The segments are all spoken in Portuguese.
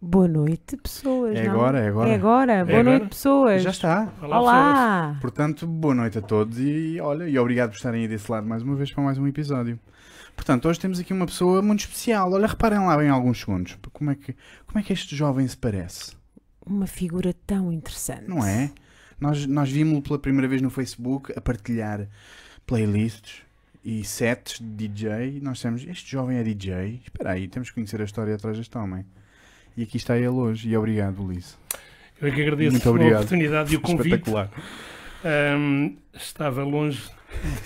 Boa noite, pessoas. É não? agora, é agora. É agora. Boa agora? noite, pessoas. Já está. Olá, Olá. Portanto, boa noite a todos e olha, e obrigado por estarem aí desse lado mais uma vez para mais um episódio. Portanto, hoje temos aqui uma pessoa muito especial. Olha, reparem lá bem alguns segundos. Como é que, como é que este jovem se parece? Uma figura tão interessante. Não é? Nós, nós vimos-lo pela primeira vez no Facebook a partilhar playlists e sets de DJ. E nós dissemos, este jovem é DJ? Espera aí, temos que conhecer a história atrás deste homem. E aqui está ele hoje. E obrigado, Ulisses. Eu é que agradeço Muito a obrigado. oportunidade e o convite. Espetacular. Ahm, estava longe,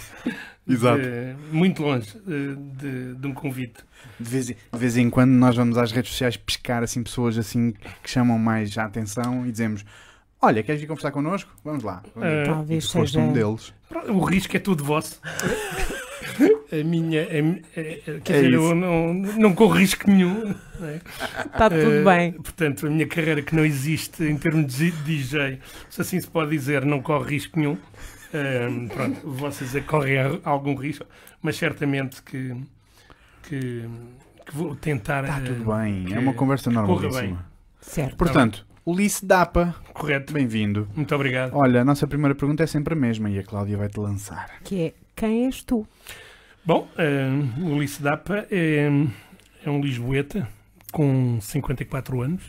Exato. de- muito longe de, de- de um convite. De vez, em- de vez em quando nós vamos às redes sociais pescar assim pessoas assim que chamam mais a atenção e dizemos Olha, queres vir conversar connosco? Vamos lá. Vamos ver. Talvez E seja. um deles. O risco é tudo vosso. A minha. a é- é- quer É dizer, isso. eu não, não corro risco nenhum. não é? Está Tá tudo Eh, bem. Portanto, a minha carreira que não existe em termos de DJ, se assim se pode dizer, não corre risco nenhum. Ahm, pronto, vocês é que correm a- algum risco, mas certamente que, que, que vou tentar. Está eh, tudo bem. que É uma conversa normalíssima. Certo. Portanto, Ulisses Dapa, Correto. bem-vindo. Muito obrigado. Olha, a nossa primeira pergunta é sempre a mesma e a Cláudia vai-te lançar. Que é quem és tu? Bom, ahm, o Ulisses Dapa é, é um lisboeta com 54 anos.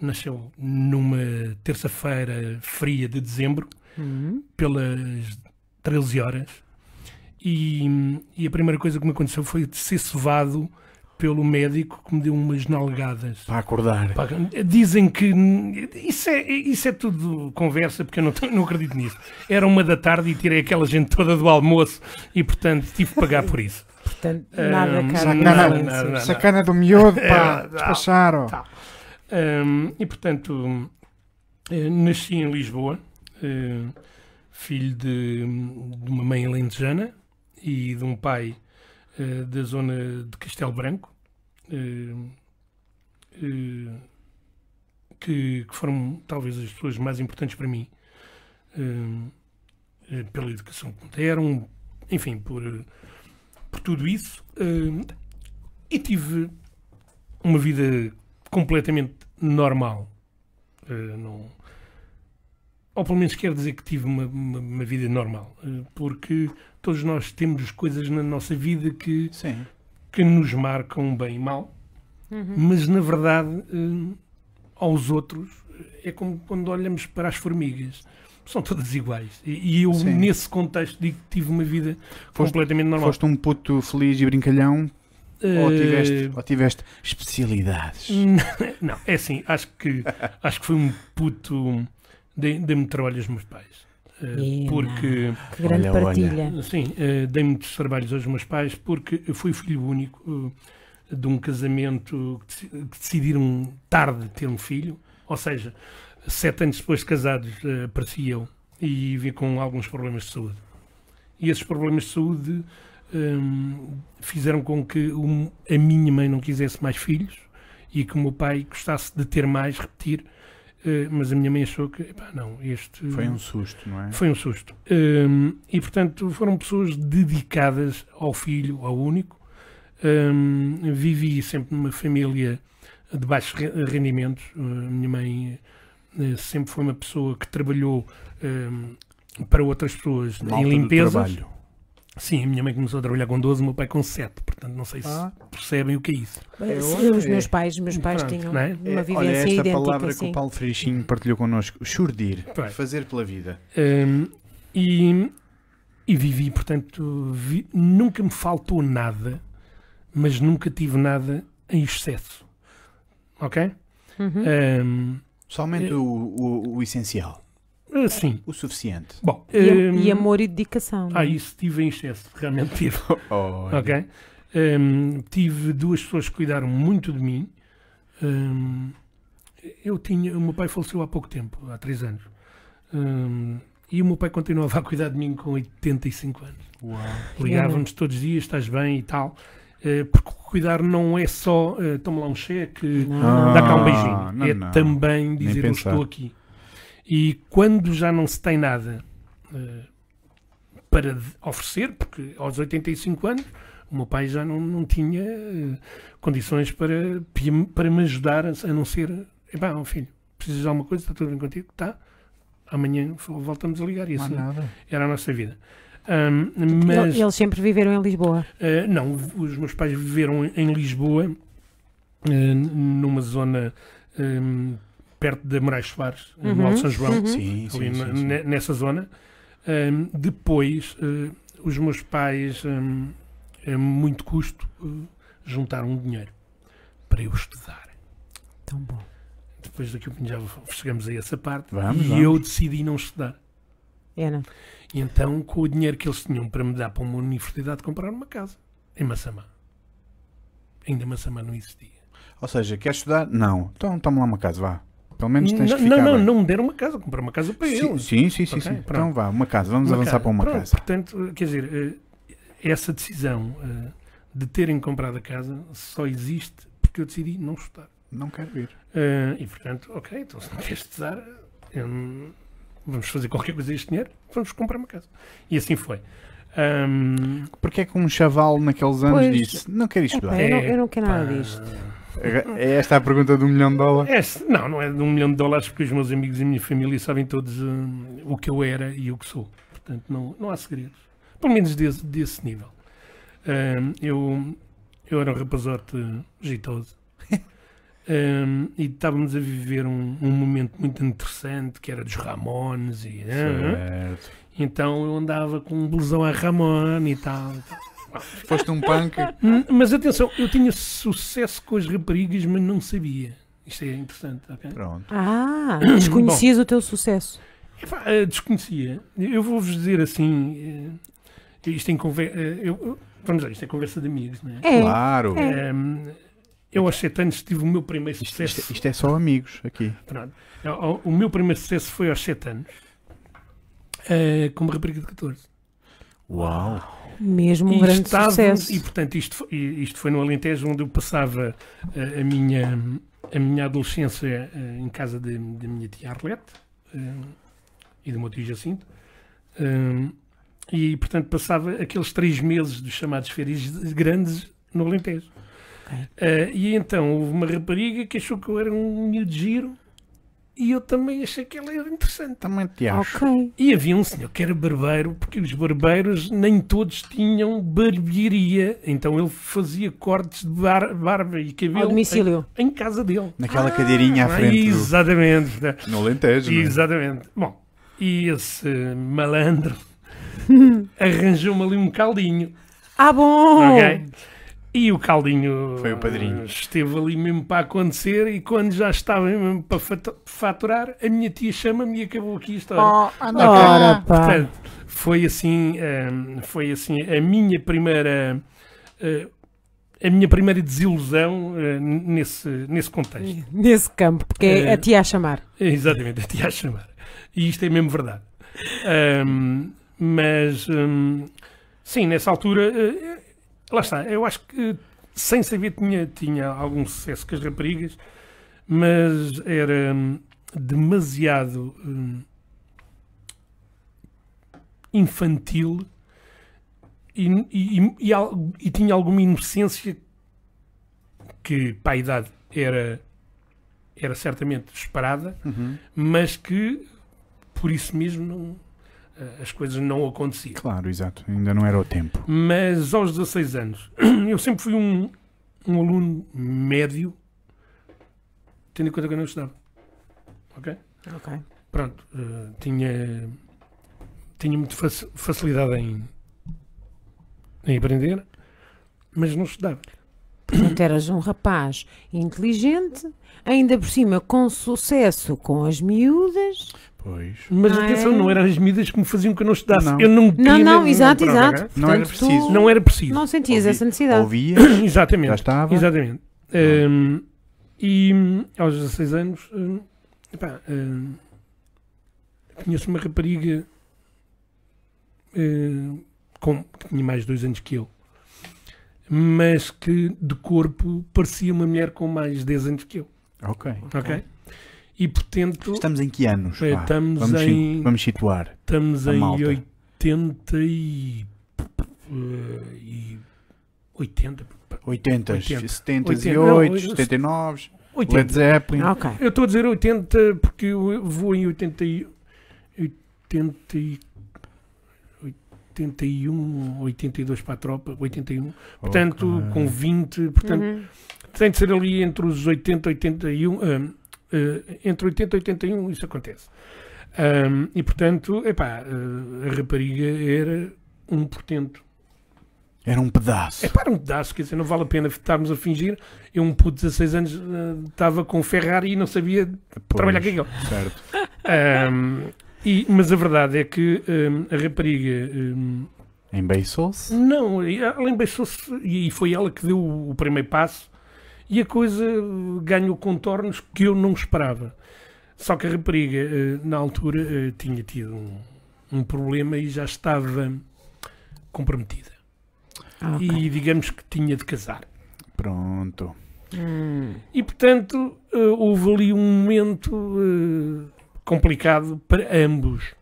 Nasceu numa terça-feira fria de dezembro. Hum, pelas 13 horas e, e a primeira coisa que me aconteceu foi de ser cevado pelo médico que me deu umas nalgadas. Para acordar. Pá, Dizem que isso é, isso é tudo conversa, porque eu não, não acredito nisso. Era uma da tarde e tirei aquela gente toda do almoço e, portanto, tive que pagar por isso. portanto, nada, não, cara. nada. não. Sacana do miúdo, pá. pá. Despacharam. Tá. Hum, e portanto, eh, nasci em Lisboa, eh, filho de, de uma mãe alentejana e de um pai eh, da zona de Castelo Branco, eh, eh, que, que foram talvez as pessoas mais importantes para mim, pela educação que me deram, enfim, por, por tudo isso. e tive uma vida completamente normal. Não, ou pelo menos quero dizer que tive uma, uma, uma vida normal. eh, porque todos nós temos coisas na nossa vida que, Sim. que nos marcam bem e mal, Uhum. mas na verdade, eh, aos outros, é como quando olhamos para as formigas. São todas iguais. E, eu, Sim. nesse contexto, digo que tive uma vida Foste- completamente normal. Foste um puto feliz e brincalhão ou, Eh, tiveste, ou tiveste especialidades? Não, é assim, acho que, acho que foi um puto. Dei- Dei-me trabalho aos meus pais. Eh, porque, Que grande Olha, olha. partilha. sim, eh, dei muitos trabalhos aos meus pais porque eu fui filho único eh, de um casamento que deci- que decidiram tarde ter um filho, ou seja, sete anos depois de casados apareci eu e vi com alguns problemas de saúde. E esses problemas de saúde hum, fizeram com que a minha mãe não quisesse mais filhos e que o meu pai gostasse de ter mais, repetir, mas a minha mãe achou que, epá, não, este Foi um susto, não é? foi um susto. Hum, e, portanto, foram pessoas dedicadas ao filho, ao único. Hum, vivi sempre numa família de baixos re- rendimentos. Uh, A minha mãe eh, sempre foi uma pessoa que trabalhou hum, para outras pessoas Malta em limpezas. Sim, a minha mãe começou a trabalhar com 12, o meu pai com 7. Portanto, não sei se Ah. percebem o que é isso. Sim, os é. meus pais, os meus pais Pronto, tinham é? uma É, vivência olha, esta idêntica. palavra que sim. o Paulo Freixinho partilhou connosco, churdir, Vai. fazer pela vida. Hum, e, e vivi, portanto, vi- nunca me faltou nada, mas nunca tive nada em excesso. Ok? Uhum. Hum, Somente É. o, o, o essencial, sim. o suficiente. Bom, E, hum, e amor e dedicação. é? Ah, isso tive em excesso, realmente tive. Olha. Ok? Hum, tive duas pessoas que cuidaram muito de mim. Hum, eu tinha. O meu pai faleceu há pouco tempo, há três anos. Hum, e o meu pai continuava a cuidar de mim com 85 anos. Uau. Ligávamos todos os dias, estás bem e tal. Eh, porque cuidar não é só eh, toma lá um cheque, Não. dá cá um Ah, beijinho. não, é não. também dizer eu estou aqui. E quando já não se tem nada eh, para oferecer, porque aos 85 anos O meu pai já não, não tinha eh, condições para, para me ajudar, a não ser, epá, ó filho, precisas de alguma coisa, está tudo bem contigo? Tá. Amanhã voltamos a ligar. E assim nada. era a nossa vida. Ahm, mas, Eles sempre viveram em Lisboa. Uh, não, os meus pais viveram em- Lisboa, uh, numa zona um, perto de Moraes Soares, Uhum, no Alto São João, uhum. Sim, sim, ali sim, na- sim. ne- nessa zona. Um, depois, uh, os meus pais, um, a muito custo, uh, juntaram um dinheiro para eu estudar. Tão bom. Depois daqui já chegamos a essa parte. Vamos, e vamos. eu decidi não estudar. Era. E então, com o dinheiro que eles tinham para me dar para uma universidade, compraram uma casa em Massamá. Ainda Massamá não existia. Ou seja, queres estudar? Não. Então toma lá uma casa, vá. Pelo menos tens Não, que ficar não, não, bem. não me deram uma casa, compraram uma casa para Sim, eles. sim, sim, sim, pronto. Então vá, uma casa. Vamos Uma avançar casa. para uma Pronto, casa. Portanto, quer dizer, eh, essa decisão eh, de terem comprado a casa só existe porque eu decidi não estudar. Não quero vir. Eh, e portanto, ok, então se não queres estudar, vamos fazer qualquer coisa a este dinheiro, vamos comprar uma casa. E assim foi. Ahm, Porque é que um chaval naqueles anos Pois. disse não quero estudar? eu, não, eu não quero nada disto. É esta a pergunta do milhão de dólares? É, não, não é de um milhão de dólares, porque os meus amigos e a minha família sabem todos hum, o que eu era e o que sou. Portanto, não, não há segredos. Pelo menos desse, desse nível. Hum, eu, eu era um rapazote jeitoso. Hum, e estávamos a viver um, um momento muito interessante, que era dos Ramones. E, Certo. então eu andava com um blusão a Ramon e tal. Foste um punk. Hum, Mas atenção, eu tinha sucesso com as raparigas, mas não sabia. Isto é interessante, ok? Pronto. Ah, desconhecias o teu sucesso. Epá, eh, desconhecia. Eu vou-vos dizer assim. eh, Isto em conversa. Vamos lá, isto é conversa de amigos, não é? É. Claro. É. Ehm, eu aos 7 anos tive o meu primeiro Isto, sucesso. isto- isto é só amigos aqui. Pronto. O, o meu primeiro sucesso foi aos 7 anos. eh, com uma rapariga de 14. Uau. Mesmo um E grande estava- sucesso. E portanto, isto, foi- isto foi no Alentejo onde eu passava eh, a, minha, a minha adolescência eh, em casa da minha tia Arlete eh, e do meu tio Jacinto. E portanto passava aqueles três meses dos chamados férias grandes no Alentejo. Eh, e então houve uma rapariga que achou que eu era um miúdo giro e eu também achei que ela era interessante. Também te acho. Ok. E havia um senhor que era barbeiro, porque os barbeiros nem todos tinham barbearia. Então ele fazia cortes de bar- barba e Ao cabelo domicílio. em, em casa dele. Naquela cadeirinha à Ah, frente. do- Exatamente. né? No Alentejo. não é? Exatamente. Bom, e esse malandro arranjou-me ali um caldinho. Ah, bom! ok? E o caldinho Foi o padrinho. eh, esteve ali mesmo para acontecer. E quando já estava mesmo para fatu- faturar, a minha tia chama-me e acabou aqui a história. Oh, anda cá. Ora, pá. Portanto, foi assim, hum, foi assim a minha primeira eh, a minha primeira desilusão eh, nesse, nesse contexto. Nesse campo, porque é É. a tia a chamar. Exatamente, a te a chamar. E isto é mesmo verdade. Hum, mas hum, sim, nessa altura, eh, lá está, eu acho que sem saber tinha, tinha algum sucesso com as raparigas, mas era hum, demasiado hum, infantil e, e, e, e tinha alguma inocência que para a idade era, era certamente esperada, Uhum. mas que por isso mesmo não, as coisas não aconteciam. Claro, exato. Ainda não era o tempo. Mas aos 16 anos, eu sempre fui um, um aluno médio, tendo em conta que eu não estudava. Ok? Ok. Pronto, eh, tinha, tinha muita faci- facilidade em, em aprender, mas não estudava. Portanto, eras um rapaz inteligente, ainda por cima com sucesso com as miúdas. Pois. Mas Não é? atenção, não eram as medidas que me faziam que eu não estudasse. Não. Eu não Não, queria não, mesmo- exato, exato. ok? Não era Portanto, preciso. Não era preciso. Não sentias Ouvi- essa necessidade. Ouvias, já Exatamente. estava. Exatamente. Hum, e hum, aos 16 anos, hum, epá, hum, conheço uma rapariga hum, com, que tinha mais dois anos que eu, mas que de corpo parecia uma mulher com mais 10 anos que eu. Ok. Ok? E portanto, Estamos em que anos? eh, Vá, estamos vamos, em. vamos situar. Estamos em malta. 80 e, eh, e 80. 80, 80. 78, 80, não, 79, 80. Led Zeppelin. Ok. Eu estou a dizer 80 porque eu vou em 80, e- 80, e- 81, 82 para a tropa, 81. Portanto, Ok. com 20, portanto, Uhum. tem de ser ali entre os 80 e 81. ah, ah, entre 80 e 81 isso acontece. Ahm, e portanto, epá, ah, a rapariga era um portento. Era um pedaço. É para um pedaço, quer dizer, não vale a pena estarmos a fingir. Eu, um puto de 16 anos, ah, estava com Ferrari e não sabia Pois, trabalhar com aquilo. Certo. Ahm, e, mas a verdade é que ahm, a rapariga ahm, Embeiçou-se. não, ela embeiçou-se e foi ela que deu o primeiro passo e a coisa ganhou contornos que eu não esperava. Só que a rapariga, eh, na altura, eh, tinha tido um, um problema e já estava comprometida. Ah, ok. E digamos que tinha de casar. Pronto. Hum. E portanto, eh, houve ali um momento eh, complicado para ambos.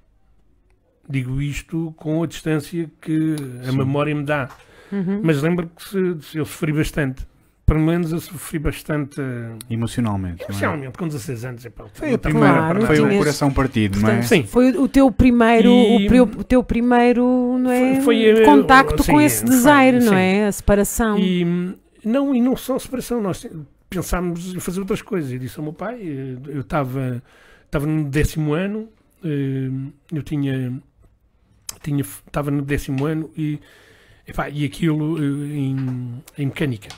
Digo isto com a distância que a Sim. memória me dá. Uhum. Mas lembro que se, se eu sofri bastante. Pelo menos eu sofri bastante. eh, Emocionalmente. é? Emocionalmente, com 16 anos. epá, Foi a não primeira. Claro, foi tinhas- o coração partido, não é? Portanto, Sim. Foi o teu primeiro, E- o, o teu primeiro, não é? Foi- foi, eh, contacto sim, com esse foi, desaire, não é? A separação. E, hum, não, e não só separação, nós pensámos em fazer outras coisas. Eu disse ao meu pai, eh, eu estava estava no décimo ano, eu tinha tinha estava no décimo ano e, epá, e aquilo em, em mecânica.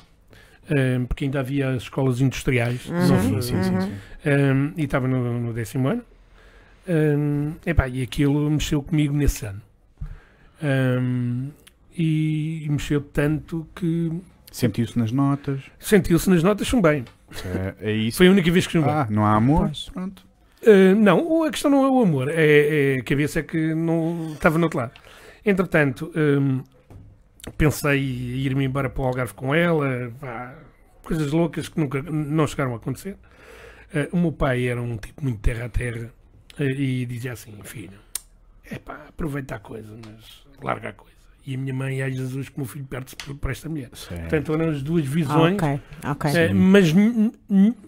Eh, porque ainda havia as escolas industriais Uhum, Sim, sim, sim. Sim. Um, e estava no, no décimo ano. Um, epá, e aquilo mexeu comigo nesse ano. Um, e, e mexeu tanto que Sentiu-se nas notas. sentiu-se nas notas chumbei. É, é isso. Foi a única vez que chumbei. Ah, não há amor? Pois. Pronto. Uh, não, a questão não é o amor, é, é a cabeça é que não estava no outro lado. Entretanto, um, pensei em ir-me embora para o Algarve com ela, pá, coisas loucas que nunca não chegaram a acontecer. Uh, o meu pai era um tipo muito terra a terra uh, e dizia assim: filho, é pá, aproveita a coisa, mas larga a coisa. E a minha mãe, ai Jesus, que o meu filho perde-se por esta mulher. Certo. Portanto, eram as duas Ah, visões. ok, ok. Eh, Sim. mas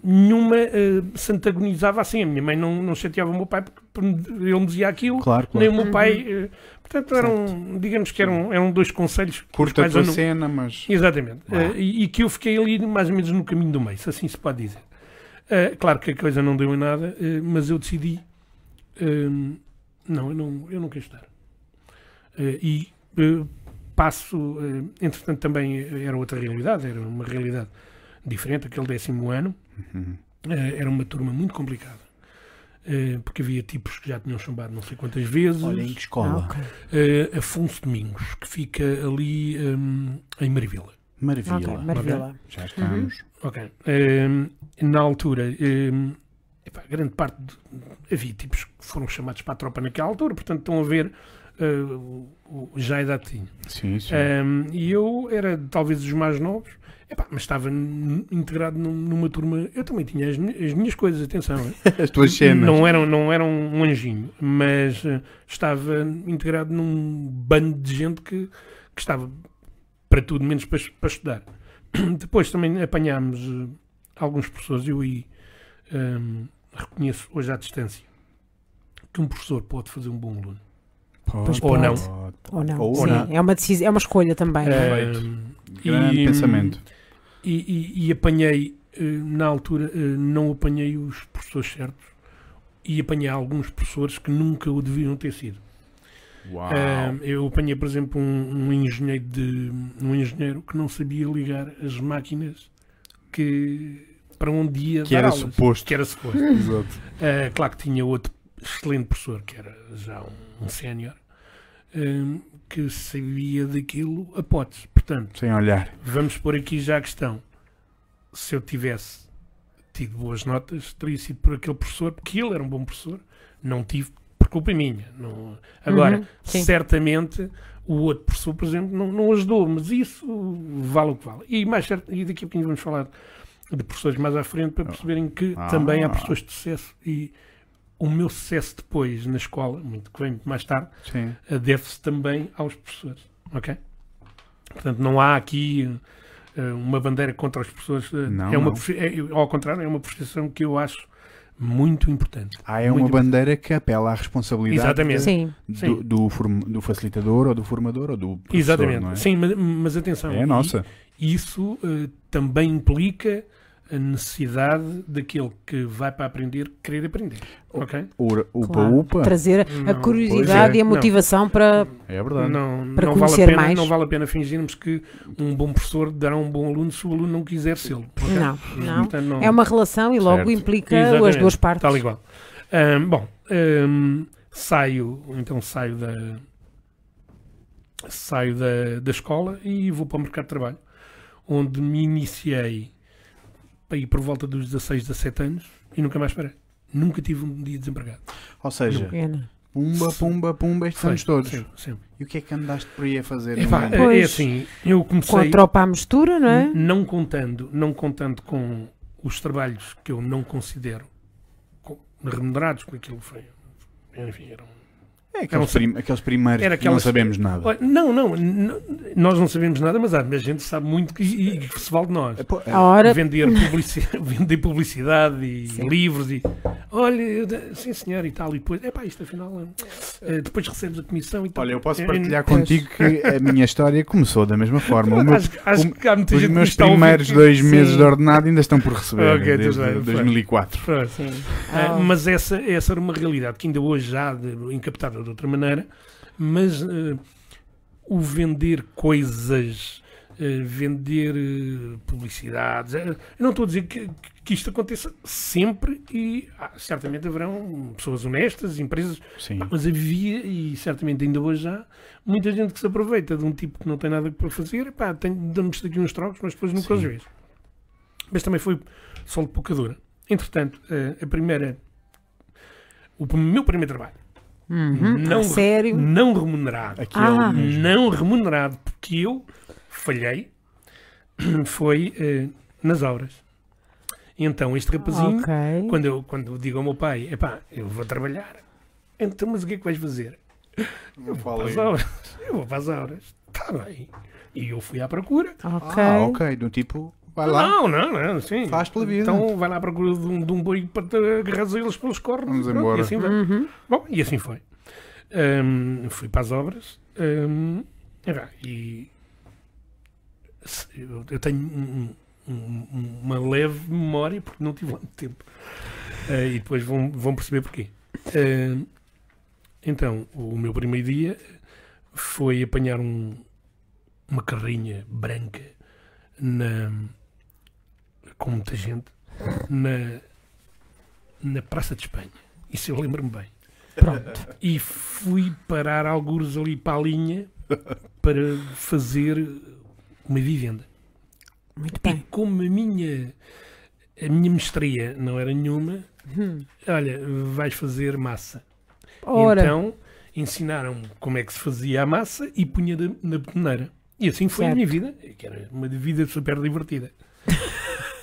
nenhuma eh, se antagonizava assim. A minha mãe não, não chateava o meu pai porque por- ele me dizia aquilo, Claro, nem claro. o meu pai. Portanto, eram, digamos que eram, eram dois conselhos. Curta a tua não- cena, mas. Exatamente. Vá. Eh, e, e que eu fiquei ali mais ou menos no caminho do meio, se assim se pode dizer. Eh, claro que a coisa não deu em nada, eh, mas eu decidi. eh, não, eu não, eu não quero estar. E passo. entretanto, também era outra realidade, era uma realidade diferente, aquele décimo ano. Uhum. Era uma turma muito complicada. Eh, porque havia tipos que já tinham chumbado não sei quantas vezes. Olha, em que Ah, escola? ok. Eh, Afonso Domingos, que fica ali hum, em Marivila. Maravilha. Ok, maravilha. Já estamos. Ok. Hum, na altura, hum, epá, grande parte. de- havia tipos que foram chamados para a tropa naquela altura, portanto estão a ver. eh, o- o- já a idade tinha. Sim, sim. Hum, e eu era talvez dos mais novos, epá, mas estava integrado num- numa turma. Eu também tinha as, as minhas coisas, atenção. As tuas cenas. Não eram, não eram um anjinho, mas eh, estava integrado num bando de gente que, que estava para tudo menos para, para estudar. Depois também apanhámos eh, alguns professores, eu aí ehm, reconheço hoje à distância que um professor pode fazer um bom aluno. Pode, Ou não. pode. Ou não. Ou Sim, não. É, uma decisão, é uma escolha também. é? Ehm, Grande e, pensamento. E, e- e apanhei, eh, na altura, eh, não apanhei os professores certos e apanhei alguns professores que nunca o deviam ter sido. Uau. Ah, eu apanhei, por exemplo, um, um engenheiro de um engenheiro que não sabia ligar as máquinas que para onde ia que era aulas, suposto. que era suposto. Exato. Ah, claro que tinha outro excelente professor que era já um, um sénior ah, que sabia daquilo a potes. Portanto, Sem olhar. vamos pôr aqui já a questão. Se eu tivesse tido boas notas, teria sido por aquele professor, porque ele era um bom professor. Não tive por culpa minha. Não... Agora, Uhum, certamente o outro professor, por exemplo, não, não ajudou, mas isso vale o que vale. E, mais certo, e daqui a pouquinho vamos falar de professores mais à frente para perceberem que Ah. também há pessoas de sucesso e o meu sucesso depois na escola, muito que vem muito mais tarde, eh, deve-se também aos professores. Ok? Portanto, não há aqui eh, uma bandeira contra as pessoas. eh, Não, é uma, é- ao contrário, é uma profissão que eu acho muito importante. Ah, é uma bandeira que apela à responsabilidade Exatamente. Sim. do, Sim. do, form- do facilitador ou do formador ou do professor, Exatamente. não é? Sim, mas, mas atenção. É a nossa. E Isso eh, também implica a necessidade daquele que vai para aprender querer aprender. Ok? O upa Claro. upa. Trazer a Não, curiosidade pois é. e a motivação para. É verdade. Não, Para não, vale a conhecer pena, mais. não vale a pena fingirmos que um bom professor dará um bom aluno se o aluno não quiser ser. Não, não. Portanto, não- É uma relação e logo Certo. implica as Exatamente. duas partes. Tal igual. Bom, saio, então saio da saio da, da escola e vou para o mercado de trabalho, onde me iniciei ir por volta dos 16, 17 anos e nunca mais parei. Nunca tive um dia desempregado. Ou seja, pumba, pumba, pumba, estes anos todos. Sempre, sempre. E o que é que andaste por aí a fazer? É, é assim, eu comecei Com a tropa à mistura, não é? não contando, não contando com os trabalhos que eu não considero co- remunerados, porque aquilo foi, enfim, eram É aqueles, prim- aqueles primeiros Era que não aquelas- sabemos nada. Não, não, n- nós não sabemos nada, mas a gente sabe muito que, e, que se vale de nós. É, é, A hora. Vender, publici- vender publicidade e Sim. livros e olha, sim senhor e tal, e depois, epá, isto afinal, eh, depois recebes a comissão e tal. Olha, eu posso Eh, partilhar Pois. contigo que a minha história começou da mesma forma. O meu- acho, acho o- que há muita os gente meus primeiros dois Sim. meses de ordenado ainda estão por receber, Ok, tudo desde bem, foi. 2004. Pronto. Ah. Ah, mas essa, essa era uma realidade que ainda hoje já de- encapetada de outra maneira, mas eh, o vender coisas, eh, vender eh, publicidades, eu não estou a dizer que, que isto aconteça sempre e ah, certamente haverão pessoas honestas, empresas, Sim. mas havia e certamente ainda hoje há muita gente que se aproveita de um tipo que não tem nada para fazer, pá, damos-te aqui uns trocos, mas depois nunca os vês. Mas também foi só de pouca dura. Entretanto, a primeira, o meu primeiro trabalho, Uhum. Não- A sério? não remunerado, Aquele Ah. mesmo. não remunerado, porque eu falhei, foi eh, nas auras. Então, este rapazinho, Ok. quando, eu, quando eu digo ao meu pai, epá, eu vou trabalhar, então, mas o que é que vais fazer? Eu vou para as auras. Eu vou para as auras. Está bem. E eu fui à procura. Ok. Ah, ok. Do tipo, vai lá. Não, não, não, sim. Faz pela vida. Então vai lá à procura de um, de um boi para te agarrar eles pelos cornos. Vamos Pronto, embora. E assim vai. Uhum. Bom, e assim foi. Hum, fui para as obras e vá, e se- eu, eu tenho um- um- um- uma leve memória porque não tive lá muito tempo. Eh, e depois vão, vão perceber porquê. Hum, então, o meu primeiro dia foi apanhar um- uma carrinha branca na, com muita gente na, na Praça de Espanha. Isso eu lembro-me bem. Pronto. E fui parar alguns ali para a linha para fazer uma vivenda. Muito E bem. como a minha, a minha mestria não era nenhuma, Hum. olha, vais fazer massa. Ora, Então ensinaram-me como é que se fazia a massa e punha na- na betoneira. E assim foi a Certo. minha vida, que era uma vida super divertida.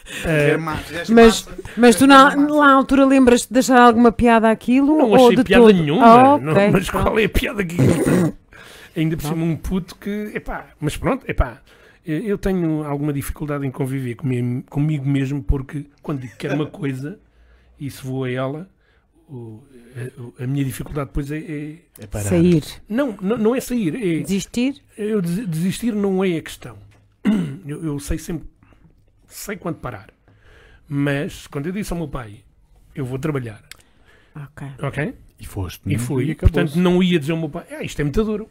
Fizeste Mas- mas tu na, lá à altura lembras de deixar alguma piada àquilo? Não ou achei de piada todo? nenhuma. Ah, não- ok, mas pronto. qual é a piada que? Ainda por cima um puto que, epá, mas pronto, epá, eu tenho alguma dificuldade em conviver comigo, comigo mesmo porque quando digo que quero uma coisa e se vou a ela, o- a, a minha dificuldade depois é, é- É parar. Sair. não, não, não é sair, é, Desistir? eu des- desistir não é a questão. Eu, eu sei sempre, sei quando parar. Mas quando eu disse ao meu pai, eu vou trabalhar, Ok. ok? E foste. E não? fui. acabou-se. Portanto, não ia dizer ao meu pai, ah, isto é muito duro.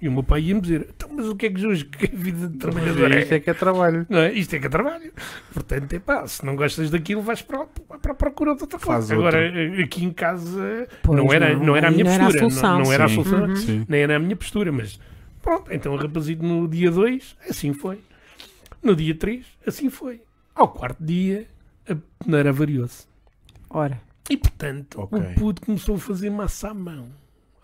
E o meu pai ia-me dizer, então, mas o que é que hoje que a vida de trabalhador Isto é é? que é trabalho. Não é? Isto é que é trabalho. Portanto, é pá, se não gostas daquilo, vais para, para a procura de outra Faz coisa. Agora, eh, aqui em casa, Pois não, era, não, era a minha não era a postura. solução. não, não era a solução. Uhum. Nem era a minha postura, mas pronto. Então, rapazito, no dia 2, assim foi. No dia 3, assim foi. Ao quarto dia, a peneira variou-se. Ora. E, portanto, Ok. o puto começou a fazer massa à mão.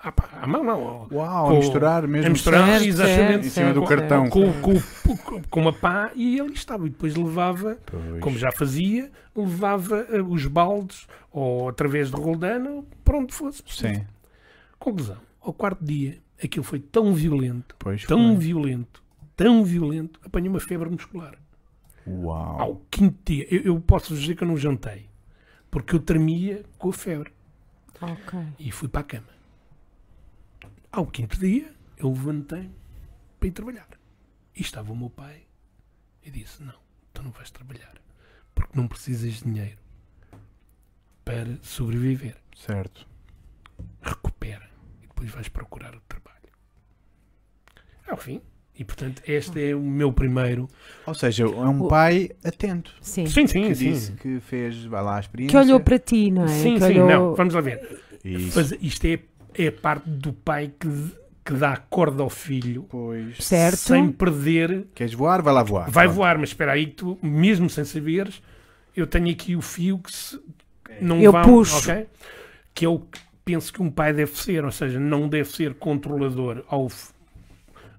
Ah, pá, à mão não. Uau, Com- a misturar mesmo. a misturar, Certo, exatamente. Em cima do cartão. Com, com, com, com uma pá e ali estava. E depois levava, Pois. como já fazia, levava eh, os baldes ou através de roldano para onde fosse. Sim, Conclusão. Ao quarto dia, aquilo foi tão violento, pois tão foi. violento, tão violento, apanhei uma febre muscular. Uau. Ao quinto dia, eu, eu posso dizer que eu não jantei, porque eu tremia com a febre Ok. e fui para a cama. Ao quinto dia, eu levantei para ir trabalhar. E estava o meu pai e disse: Não, tu não vais trabalhar, porque não precisas de dinheiro para sobreviver. Certo. Recupera e depois vais procurar o trabalho. Ao fim. E portanto, este é o meu primeiro. Ou seja, é um O- sim atento. Sim. Sim, sim, Que sim. disse que fez, vai lá a Que experiência. olhou para ti, não é? Sim, que sim, olhou... não, vamos lá ver. Isso. Mas isto é, é a parte do pai que, que dá a corda ao filho Pois. Certo. sem perder. Queres voar? Vai lá voar. Vai Pronto. voar, mas espera aí, que tu, mesmo sem saberes, eu tenho aqui o fio que se não Eu vão, puxo. ok? Que é o que penso que um pai deve ser, ou seja, não deve ser controlador ao f-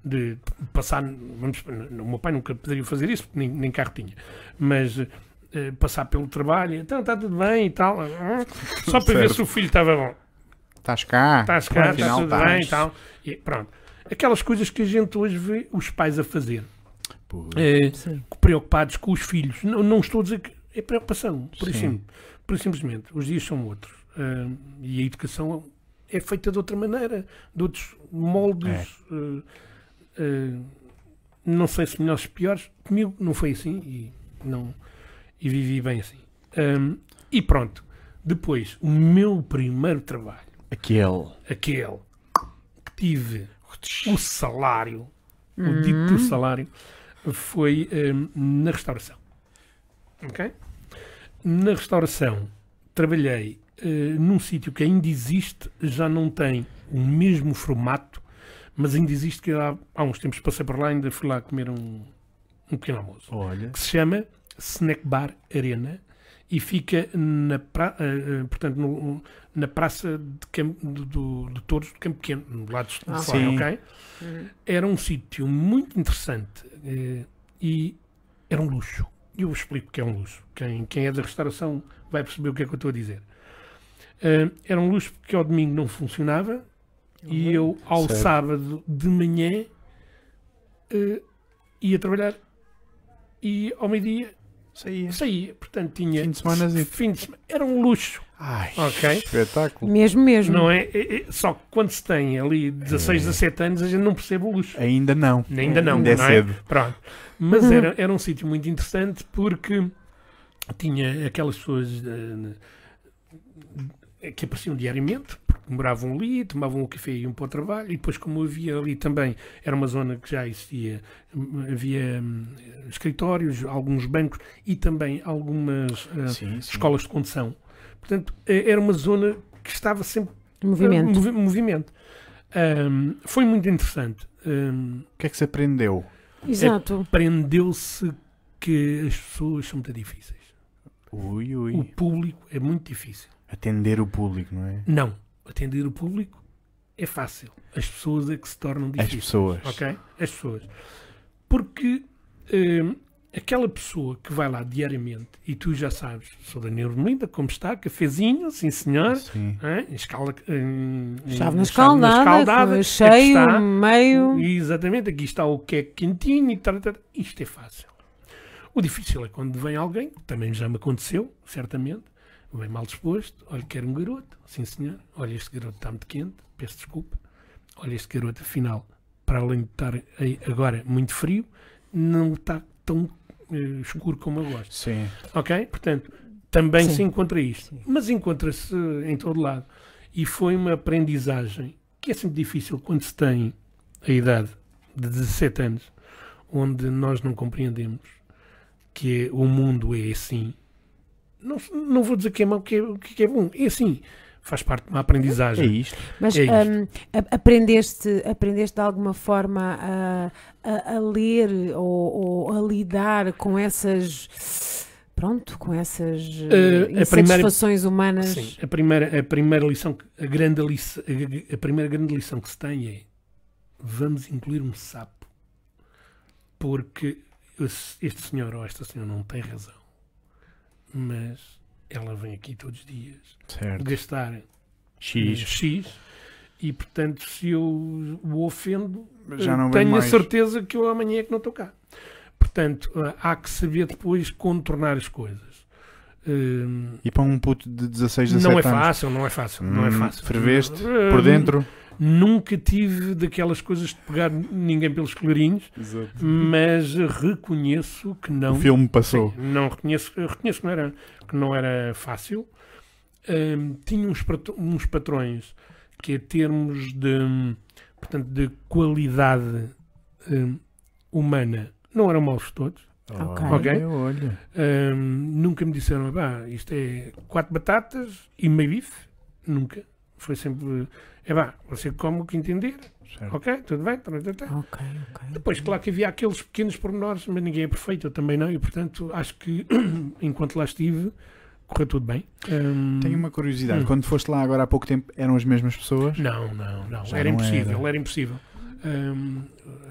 de passar. Vamos, o meu pai nunca poderia fazer isso, porque nem, nem carro tinha, mas eh, passar pelo trabalho, então está tudo bem e tal, só para ver se o filho estava bom. Estás cá. Estás cá, está tudo estás. bem e tal. E pronto. Aquelas coisas que a gente hoje vê os pais a fazer. Eh, Sim. preocupados com os filhos. Não, não estou a dizer que é preocupação, por, Sim. por simplesmente. Os dias são outros. Ah, e a educação é feita de outra maneira, de outros moldes. É. ah, ah, não sei se melhores ou piores. Comigo não foi assim e, não, e vivi bem assim. Ah, e pronto. Depois, o meu primeiro trabalho, Aquele. aquele que tive o salário, o dito salário, foi hum, na restauração. Ok? Na restauração trabalhei eh, num sítio que ainda existe, já não tem o mesmo formato, mas ainda existe que há, há uns tempos passei por lá e ainda fui lá comer um, um pequeno almoço Olha. que se chama Snack Bar Arena e fica na, pra, eh, portanto, no- na praça de, Campo, do, do, de Touros do Campo Pequeno, no lado de Ah, fora, ok? Era um sítio muito interessante eh, e era um luxo. E eu explico o que é um luxo. Quem, quem é da restauração vai perceber o que é que eu estou a dizer. Eh, era um luxo porque ao domingo não funcionava e eu, ao Certo. sábado de manhã, eh, ia trabalhar e ao meio-dia Saía. saía. Portanto, tinha. Fim de semana. Fim de semana. Era um luxo, Ai, Ok. espetáculo. Mesmo, mesmo. não é? É- é- Só que quando se tem ali 16, 17 anos, a gente não percebe o luxo. Ainda não. Ainda não, Ainda é não é? cedo. Pronto. Mas era, era um sítio muito interessante porque tinha aquelas pessoas eh, que apareciam diariamente, moravam ali, tomavam o café e iam para o trabalho, e depois, como havia ali também, era uma zona que já existia, hum, havia hum, escritórios, alguns bancos e também algumas eh, Sim, sim. escolas de condução. Portanto, eh, era uma zona que estava sempre Movimento. Movi- movimento. Ahm, foi muito interessante. Ahm, O que é que se aprendeu? Exato. Aprendeu-se que as pessoas são muito difíceis. Ui, O ui. público é muito difícil. Atender o público, não é? Não. Atender o público é fácil. As pessoas é que se tornam As difíceis. pessoas. Ok? As pessoas. Porque ahm, aquela pessoa que vai lá diariamente, e tu já sabes, sou Daniel Melinda, como está, cafezinho, sim senhor, Sim. Hein? Escala, hum, Chave na chave escaldada, aqui cheio, está. meio. Exatamente, aqui está o que é quentinho e tal, tal. Isto é fácil. O difícil é quando vem alguém, que também já me aconteceu, certamente, vem mal disposto, olha, quer um garoto, sim senhor, olha, este garoto está muito quente, peço desculpa, olha, este garoto, afinal, para além de estar aí agora muito frio, não está tão eh, escuro como eu gosto. Sim. Ok? Portanto, também Sim. se encontra isto. Sim. Mas encontra-se em todo lado. E foi uma aprendizagem que é sempre difícil quando se tem a idade de 17 anos, onde nós não compreendemos que o mundo é assim. Não, não vou dizer que é mau, que é, que é bom. É assim. Faz parte de uma É aprendizagem. isto. Mas É isto. a- aprendeste, aprendeste de alguma forma a, a- a ler ou, ou a lidar com essas. Pronto, com essas a insatisfações humanas. Sim, a primeira, a primeira lição, que- a grande lição, a, a primeira grande lição que se tem é vamos incluir um sapo porque este senhor ou esta senhora não tem razão, mas ela vem aqui todos os dias Certo. gastar X. X e portanto, se eu o ofendo, tenho a certeza que eu amanhã é que não estou cá. Portanto, eh, há que saber depois contornar as coisas. Hum, E para um puto de 16, 17 não é anos. fácil, não é fácil, não é Hum, fácil. Ferveste Eh, por dentro. Nunca tive daquelas coisas de pegar ninguém pelos colarinhos, mas reconheço que não. O filme passou. Sim, não reconheço, reconheço que não era, que não era fácil. Hum, tinha uns, uns patrões que, em termos de, portanto, de qualidade hum, humana, não eram maus todos. Ok. Olha, olha. Hum, nunca me disseram, pá, isto é quatro batatas e meio bife. Nunca. Foi sempre, é pá, você come o que entender. Certo. Ok, tudo bem. tá, tá, tá. Ok, ok. Depois, claro que havia aqueles pequenos pormenores, mas ninguém é perfeito, eu também não, e portanto acho que enquanto lá estive, correu tudo bem. Hum, Tenho uma curiosidade. Hum. Quando foste lá agora há pouco tempo, eram as mesmas pessoas? Não, não, não, era não impossível, era. era, impossível. Hum,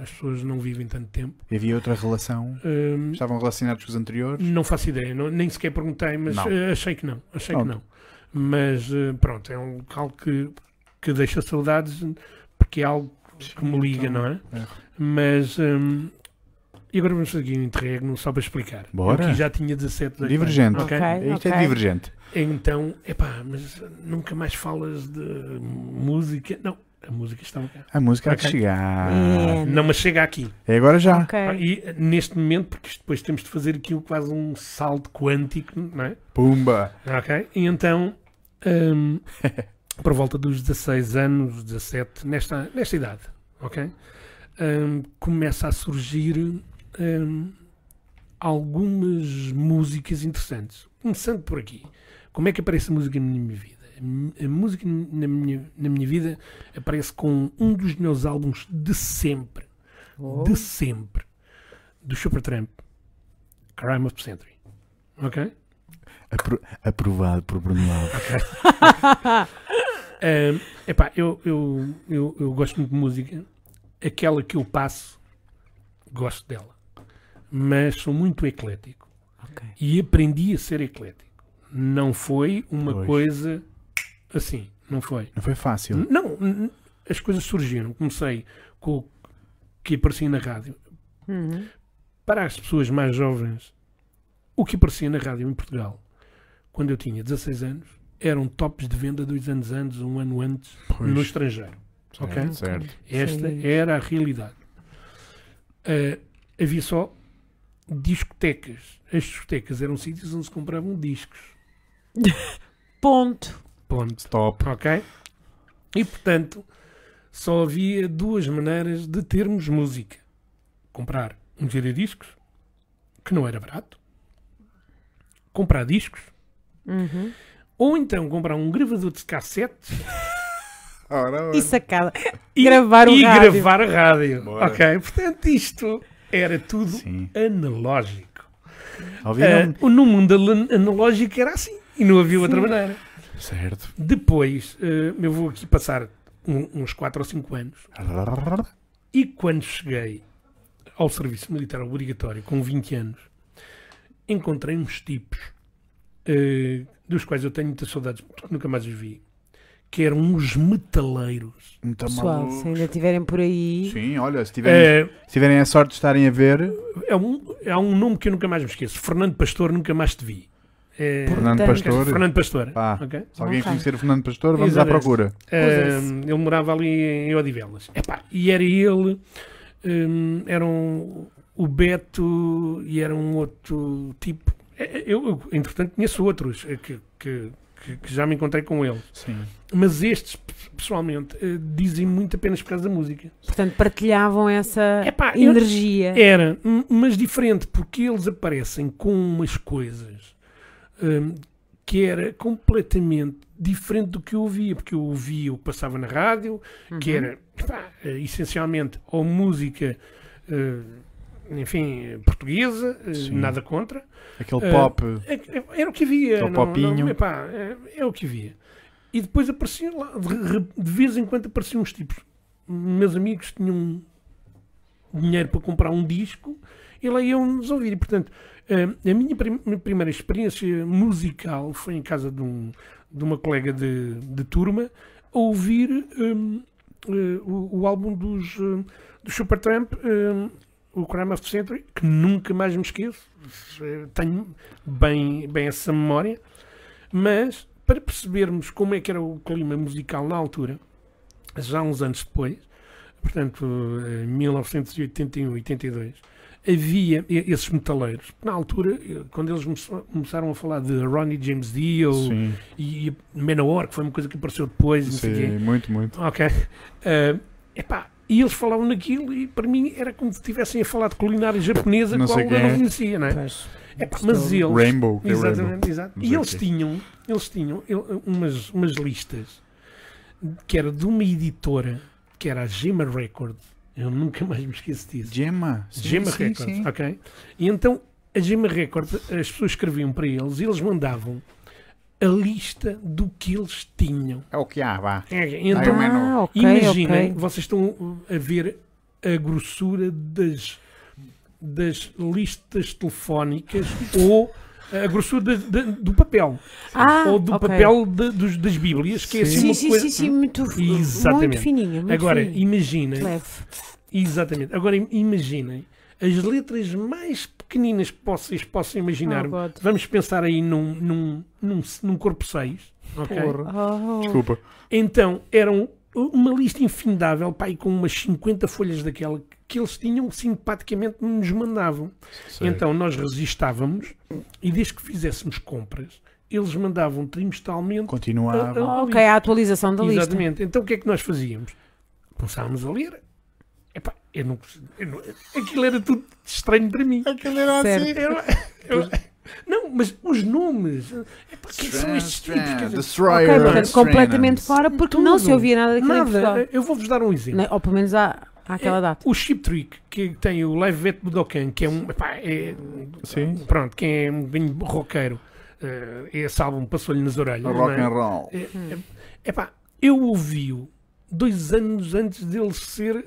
as pessoas não vivem tanto tempo. Havia outra relação? Hum, Estavam relacionados com os anteriores? não faço ideia, não- nem sequer perguntei, mas Não. eh, achei que não, achei Pronto. que não. Mas eh, pronto, é um local que, que deixa saudades, porque é algo que me liga, então, não é? é. Mas hum, e agora vamos fazer aqui um interregno só para explicar. Bora. Eu aqui já tinha 17 anos. Divergente. Ok? Ok. Isto é divergente. Então, epá, mas nunca mais falas de música. Não, a música estava cá. A música há de Ok. chegar. É. Não, mas chega aqui. É agora já. Ok. E eh, neste momento, porque depois temos de fazer aqui um- quase um salto quântico, não é? Pumba. Ok? E então, hum, por volta dos 16 anos, 17, nesta, nesta idade, ok? Hum, começa a surgir hum, algumas músicas interessantes. Começando por aqui. Como é que aparece a música na minha vida? A música na minha, na minha vida aparece com um dos meus álbuns de sempre. Oh. De sempre. Do Supertramp. Crime of the Century. Ok? Apro- aprovado por Bruno Alves. Ahm, epá, eu, eu, eu, eu gosto muito de música. Aquela que eu passo, gosto dela. Mas sou muito eclético. Ok. E aprendi a ser eclético. Não foi uma Pois. coisa assim. Não foi. Não foi fácil. Não, as coisas surgiram. Comecei com o que aparecia na rádio. Uhum. Para as pessoas mais jovens, o que aparecia na rádio em Portugal, quando eu tinha 16 anos, eram tops de venda dois anos antes, um ano antes, Pois. no estrangeiro. ok? Certo, certo. Esta Sim. era a realidade. Ah, havia só discotecas. As discotecas eram sítios onde se compravam discos. Ponto. Ponto. Stop. Ok? E portanto, só havia duas maneiras de termos música: comprar um giradiscos, que não era barato, comprar discos, Uhum. ou então comprar um gravador de cassete Ora, ora. E sacada. e, Gravar o e rádio. gravar a rádio. Bora. Ok? Portanto, isto era tudo Sim. analógico. Ah, no mundo analógico era assim e não havia outra maneira. Certo. Depois, ah, eu vou aqui passar um- uns 4 ou 5 anos e quando cheguei ao serviço militar obrigatório com 20 anos, encontrei uns tipos ah, dos quais eu tenho muitas saudades porque nunca mais os vi, que eram uns metaleiros. Muito Pessoal, maluco. se ainda estiverem por aí. Sim, olha, se tiverem, Ah, se tiverem a sorte de estarem a ver, é, um, é um nome que eu nunca mais me esqueço. Fernando Pastor, nunca mais te vi. É, Fernando Portanto, Pastor. Fernando Pastor. Pá. ok? Se alguém conhecer o Fernando Pastor, vamos à Exatamente. procura. Usa-se. Um, ele morava ali em Odivelas. Epá, e era ele, um, era um- o Beto e era um outro tipo. É, Eu, eu, entretanto, conheço outros que, que, que- que já me encontrei com eles. Sim. Mas estes, pessoalmente, eh, dizem muito apenas por causa da música. Portanto, partilhavam essa Epá, energia. Era, mas diferente, porque eles aparecem com umas coisas hum, que era completamente diferente do que eu ouvia, porque eu ouvia o que passava na rádio, que Uhum. era pá, essencialmente ou música, eh, enfim, portuguesa, eh, Sim. nada contra. Aquele Eh, pop. É- é- Era o que havia. Aquele não- popinho. não- epá, é, é o que havia. E depois apareciam lá, de, de vez em quando apareciam uns tipos. Meus amigos tinham dinheiro para comprar um disco e lá iam-nos ouvir. E, portanto, a minha prim- primeira experiência musical foi em casa de, um- de uma colega de, de turma, a ouvir hum, eh, o, o álbum dos, hum, do Supertramp, hum, o Crime of the Century, que nunca mais me esqueço. Eh, Tenho bem, bem essa memória. Mas, para percebermos como é que era o clima musical na altura, já uns anos depois, portanto, em 1981, 82, havia esses metaleiros. Na altura, eh, quando eles come- começaram a falar de Ronnie James Dio Sim, e Manowar, que foi uma coisa que apareceu depois, não sei sim, muito, muito. Ok. Eh, epá, e eles falavam naquilo e para mim era como se estivessem a falar de culinária japonesa Não que sei eu quem não é. conhecia, não é? Pois. Epá, mas eles. Rainbow, é Rainbow. Exatamente, exato. Não E eles tinham, eles tinham umas, umas listas que era de uma editora que era a Gema Record. Eu nunca mais me esqueço disso. Gemma. Sim, Gema sim, Records, sim. ok? E então a Gema Record, as pessoas escreviam para eles e eles mandavam a lista do que eles tinham. É o que há, vá. É, Então. Ah, ok, imaginem, ok. vocês estão a ver a grossura das, das listas telefónicas ou a grossura da- da- do papel. Ah, ou do ok. papel de- dos- das Bíblias, que é assim Sim, uma sim, coisa. sim, sim, muito, Exatamente. muito fininha. Muito Agora, fininha. imaginem, Leve. exatamente. Agora im- imaginem as letras mais pequeninas que vocês possam imaginar. Oh. Vamos pensar aí num, num, num, num corpo 6, ok? Oh. Desculpa. Então, eram uma lista infindável, pai, com umas 50 folhas daquela que eles tinham simpaticamente nos mandavam. Sei. Então, nós resistávamos e desde que fizéssemos compras, eles mandavam trimestralmente. Continuava. Ah, ah, Ok, a atualização da lista. Exatamente. Então, o que é que nós fazíamos? Começávamos a ler. Epá, eu não, eu não- aquilo era tudo estranho para mim. Aquilo era Certo. assim. Eu- eu- não, mas os nomes. Epá, quem são estes tipos? Destroyer. Ok, portanto, completamente fora, porque não Tudo. se ouvia nada daquilo. Nada. Eu vou-vos dar um exemplo. Ou pelo menos à, àquela É, data. O Chip Trick, que tem o Live Vet Budokan, que é um. Epá, é, Sim. Pronto, quem é um bocadinho roqueiro, eh, esse álbum passou-lhe nas orelhas. não Rock é? and roll. É, é, epá, eu ouvi-o dois anos antes dele ser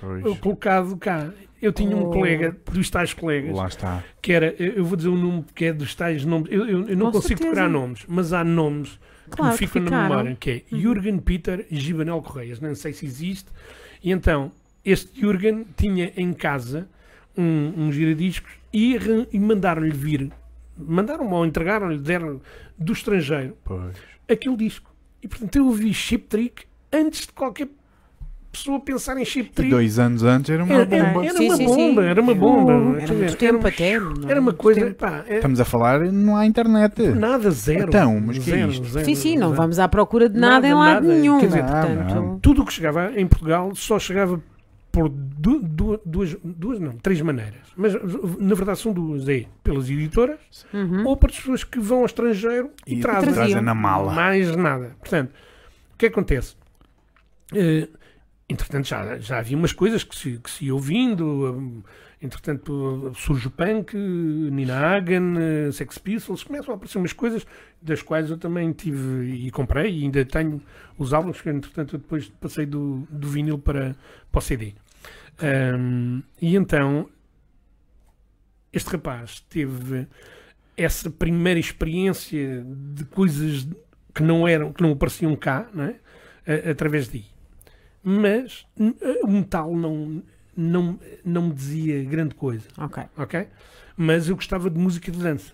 Pois. colocado cá. Eu tinha um Oh. colega, dos tais colegas, Lá está. que era, eu vou dizer o nome porque é dos tais nomes, eu, eu- eu não Com consigo certeza. decorar nomes, mas há nomes que Claro me que ficam na ficaram. memória, que é Jürgen Peter Gibanel Correias, não sei se existe, e então, este Jürgen tinha em casa um, um giradiscos e, e mandaram-lhe vir, mandaram-me ou entregaram-lhe, deram do estrangeiro, Pois. aquele disco. E portanto eu ouvi Chip Trick antes de qualquer pessoa pensar em Chip E Trick. dois anos antes era uma Era, bomba. era- era Sim, uma sim, bomba, sim. era uma bomba. Era muito tempo uma- até. não é? Era uma coisa, pá, é- Estamos a falar, não há internet. nada, zero. Então, mas que é isto? zero, Sim, sim, não zero. vamos à procura de Nada, nada, em lado nada. nenhum. Quer dizer, portanto, não. Tudo o que chegava em Portugal só chegava por du- du- duas, duas, não, três maneiras. Mas na verdade são duas: é pelas editoras uhum. ou para as pessoas que vão ao estrangeiro e, E trazem. trazem na mala. Mais nada. Portanto, o que acontece? Eh, entretanto, já, já havia umas coisas que se, que se ia ouvindo. hum, entretanto, surge o punk, Nina Hagen, eh, Sex Pistols, começam a aparecer umas coisas das quais eu também tive e comprei e ainda tenho os álbuns, que entretanto depois passei do, do vinil para, para o CD. Hum, e então, este rapaz teve essa primeira experiência de coisas que não eram, que não apareciam cá, não é? Através daí. Mas n- o metal não, não, não me dizia grande coisa, Ok. ok? Mas eu gostava de música de dança,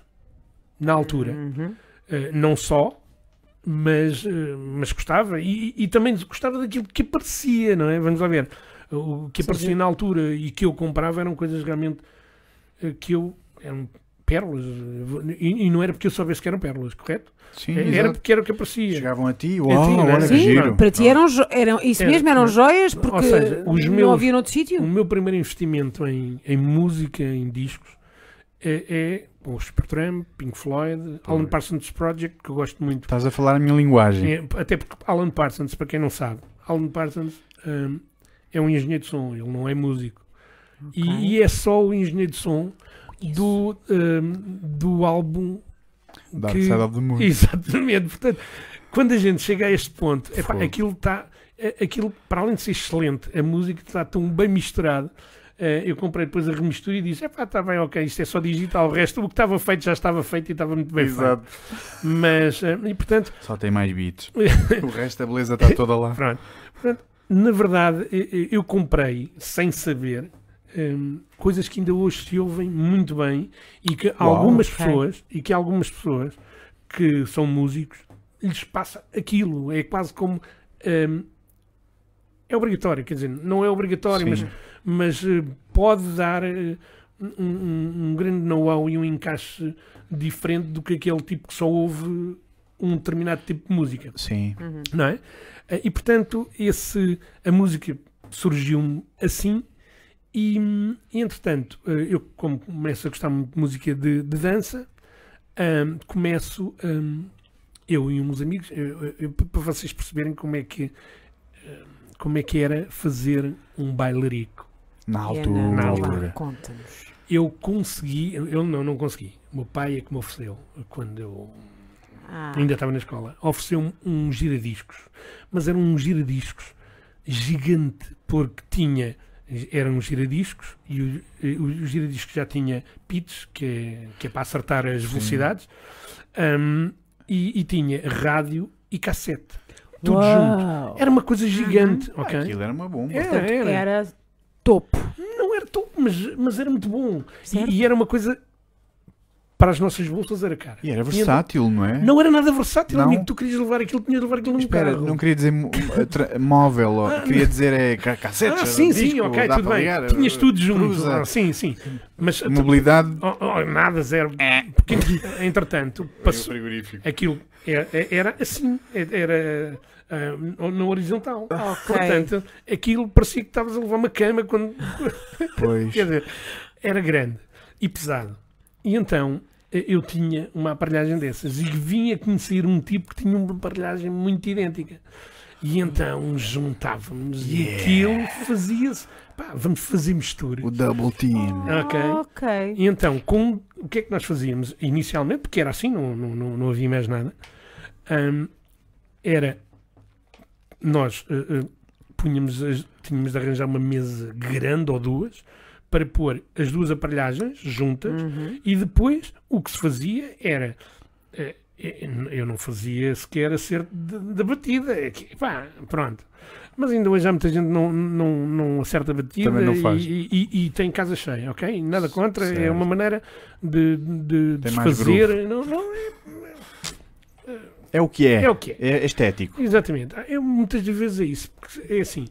na altura. Uhum. Uh, não só, mas, uh, mas gostava. E, e também gostava daquilo que aparecia, não é? Vamos lá ver. O que Sim, aparecia sim. na altura e que eu comprava eram coisas realmente uh, que eu. eram pérolas. E, e não era porque eu soubesse que eram pérolas, correto? Sim, era exato. porque era o que aparecia. Chegavam a ti, uau, não é? olha que Sim, giro. para ti eram, jo- eram isso Era, mesmo, eram não. joias porque seja, os não meus- havia noutro O sítio. meu primeiro investimento em, em música, em discos, é, é o Supertramp, Pink Floyd, Alan Parsons Project, que eu gosto muito. Estás a falar a minha linguagem. É, até porque Alan Parsons, para quem não sabe, Alan Parsons hum, é um engenheiro de som, ele não é músico. Ok. E, e é só o engenheiro de som do, hum, do álbum. Dark que- Side of the Moon. Exatamente. Portanto, quando a gente chega a este ponto, epá, aquilo está. Aquilo, para além de ser excelente, a música está tão bem misturada eh, eu comprei depois a remistura e disse: epá, está bem, ok, isto é só digital. O resto, o que estava feito já estava feito e estava muito bem Exato. feito. Mas, eh, e portanto, Só tem mais beats. o resto da beleza está toda lá. Pronto. Portanto, na verdade, eu comprei, sem saber, hum, coisas que ainda hoje se ouvem muito bem e que Uau, algumas ok. pessoas, e que algumas pessoas que são músicos, lhes passa aquilo. É quase como. hum, é obrigatório, quer dizer, não é obrigatório, mas, Sim. mas eh, pode dar eh, um, um- um grande know-how e um encaixe diferente do que aquele tipo que só ouve um determinado tipo de música Sim. não é? Eh, E portanto, esse, a música surgiu assim, e, entretanto, eh, eu, como começo a gostar muito de música de, de dança, hum, começo, hum, eu e uns amigos, eu- eu- para vocês perceberem como é que como é que era fazer um bailarico. Na É, altura. na altura. Conta-nos. Eu consegui, eu não, não consegui. O meu pai é que me ofereceu quando eu Ah, ainda estava na escola, ofereceu-me um giradiscos, mas era um giradiscos gigante, porque tinha, era um giradiscos e o, e o giradiscos já tinha pitch, que é, que é para acertar as velocidades, hum, e, e tinha rádio e cassete, tudo junto. Uau. Era uma coisa gigante, Ah, ok? Aquilo era uma bomba. Era, era. era topo. Não era top, mas, mas era muito bom. E, e era uma coisa, para as nossas bolsas era cara. E era versátil, não é? Não era nada versátil, Não. amigo. Tu querias levar aquilo, tinhas de levar aquilo num Espera, carro. não queria dizer móvel. Ah, queria dizer é ca- cassete. Ah, sim, sim, disco, ok, dá tudo bem. ligar, Tinhas tudo junto. Ah, sim, sim. Mas Mobilidade. oh, oh, nada, zero. É. Porque, entretanto, passou, frigorífico. aquilo era, era assim, era ah, na horizontal. Ok. Portanto, aquilo parecia que estavas a levar uma cama quando. Pois. Quer dizer, era grande e pesado. E então eh, eu tinha uma aparelhagem dessas e vinha conhecer um tipo que tinha uma aparelhagem muito idêntica. E então juntávamos e Yeah. aquilo fazia-se. Pá, vamos fazer mistura. O double team. Ok. Ok. E então, com, o que é que nós fazíamos inicialmente? Porque era assim, não, não, não, não havia mais nada. Hum, era nós eh, eh, punhamos, as- tínhamos de arranjar uma mesa grande ou duas para pôr as duas aparelhagens juntas Uhum. e depois o que se fazia era eh, eh, eu não fazia sequer acerto de- da batida é pá, pronto mas ainda hoje há muita gente não, não, não acerta a batida Também não faz. E, e- e tem casa cheia, ok? Nada contra, é Certo. uma maneira de, de desfazer. Não, não, é, É o que é. é o que é. É estético. Exatamente. Ah, Eu muitas vezes é isso. Porque é assim,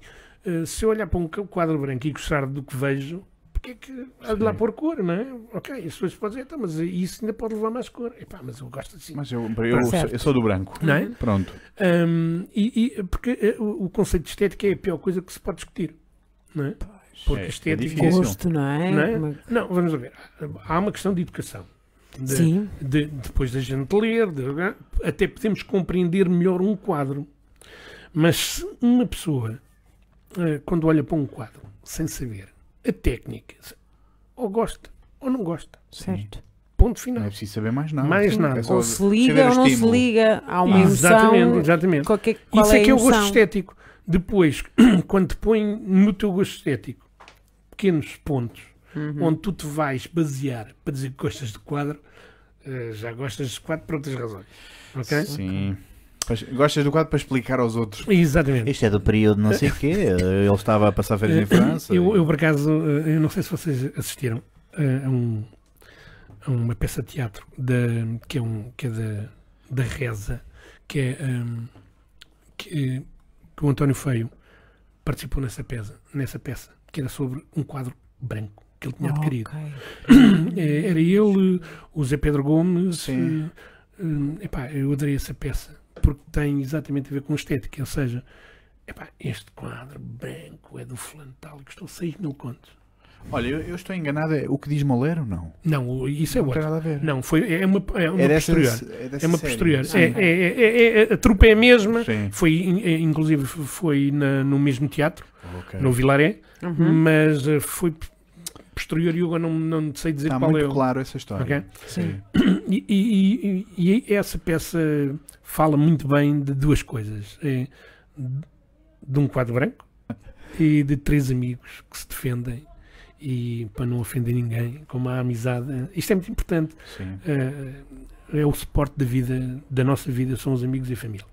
eh, se eu olhar para um quadro branco e gostar do que vejo, porque é que há de lá pôr cor, não é? Ok, as pessoas podem dizer, "Então, mas isso ainda pode levar mais cor. Epá, mas eu gosto assim. Mas eu, eu, sou, Certo. eu sou do branco. Não é? Pronto. Hum, e, e- porque eh, o, o conceito de estética é a pior coisa que se pode discutir. Não é? Porque É- é estética. difícil. Gosto, não é? Não é? Uma- Não, vamos ver. Há uma questão de educação. De- Sim. de- depois da gente ler, de- até podemos compreender melhor um quadro. Mas se uma pessoa, eh, quando olha para um quadro, sem saber a técnica, ou gosta ou não gosta, Certo. ponto Não final. é preciso saber mais nada. Mais Sim, nada. é Ou se liga ou não se liga. Há uma exatamente, emoção. exatamente. Qual, que, qual Isso é é que é o gosto estético. Depois, quando te põe no teu gosto estético pequenos pontos Uhum. onde tu te vais basear para dizer que gostas de quadro, eh, já gostas de quadro por outras razões. Ok? Sim. Mas Gostas do quadro para explicar aos outros. Exatamente. Isto é do período não sei o quê. Ele estava a passar férias em França. Eu, eu, por acaso, eh, eu não sei se vocês assistiram eh, a, um- a uma peça de teatro da, que é, um, que é da, da Reza, que é um, que, que o António Feio participou nessa peça, nessa peça, que era sobre um quadro branco que ele tinha adquirido. Ok. Eh, Era ele, o Zé Pedro Gomes. Sim. eh, eh, epá, eu adorei essa peça porque tem exatamente a ver com estética. Ou seja, epá, este quadro branco é do fulano tal e custou 6 mil contos. Olha, eu, eu estou enganado. É o que diz Molero? Não. Não, isso é não tem outro. nada a ver. Não, foi, é uma, é uma é dessa, posterior. é dessa É uma posterior. É, é- a trupe é a mesma. Sim. Foi, in- inclusive, foi na- no mesmo teatro, Ok. no Vilaré, Uhum. mas eh, foi posterior eu agora não, não sei dizer Está qual muito é claro essa história. Ok? Sim. E, e- e- e essa peça fala muito bem de duas coisas: É de um quadro branco e de três amigos que se defendem e para não ofender ninguém, como a amizade, isto é muito importante. Sim. eh, é o suporte da vida, da nossa vida, são os amigos e a família.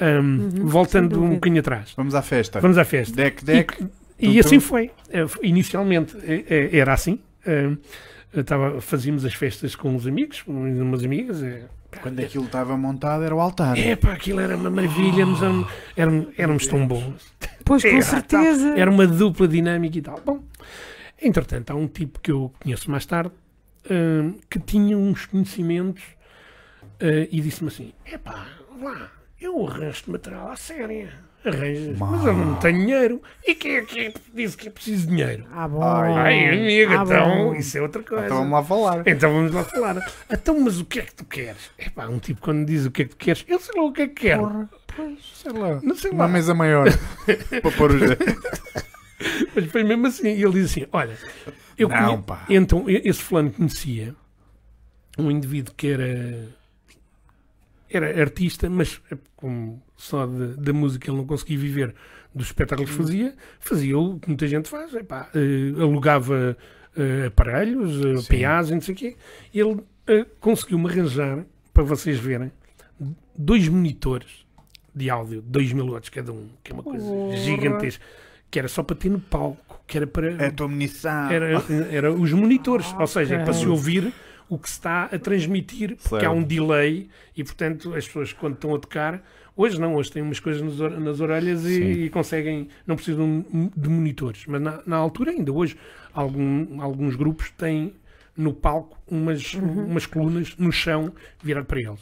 Ahm, Uhum, voltando um bocadinho atrás, Vamos à festa. vamos à festa. Deck, deck. E, e assim foi. F- Inicialmente eh, eh, era assim. Tava, fazíamos as festas com os amigos, com umas amigas. Quando aquilo estava montado era o altar. É pá, aquilo era uma maravilha, éramos, éramos, éramos tão bons. Pois, com Era, certeza. Era uma dupla dinâmica e tal. Bom, entretanto, há um tipo que eu conheço mais tarde hum, que tinha uns conhecimentos eh, e disse-me assim: epá, lá, eu arranjo material à séria. Arranjas, mas eu não tenho dinheiro. E quem é que disse que é preciso de dinheiro? Ah, bom. Ai, amiga, Ah, então, bom. isso é outra coisa. Então vamos lá falar. Então vamos lá falar. Então, mas o que é que tu queres? Epá, um tipo quando diz o que é que tu queres, eu sei lá o que é que quero. Sei lá. Não sei lá. Uma mesa maior. para pôr os. Mas foi mesmo assim. E ele diz assim: Olha, eu Não, conhe- pá. Então, esse fulano conhecia um indivíduo que era. Era artista, mas eh, como só da música ele não conseguia viver dos espetáculos que fazia, fazia o que muita gente faz, epá, eh, alugava eh, aparelhos, Sim. PAs e não sei o quê. Ele eh, conseguiu-me arranjar, para vocês verem, dois monitores de áudio, 2 mil watts cada um, que é uma coisa Porra. gigantesca, que era só para ter no palco, que era para. É a tua munição. Era, era os monitores, ou seja, para se ouvir o que se está a transmitir, porque há Certo. um delay e, portanto, as pessoas quando estão a tocar, hoje não, hoje têm umas coisas nas, or- nas orelhas e, e conseguem, não precisam de monitores, mas na, na altura, ainda hoje, algum- alguns grupos têm no palco umas, umas colunas no chão virado para eles.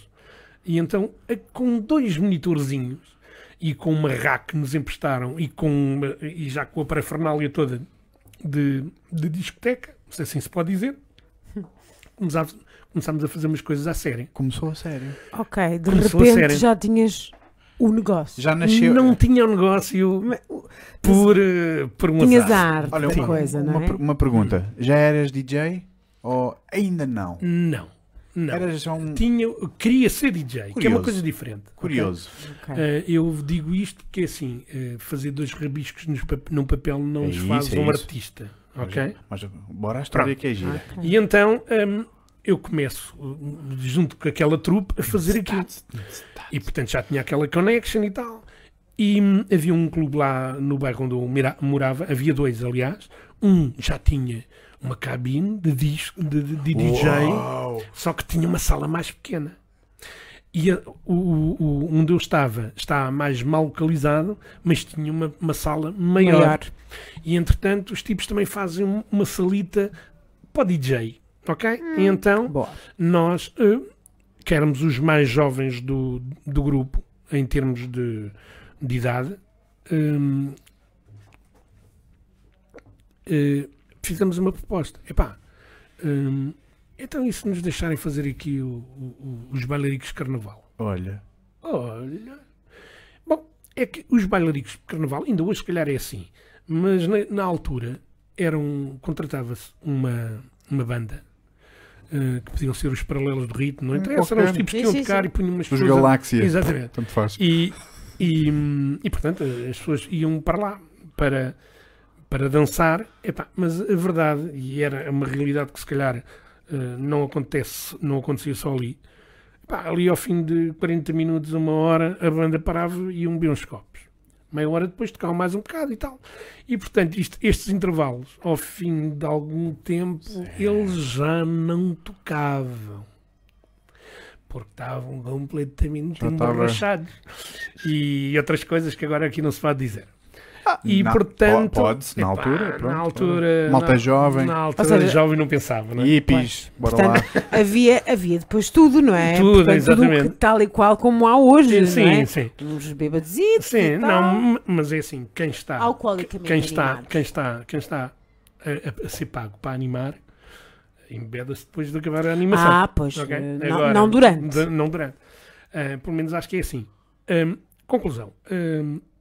E então, com dois monitorzinhos e com uma rack que nos emprestaram e, com uma- e já com a parafernália toda de, de discoteca, não sei se assim se pode dizer, começámos, a fazer umas coisas à série. Começou a sério. Ok, de Começou a repente sério. já tinhas o negócio. Já nasceu. Não tinha um negócio Mas, uh, por, por um Tinhas a azar. arte Olha, da uma, coisa, não uma, é? per- uma pergunta. Já eras DJ? Ou ainda não? Não, não. Eras só um. Tinha, queria ser DJ, que é uma Curioso. coisa diferente. Curioso. Ok. Eh, eu digo isto porque assim, eh, fazer dois rabiscos nos pap- num papel não É nos isso, faz é um isso. artista. Ok? Mas bora à história Pronto. que é gira. Ok. E então hum, eu começo, hum, junto com aquela trupe, a fazer aquilo. E portanto já tinha aquela connection e tal. E hum, havia um clube lá no bairro onde eu mira- morava, havia dois, aliás. Um já tinha uma cabine de disco, de, de- de DJ, Uau! só que tinha uma sala mais pequena. E a- o, o- onde eu estava está mais mal localizado, mas tinha uma, uma sala maior. Maior. E entretanto, os tipos também fazem um- uma salita para o DJ. Ok? E então, Boa. nós, eh, que éramos os mais jovens do, do grupo, em termos de, de idade, hum, eh, fizemos uma proposta. Epá, hum, então e se nos deixarem fazer aqui o- o- o- os bailaricos de carnaval? Olha. Olha. Bom, é que os bailaricos de carnaval, ainda hoje se calhar é assim, mas na, na altura eram, contratava-se uma, uma banda eh, que podiam ser os paralelos do ritmo, não Hum, interessa, eram os tipos que iam tocar e punham umas Os pessoas. a- Galáxia. Exatamente. Tanto faz. E, e, e, portanto as pessoas iam para lá para, para dançar, Epá, mas a verdade, e era uma realidade que se calhar não, acontece, não acontecia só ali, Epá, ali ao fim de 40 minutos, uma hora, a banda parava e iam beber uns copos. Meia hora depois tocavam mais um bocado e tal. E portanto, isto- estes intervalos, ao fim de algum tempo, eles já não tocavam. Porque estavam completamente Já emborrachados. E outras coisas que agora aqui não se pode dizer. Ah, E na- portanto. po- Pode-se, na altura. pronto. na altura. Malta na, jovem. Na altura, seja, jovem não pensava, não é? Hippies. Bora lá. Portanto, havia, havia depois tudo, não é? Tudo, Portanto, exatamente. que tal e qual como há hoje, Sim, não é? sim. Uns bêbados Sim, e tal, não, mas é assim, quem está. alcoolicamente quem está, quem está, quem está a, a- a ser pago para animar, embeda-se depois de acabar a animação. Ah, pois, ok? eh, não, Agora, não durante. de- não durante. Ah, pelo menos acho que é assim. Ahm, conclusão. A-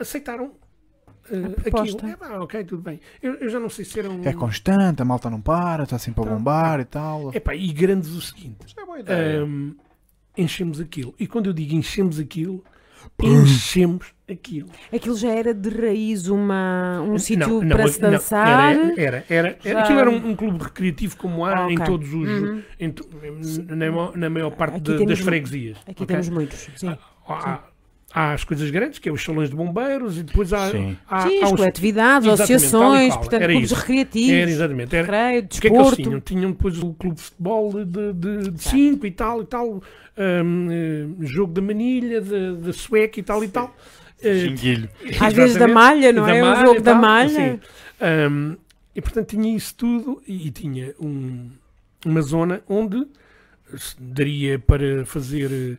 aceitaram ah, proposta. aquilo. É, pá, ok, tudo bem. Eu, eu já não sei se eram. É constante, a malta não para, está sempre a Pronto. bombar e tal. Epá, e grandes o seguinte. É boa Ahm, enchemos aquilo. E quando eu digo enchemos aquilo, enchemos aquilo. Aquilo já era de raiz uma, um Não, sítio não, para não, se dançar. Era, era, era, era- Já- aquilo era um, um clube recreativo como há Ah, em ok. todos os. Uhum. em na, maior- na maior parte de- temos das freguesias. Aqui ok? temos muitos. Sim, Há, há as coisas grandes, que é os salões de bombeiros, e depois há. Sim. há, Sim há as os- coletividades, associações, portanto, era clubes isso. recreativos, Era, exatamente. Era, recreio, O que é que eles desporto. tinham? Tinham depois o clube de futebol de, de, de cinco e tal e tal, hum, eh, jogo da manilha, de, de sueca e tal e tal. Xinguilho. Às vezes da malha, não Da é? O malha jogo e da tal, malha. assim. Hum, e portanto tinha isso tudo e, e tinha um- uma zona onde se daria para fazer eh,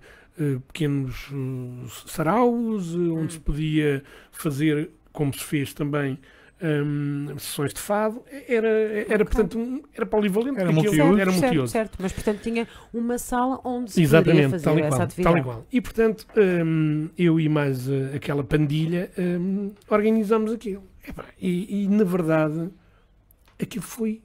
pequenos eh, saraus, eh, onde se podia fazer, como se fez também, hum, sessões de fado. Era, era portanto, um- era polivalente. Era multiuso. Era certo, multiuso. certo, mas portanto tinha uma sala onde se poderia Exatamente, fazer tal e, essa qual, atividade. tal e qual. E portanto, hum, eu e mais eh, aquela pandilha hum, organizámos aquilo. E, e, na verdade, aquilo foi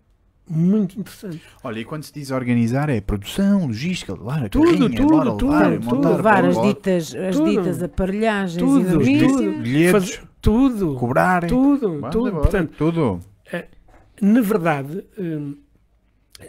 muito interessante. Olha, e quando se diz organizar é produção, logística, levar a Tudo, carrinha, tudo, levar, tudo, levar, tudo. montar, levar as ditas, as Tudo. ditas aparelhagens Tudo, e tudo. bilhetes, Faz- tudo, cobrarem. tudo, tudo. embora. Portanto, tudo. na verdade, hum,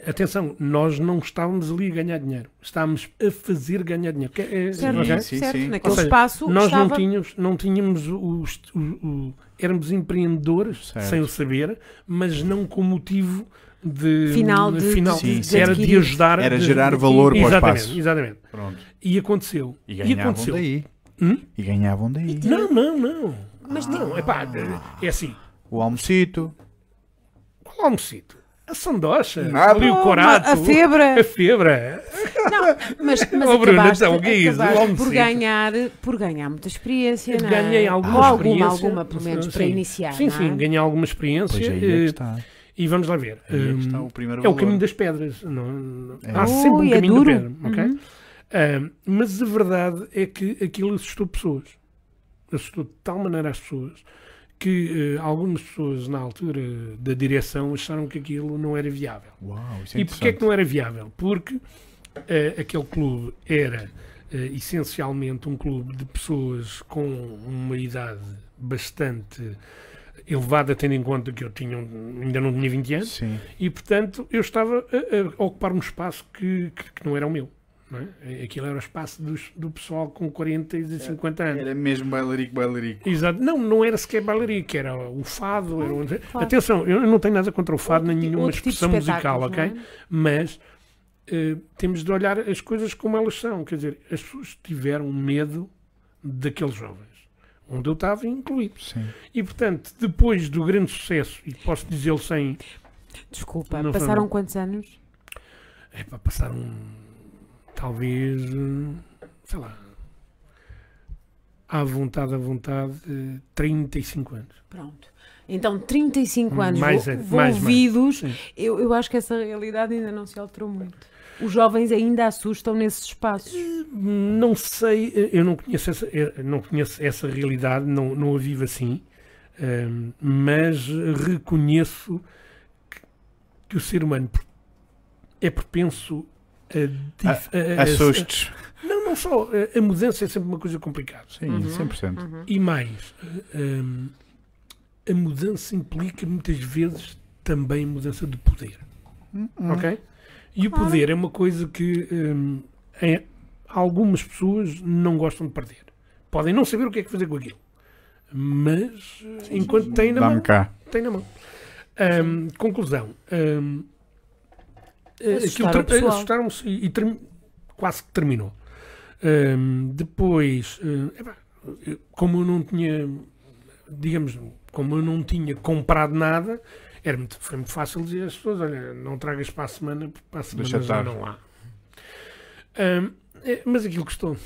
atenção, nós não estávamos ali a ganhar dinheiro, estávamos a fazer ganhar dinheiro. Que é- Certo, ok? sim, certo. sim. Naquele Ou seja, espaço Nós estava... não tínhamos, não tínhamos os, o- o- éramos empreendedores Certo. sem o saber, mas não com motivo de Final de- final. Sim, sim. era de ajudar, Era gerar de- valor para o espaço. exatamente. Pronto. E aconteceu. E E, ganhavam aconteceu. daí. Hum? E ganhavam daí. Não, não, não. Mas não, é pá, é assim. O almocito. Qual almocito? A sandocha, Nada. ali o corato, a febra. a febra. Não, mas, mas Oh, Bruno, acabaste, então, o que é acabaste por ganhar, por ganhar muita experiência, não é? Ganhei alguma Ou alguma, experiência. alguma, pelo menos, Sim. para iniciar, Sim, não sim, é? ganhei alguma experiência. Pois aí é que eh, está. E vamos lá ver. Aí é Hum, o primeiro É o valor. caminho das pedras. Não, não- É. Há sempre um Ui, é caminho duro. da pedra. ok? Uhum. Ah, mas a verdade é que aquilo assustou pessoas. Assustou de tal maneira as pessoas que eh, algumas pessoas na altura da direção acharam que aquilo não era viável. Uau, isso é E porquê é que não era viável? Porque eh, aquele clube era eh, essencialmente um clube de pessoas com uma idade bastante elevada, tendo em conta que eu tinha, ainda não tinha 20 anos, Sim. e portanto eu estava a, a ocupar um espaço que, que, que não era o meu. Não é? Aquilo era o espaço dos- do pessoal com 40 e 50 anos. Era mesmo bailarico, bailarico. Exato. Não, não era sequer bailarico, era o fado. Era o- claro. Atenção, eu não tenho nada contra o fado, Outro nem nenhuma tipo expressão musical, espetáculos, ok? é? Mas eh, temos de olhar as coisas como elas são. Quer dizer, as pessoas tiveram medo daqueles jovens, onde eu estava incluído. Sim. E portanto, depois do grande sucesso, e posso dizê-lo sem. Desculpa, Não passaram quantos anos? É para passar um. Talvez. Sei lá. À vontade, à vontade, eh, 35 anos. Pronto. Então, 35 anos Mais vo- é- mais, mais. envolvidos, Sim. eu, eu acho que essa realidade ainda não se alterou muito. Os jovens ainda assustam nesses espaços. Não sei, eu não conheço essa, não conheço essa realidade, não, não a vivo assim, ehm, mas reconheço que, que o ser humano é propenso a, a- a- Assustes. Não, não só. A, mudança é sempre uma coisa complicada. Sim, Uhum. 100%. Uhum. E mais, eh, ehm, a mudança implica muitas vezes também mudança de poder. Ok? E o Claro. poder é uma coisa que hum, é- algumas pessoas não gostam de perder. Podem não saber o que é que fazer com aquilo. Mas eh, enquanto têm na Dá-me mão, cá. têm na mão. Hum, conclusão. hum, eh, Assustaram aquilo o pessoal. assustaram-se e, e quase que terminou. Hum, depois, hum, eu- como eu não tinha, digamos, como eu não tinha comprado nada, era muito, foi muito fácil dizer às pessoas: olha, não tragas para a semana, porque para a semana Deixa já estar. não há. Hum, é, mas aquilo custou-me.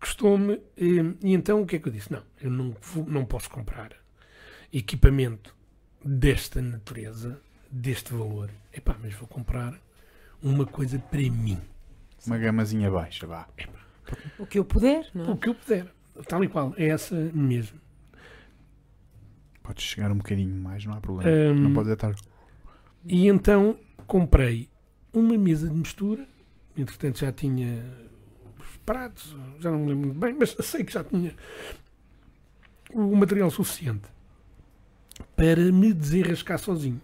Custou-me, hum, e então o que é que eu disse? Não, eu não, vou- não posso comprar equipamento desta natureza, deste valor. Epá, mas vou comprar uma coisa para mim. Uma gamazinha baixa, vá. O que eu puder, não é? O que eu puder. Tal e qual. É essa mesmo. Podes chegar um bocadinho mais, não há problema. Hum, Não podes estar. E então comprei uma mesa de mistura. Entretanto já tinha os preparados, já não me lembro muito bem, mas sei que já tinha o material suficiente para me desenrascar sozinho.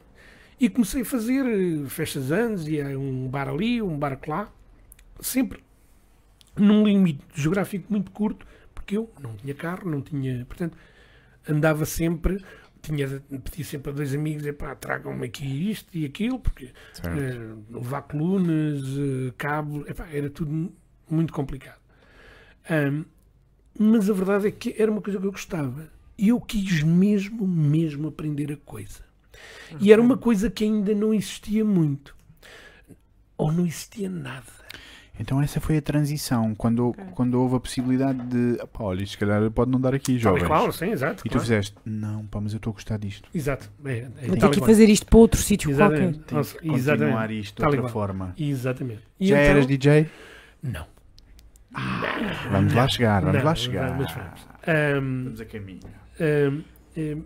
E comecei a fazer eh, festas de anos, ia um bar ali, um bar lá, sempre num limite geográfico muito curto, porque eu não tinha carro, não tinha, portanto, andava sempre, tinha, pedia sempre a dois amigos, tragam-me aqui isto e aquilo, porque eh, levar colunas, eh, cabo, epá, era tudo mu- muito complicado. Ahm, mas a verdade é que era uma coisa que eu gostava. E eu quis mesmo, mesmo aprender a coisa. E era uma coisa que ainda não existia muito. Ou não existia nada. Então essa foi a transição, quando, quando houve a possibilidade de, pá, olha, isto se calhar pode não dar aqui, e jovens. qual, sim, exato. E tu claro. fizeste, não, pá, mas eu estou a gostar disto. Exato. É, é, Vou ter que fazer isto para outro sítio qualquer. Exatamente. Tenho que continuar exatamente. isto de Tal e outra forma. Exatamente. E Já então- eras DJ? Não. Vamos lá chegar, vamos Não, lá chegar. mas vamos. Ahm, Estamos a caminho. Ahm, ahm,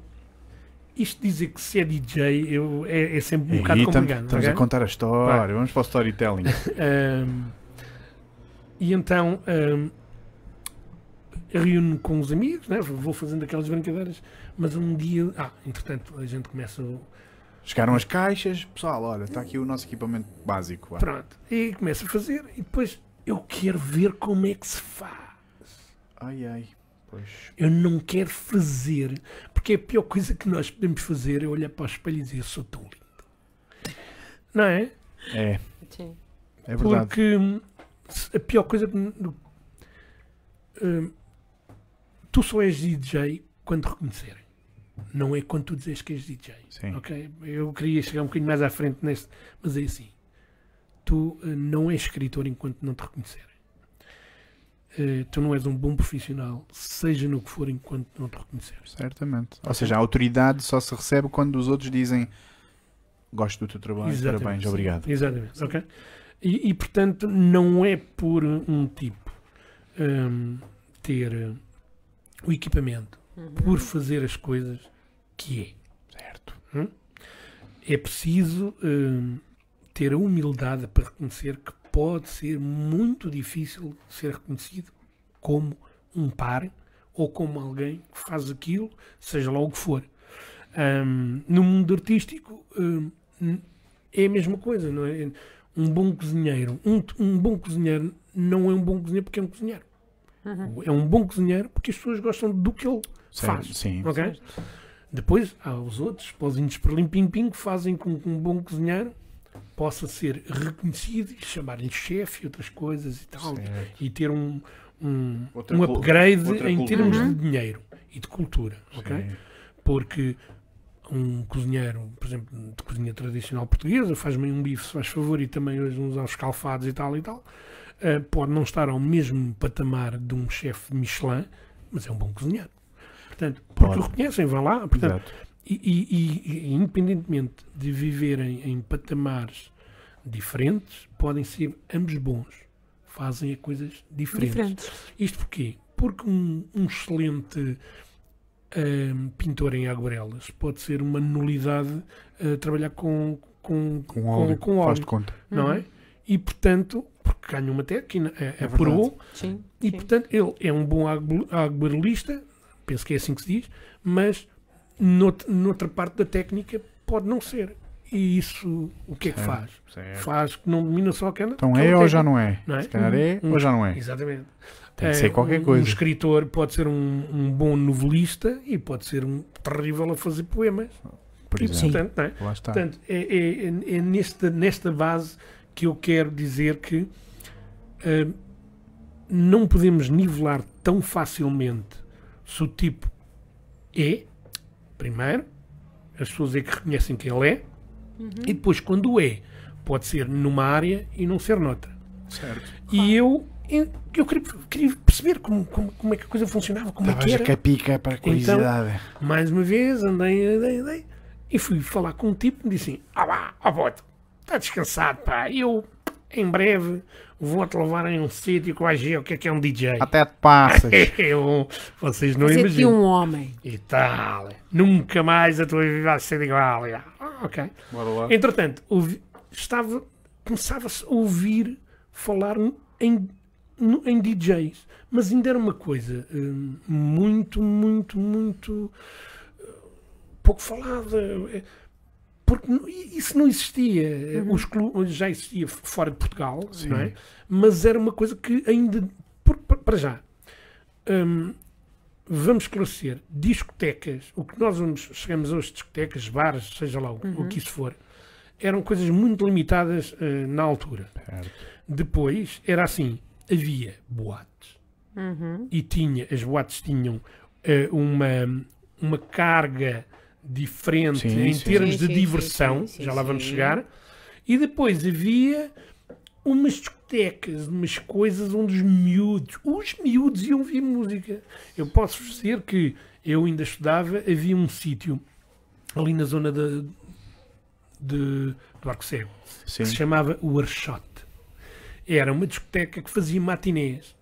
isto dizer que se é DJ eu, é, é sempre um E bocado estamos, complicado. estamos ok? a contar a história, vamos para o storytelling. Ahm, e então ahm, reúno-me com os amigos, né? vou fazendo aquelas brincadeiras, mas um dia, ah, entretanto, a gente começa. o- Chegaram as caixas, pessoal, olha, está aqui o nosso equipamento básico. vá. Pronto, e começo a fazer, e depois eu quero ver como é que se faz. Ai, ai, pois. Eu não quero fazer, porque a pior coisa que nós podemos fazer é olhar para o espelho e dizer: Eu sou tão lindo. Não é? É, Sim. é verdade. Porque hum, a pior coisa hum, tu só és DJ quando reconhecerem. Não é quando tu dizes que és DJ. Sim. Ok? Eu queria chegar um bocadinho mais à frente neste, mas é assim. Tu eh, não és escritor enquanto não te reconhecerem. Eh, tu não és um bom profissional, seja no que for, enquanto não te reconheceres. Certamente. Ou seja, a autoridade só se recebe quando os outros dizem gosto do teu trabalho, Exatamente, parabéns, obrigado. Exatamente, ok? E, e, portanto, não é por um tipo hum, ter o equipamento, por fazer as coisas que é. Certo. É preciso hum, ter a humildade para reconhecer que pode ser muito difícil ser reconhecido como um par ou como alguém que faz aquilo, seja lá o que for. Hum, no mundo artístico hum, é a mesma coisa, não é? Um bom cozinheiro, um, um bom cozinheiro não é um bom cozinheiro porque é um cozinheiro. É um bom cozinheiro porque as pessoas gostam do que ele Certo, faz. Sim. Ok? Depois há os outros, pozinhos por limpim-pim, que fazem com que um bom cozinheiro possa ser reconhecido e chamarem chefe e outras coisas e tal. Certo. E ter um, um, Outra um upgrade em termos Uhum. de dinheiro e de cultura. ok? Sim. Porque um cozinheiro, por exemplo, de cozinha tradicional portuguesa, faz-me um bife, se faz favor, e também hoje uns aos calfados e tal e tal, eh, pode não estar ao mesmo patamar de um chefe Michelin, mas é um bom cozinheiro. Portanto, porque Pode. o reconhecem, vão lá. Portanto, Exato. e, e- e- independentemente de viverem em patamares diferentes, podem ser ambos bons. Fazem coisas diferentes. Diferentes. Isto porquê? Porque um, um excelente ahm, pintor em aguarelas pode ser uma nulidade a trabalhar com, com, Com óleo. com Faz óleo, de conta. não é? E portanto, porque ganha uma técnica, é, É apurou, Sim. e sim. portanto ele é um bom agu- aguarelista, penso que é assim que se diz, mas nout- noutra parte da técnica pode não ser. E isso o que é que Certo. faz? Certo. Faz que não domina só a cana. Então é ou já não é? não é? Se calhar é Um- ou já não é? Exatamente. Tem que É, ser qualquer um, coisa. Um escritor pode ser um, um bom novelista e pode ser um terrível a fazer poemas. Por E, exemplo. portanto, não é? Lá está. Portanto, é, é- é- é nesta, nesta base que eu quero dizer que ah, não podemos nivelar tão facilmente se o tipo é, primeiro, as pessoas é que reconhecem que ele é, e depois, quando é, pode ser numa área e não ser noutra. Certo. E eu, eu, eu queria, queria perceber como, como, como é que a coisa funcionava, como é Estavas que a era. capica para a curiosidade. Mais uma vez, andei, andei, andei. E fui falar com um tipo e disse assim: Ah, vá, boto, está descansado, pá. Eu, em breve, vou-te levar em um sítio que vais ver o que é que é um DJ. Até te passas. Eu, vocês não Fazer de imaginam. um homem. E tal. Nunca mais a tua vida vai ser igual. E, ah, ok. Bora lá. Entretanto, ouvi- estava, começava-se a ouvir falar em em DJs, mas ainda era uma coisa hum, muito, muito, muito eh, pouco falada. eh, Porque isso não existia. Uhum. Os clubes já existia fora de Portugal, Sim. não é? mas era uma coisa que ainda. para já. hum, vamos esclarecer, discotecas, o que nós vamos, chegamos hoje, discotecas, bares, seja lá o, o que isso for, eram coisas muito limitadas eh, na altura. Certo. Depois era assim, havia boates Uhum. e tinha, as boates tinham eh, uma, uma carga diferente Sim, em sim. termos Sim, de sim, diversão, sim, sim, já lá vamos sim. chegar, e depois havia umas discotecas, umas coisas onde os miúdos, os miúdos iam ouvir música. Eu posso dizer que eu ainda estudava, havia um sítio ali na zona de, de- do Arco Cego, que se chamava o Arshot. Era uma discoteca que fazia matinés.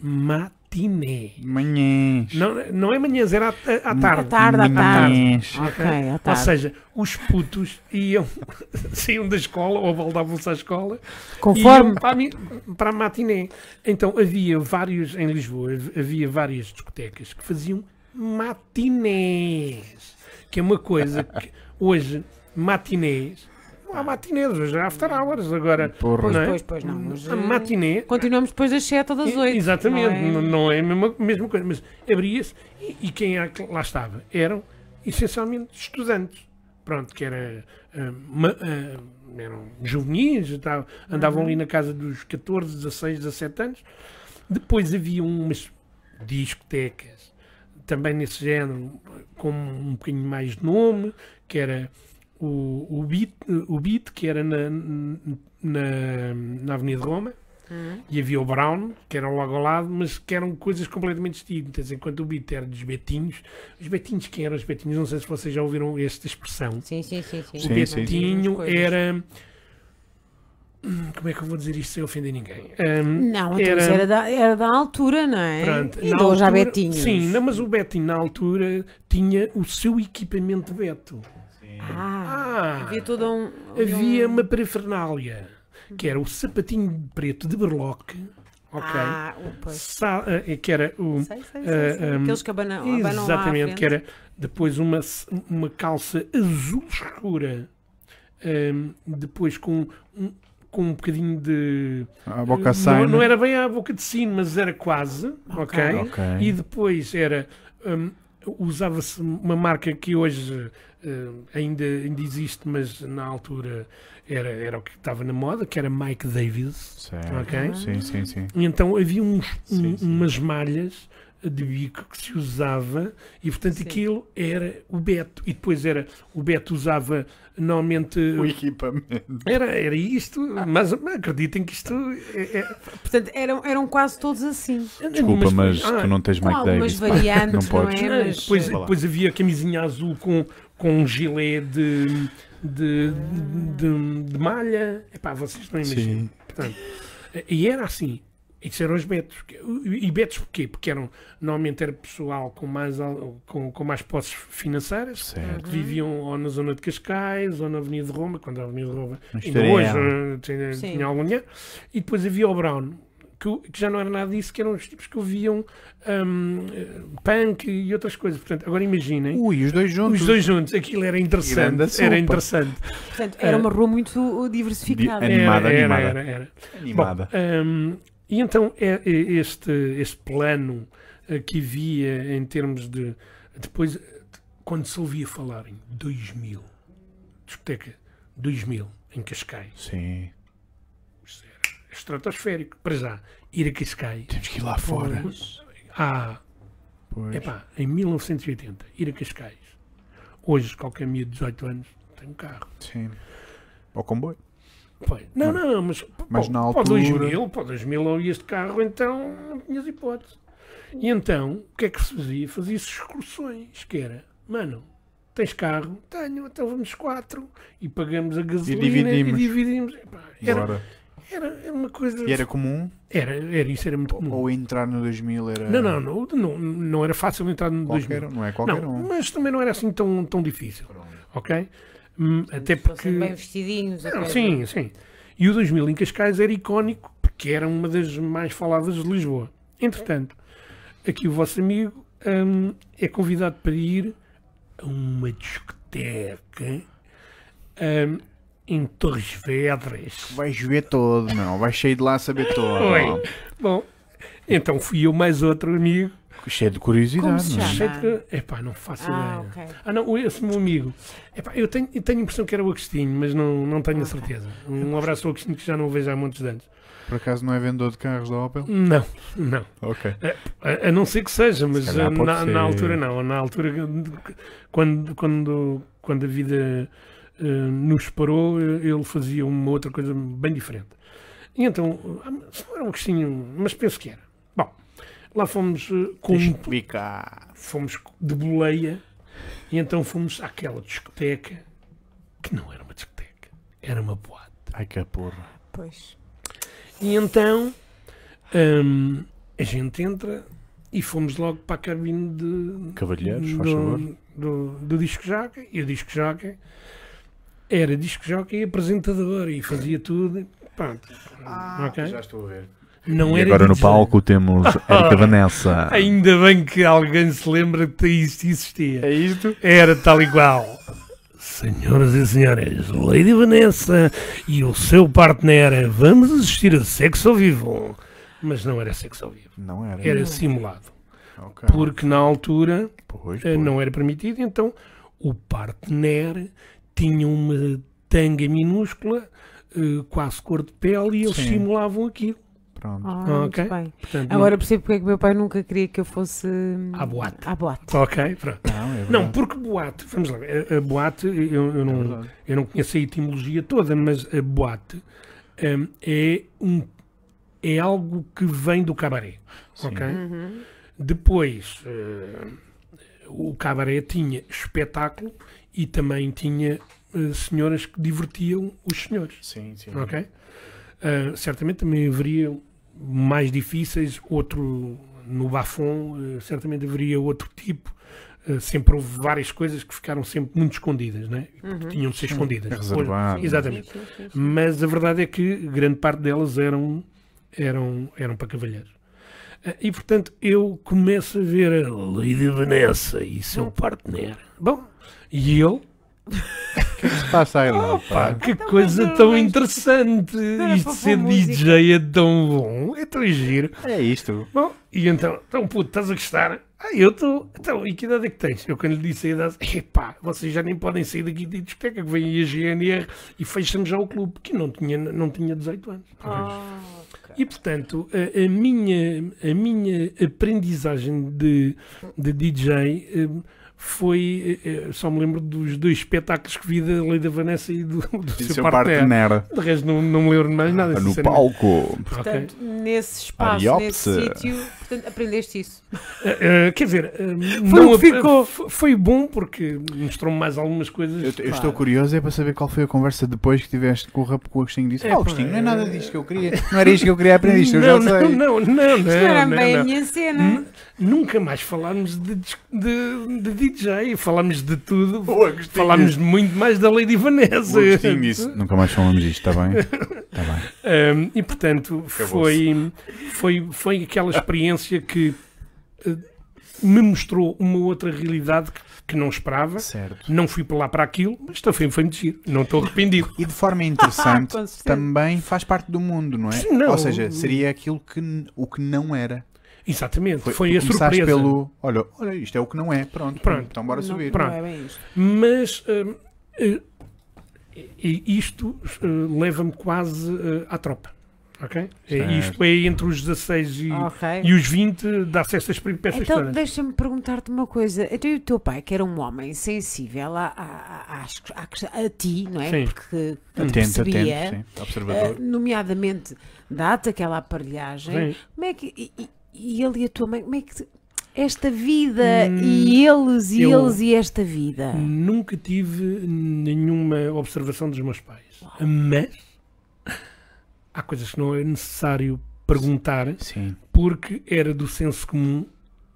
Matiné. Manhãs. Não, não é manhãs, era à, à À tarde. tarde, à tarde. Manhãs. Ok, à Ou tarde. seja, os putos iam, saíam da escola ou voltavam-se à escola Conforme. iam para a, para a matiné. Então havia vários, em Lisboa, havia várias discotecas que faziam matinés. Que é uma coisa que hoje, matinés, há matinés, hoje há after hours. Agora, Porra. Pois, não é? pois, pois não. Mas, a eh, matiné Continuamos depois das 7 ou das e- 8. Exatamente, não é? é, não é a mesma, mesma coisa, mas abria-se e, e quem é lá estava eram essencialmente estudantes. Pronto, que era, ah, ma- ah, eram juvenis, estavam- andavam Uhum. ali na casa dos 14, 16, 17 anos. Depois havia umas discotecas, também nesse género, com um bocadinho mais de nome, que era o, o, Beat, o Beat, que era na, na, na Avenida de Roma, Hum. e havia o Brown, que era logo ao lado, mas que eram coisas completamente distintas. Enquanto o Beat era dos Betinhos, os Betinhos, quem eram os Betinhos? Não sei se vocês já ouviram esta expressão. Sim, sim, sim. sim. O Sim, Betinho Coisas. era. Hum, Como é que eu vou dizer isto sem ofender ninguém? Hum, Não, então Era- era da, era da altura, não é? Pronto, e há altura- Betinhos. Sim, não, mas o Betinho na altura tinha o seu equipamento Beto. Ah, Ah, havia todo um. havia um- uma parafernália, que era o sapatinho preto de berloque, ok? Ah. Sa- eh, que era o, Sei, sei, sei. Sei. um, Aqueles que abanam, abanam Exatamente, que era depois uma, uma calça azul escura, hum, depois com um, com um bocadinho de. A boca não, não era bem a boca de sino, mas era quase, ok? Ok. E depois era. hum, Usava-se uma marca que hoje hum, ainda, ainda existe, mas na altura era, era o que estava na moda, que era Mike Davis. Certo. Ok. Sim, sim, sim. E então havia uns, Sim, um- sim. umas malhas de bico que se usava e portanto Sim. aquilo era o Beto e depois era o Beto usava normalmente O equipamento. era, era isto mas acreditem que isto é, é- Portanto, eram, eram quase todos assim. Desculpa, mas ah, tu não tens Mike algumas Davis. variantes, Não não, podes. é? Mas, depois, depois havia a camisinha azul com, com um gilet de, de, de, de malha Epá, vocês não imaginam Sim. Portanto, e era assim. Isso eram os betos. E betos porquê? Porque eram, normalmente era pessoal com mais, com, com mais posses financeiras, Certo. que viviam ou na zona de Cascais ou na Avenida de Roma, quando a Avenida de Roma ainda hoje eh, tinha, tinha algum dinheiro. E depois havia o Brown, que, já não era nada disso, que eram os tipos que ouviam eh, punk e outras coisas. Portanto, agora imaginem. Ui, os dois juntos. Os dois juntos, aquilo era interessante. Era interessante. portanto, era uma rua muito diversificada. Di- Animada, era, era, animada. era, era. Animada. Bom, hum, e então é, é este, este plano eh, que havia em termos de. Depois, quando se ouvia falar em 2000, discoteca 2000, em Cascais, Sim. isto era estratosférico. Para já, ir a Cascais. Temos que ir lá fora. Há, Pois. epá, em 1980, ir a Cascais. Hoje, qualquer miúdo de 18 anos tem um carro. Sim. Ao comboio. Pois. Não, não, mas, Mas pô, na para altura- 2000, para o 2000 ou este carro, então não tinhas hipótese. E então, o que é que se fazia? Fazia-se excursões, que era, mano, tens carro? Tenho, então vamos quatro e pagamos a gasolina e dividimos. dividimos. Epá, Era, era, era uma coisa... E era comum? Era, era isso, era muito comum. Ou entrar no 2000 era. Não, não, não, não, não era fácil entrar no Qualquer 2000. um, não é qualquer Não, um. mas também não era assim tão, tão difícil, ok? Hum, Até porque... bem vestidinhos. Não, sim, sim. E o 2000 em Cascais era icónico, porque que era uma das mais faladas de Lisboa. Entretanto, aqui o vosso amigo hum, é convidado para ir a uma discoteca hum, em Torres Vedras. Vai chover todo, não. Vai cheio de lá a saber todo. Oi. Bom, então fui eu mais outro amigo. Cheio de curiosidade, Como se não é? chama? Cheio de- Epá, não faço Ah, ideia. ok. Ah, não, esse meu amigo. Epá, eu, tenho, eu tenho a impressão que era o Agostinho, mas não, não tenho a Ok. certeza. Um abraço ao Agostinho que já não o vejo há muitos anos. Por acaso não é vendedor de carros da Opel? Não, não. Ok. A, a não ser que seja, mas pode na, ser. na altura não. Na altura, quando, quando, quando a vida eh, nos parou, eh, ele fazia uma outra coisa bem diferente. E então, ah, se não era um Agostinho, mas penso que era. Lá fomos eh, com fomos de boleia e então fomos àquela discoteca que não era uma discoteca, era uma boate. Ai que porra. Pois. E então hum, a gente entra e fomos logo para a cabine de, Cavalheiros, faz favor. do, do, do disco jockey e o disco jockey era disco jockey e apresentador e fazia tudo. Pronto, ok? Já estou a ver. Não E era agora no palco temos Érica Vanessa. Ainda bem que alguém se lembra que isto existia. É isto? Era tal e qual. Senhoras e senhores, Lady Vanessa e o seu partner, vamos assistir a sexo ao vivo. Mas não era sexo ao vivo, Não era. era simulado. Ok. Porque na altura Pois, eh, pois. não era permitido, então o partner tinha uma tanga minúscula, eh, quase cor de pele, e eles Sim. simulavam aquilo. Pronto. Ah, Ok. muito bem. Portanto, Agora percebo porque é que meu pai nunca queria que eu fosse À boate. À boate. não- Ok, pronto. Não, é. Não, porque boate, vamos lá, a, a boate, eu, eu É não, verdade. Eu não conheço a etimologia toda, mas a boate hum, é, um, é algo que vem do cabaré. Sim. ok? Uhum. Depois, eh, o cabaré tinha espetáculo e também tinha eh, senhoras que divertiam os senhores. Sim, sim. ok? Ah, certamente também haveria mais difíceis, outro no Bafon, eh, certamente haveria outro tipo. Eh, sempre houve várias coisas que ficaram sempre muito escondidas, né? Uhum. tinham de ser escondidas. É exatamente. Sim, sim, sim, sim. Mas a verdade é que grande parte delas eram, eram, eram para cavalheiros. Ah, E portanto eu começo a ver a Lady Vanessa e seu partner. Bom, e ele, O que é que se passa aí lá? pá, pá? que coisa tão interessante! Isto de ser. DJ é tão bom, é tão giro. É isto. Bom, e então, então puto, estás a gostar? Ah, eu estou. Então, e que idade é que tens? Eu quando lhe disse a idade, epá, vocês já nem podem sair daqui da discoteca, que vem a GNR e fecham já o clube, que não tinha, não tinha 18 anos. Ok. E portanto, a, a minha, a minha aprendizagem de, de DJ eh, foi. eh, Só me lembro dos dois espetáculos que vi da Lei da Vanessa e do, do E seu, seu partner. De resto, não, não me lembro de mais nada. No sinceramente. palco. Portanto, nesse espaço, Ariopse. nesse sítio, portanto, aprendeste isso. Uh, uh, quer dizer, uh, Foi não ficou. foi bom porque mostrou-me mais algumas coisas. Eu, eu estou curioso é para saber qual foi a conversa depois que tiveste com o rap com o Agostinho disse. É, Ah, pá, Agostinho, não é nada disto que eu queria. Não era isto que eu queria aprender isto, eu não, já não, sei. não, não, não, Isto não era não, bem a minha cena. Nunca mais falámos de, de, de DJ, falámos de tudo, falámos muito mais da Lady Vanessa. O disse. Nunca mais falamos disto, está bem? Está bem. Um, e portanto, foi, foi, foi aquela experiência que uh, me mostrou uma outra realidade que, que não esperava. Certo. Não fui para lá para aquilo, mas também foi muito giro. Não estou arrependido. E de forma interessante, também faz parte do mundo, não é? Não. Ou seja, seria aquilo que o que não era. Exatamente, foi, Foi, a surpresa. pelo. Olha, olha, isto é o que não é. Pronto, Pronto. então bora não, subir. Pronto. Não é bem isto. Mas eh, e isto eh, leva-me quase à tropa. Ok? É, Certo. isto é entre os 16 e, Ok. e os 20, dá-se estas peripécias Então, deixa-me perguntar-te uma coisa. Então, e o teu pai, que era um homem sensível a, a, a, a- a ti, não é? Sim. Porque que Atento, percebia, atento, sim. Observador. nomeadamente, dá-te aquela aparelhagem. Sim. Como é que. E, e- e ele e a tua mãe, como é que. Esta vida Hum, e eles e eles e esta vida. Nunca tive nenhuma observação dos meus pais. Mas há coisas que não é necessário perguntar Sim. porque era do senso comum.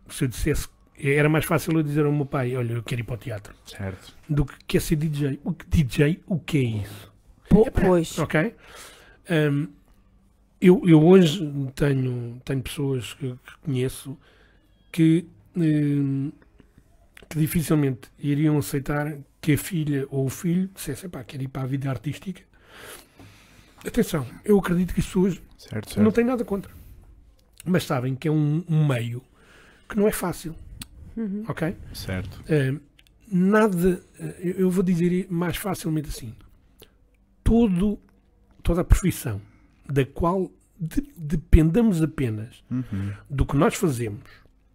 Se eu dissesse, era mais fácil eu dizer ao meu pai: Olha, eu quero ir para o teatro, Certo. do que quer ser DJ. O que DJ, o que é isso? Po- pois. Ok? Hum, eu, eu hoje tenho, tenho pessoas que, que conheço que, eh, que dificilmente iriam aceitar que a filha ou o filho dissesse, pá, quero ir para a vida artística. Atenção, eu acredito que as pessoas Certo, não certo. têm nada contra. Mas sabem que é um, um meio que não é fácil, Uhum. ok? Certo. Eh, nada, eh, eu eu vou dizer mais facilmente assim: todo, toda a profissão da qual de- dependamos apenas Uhum. do que nós fazemos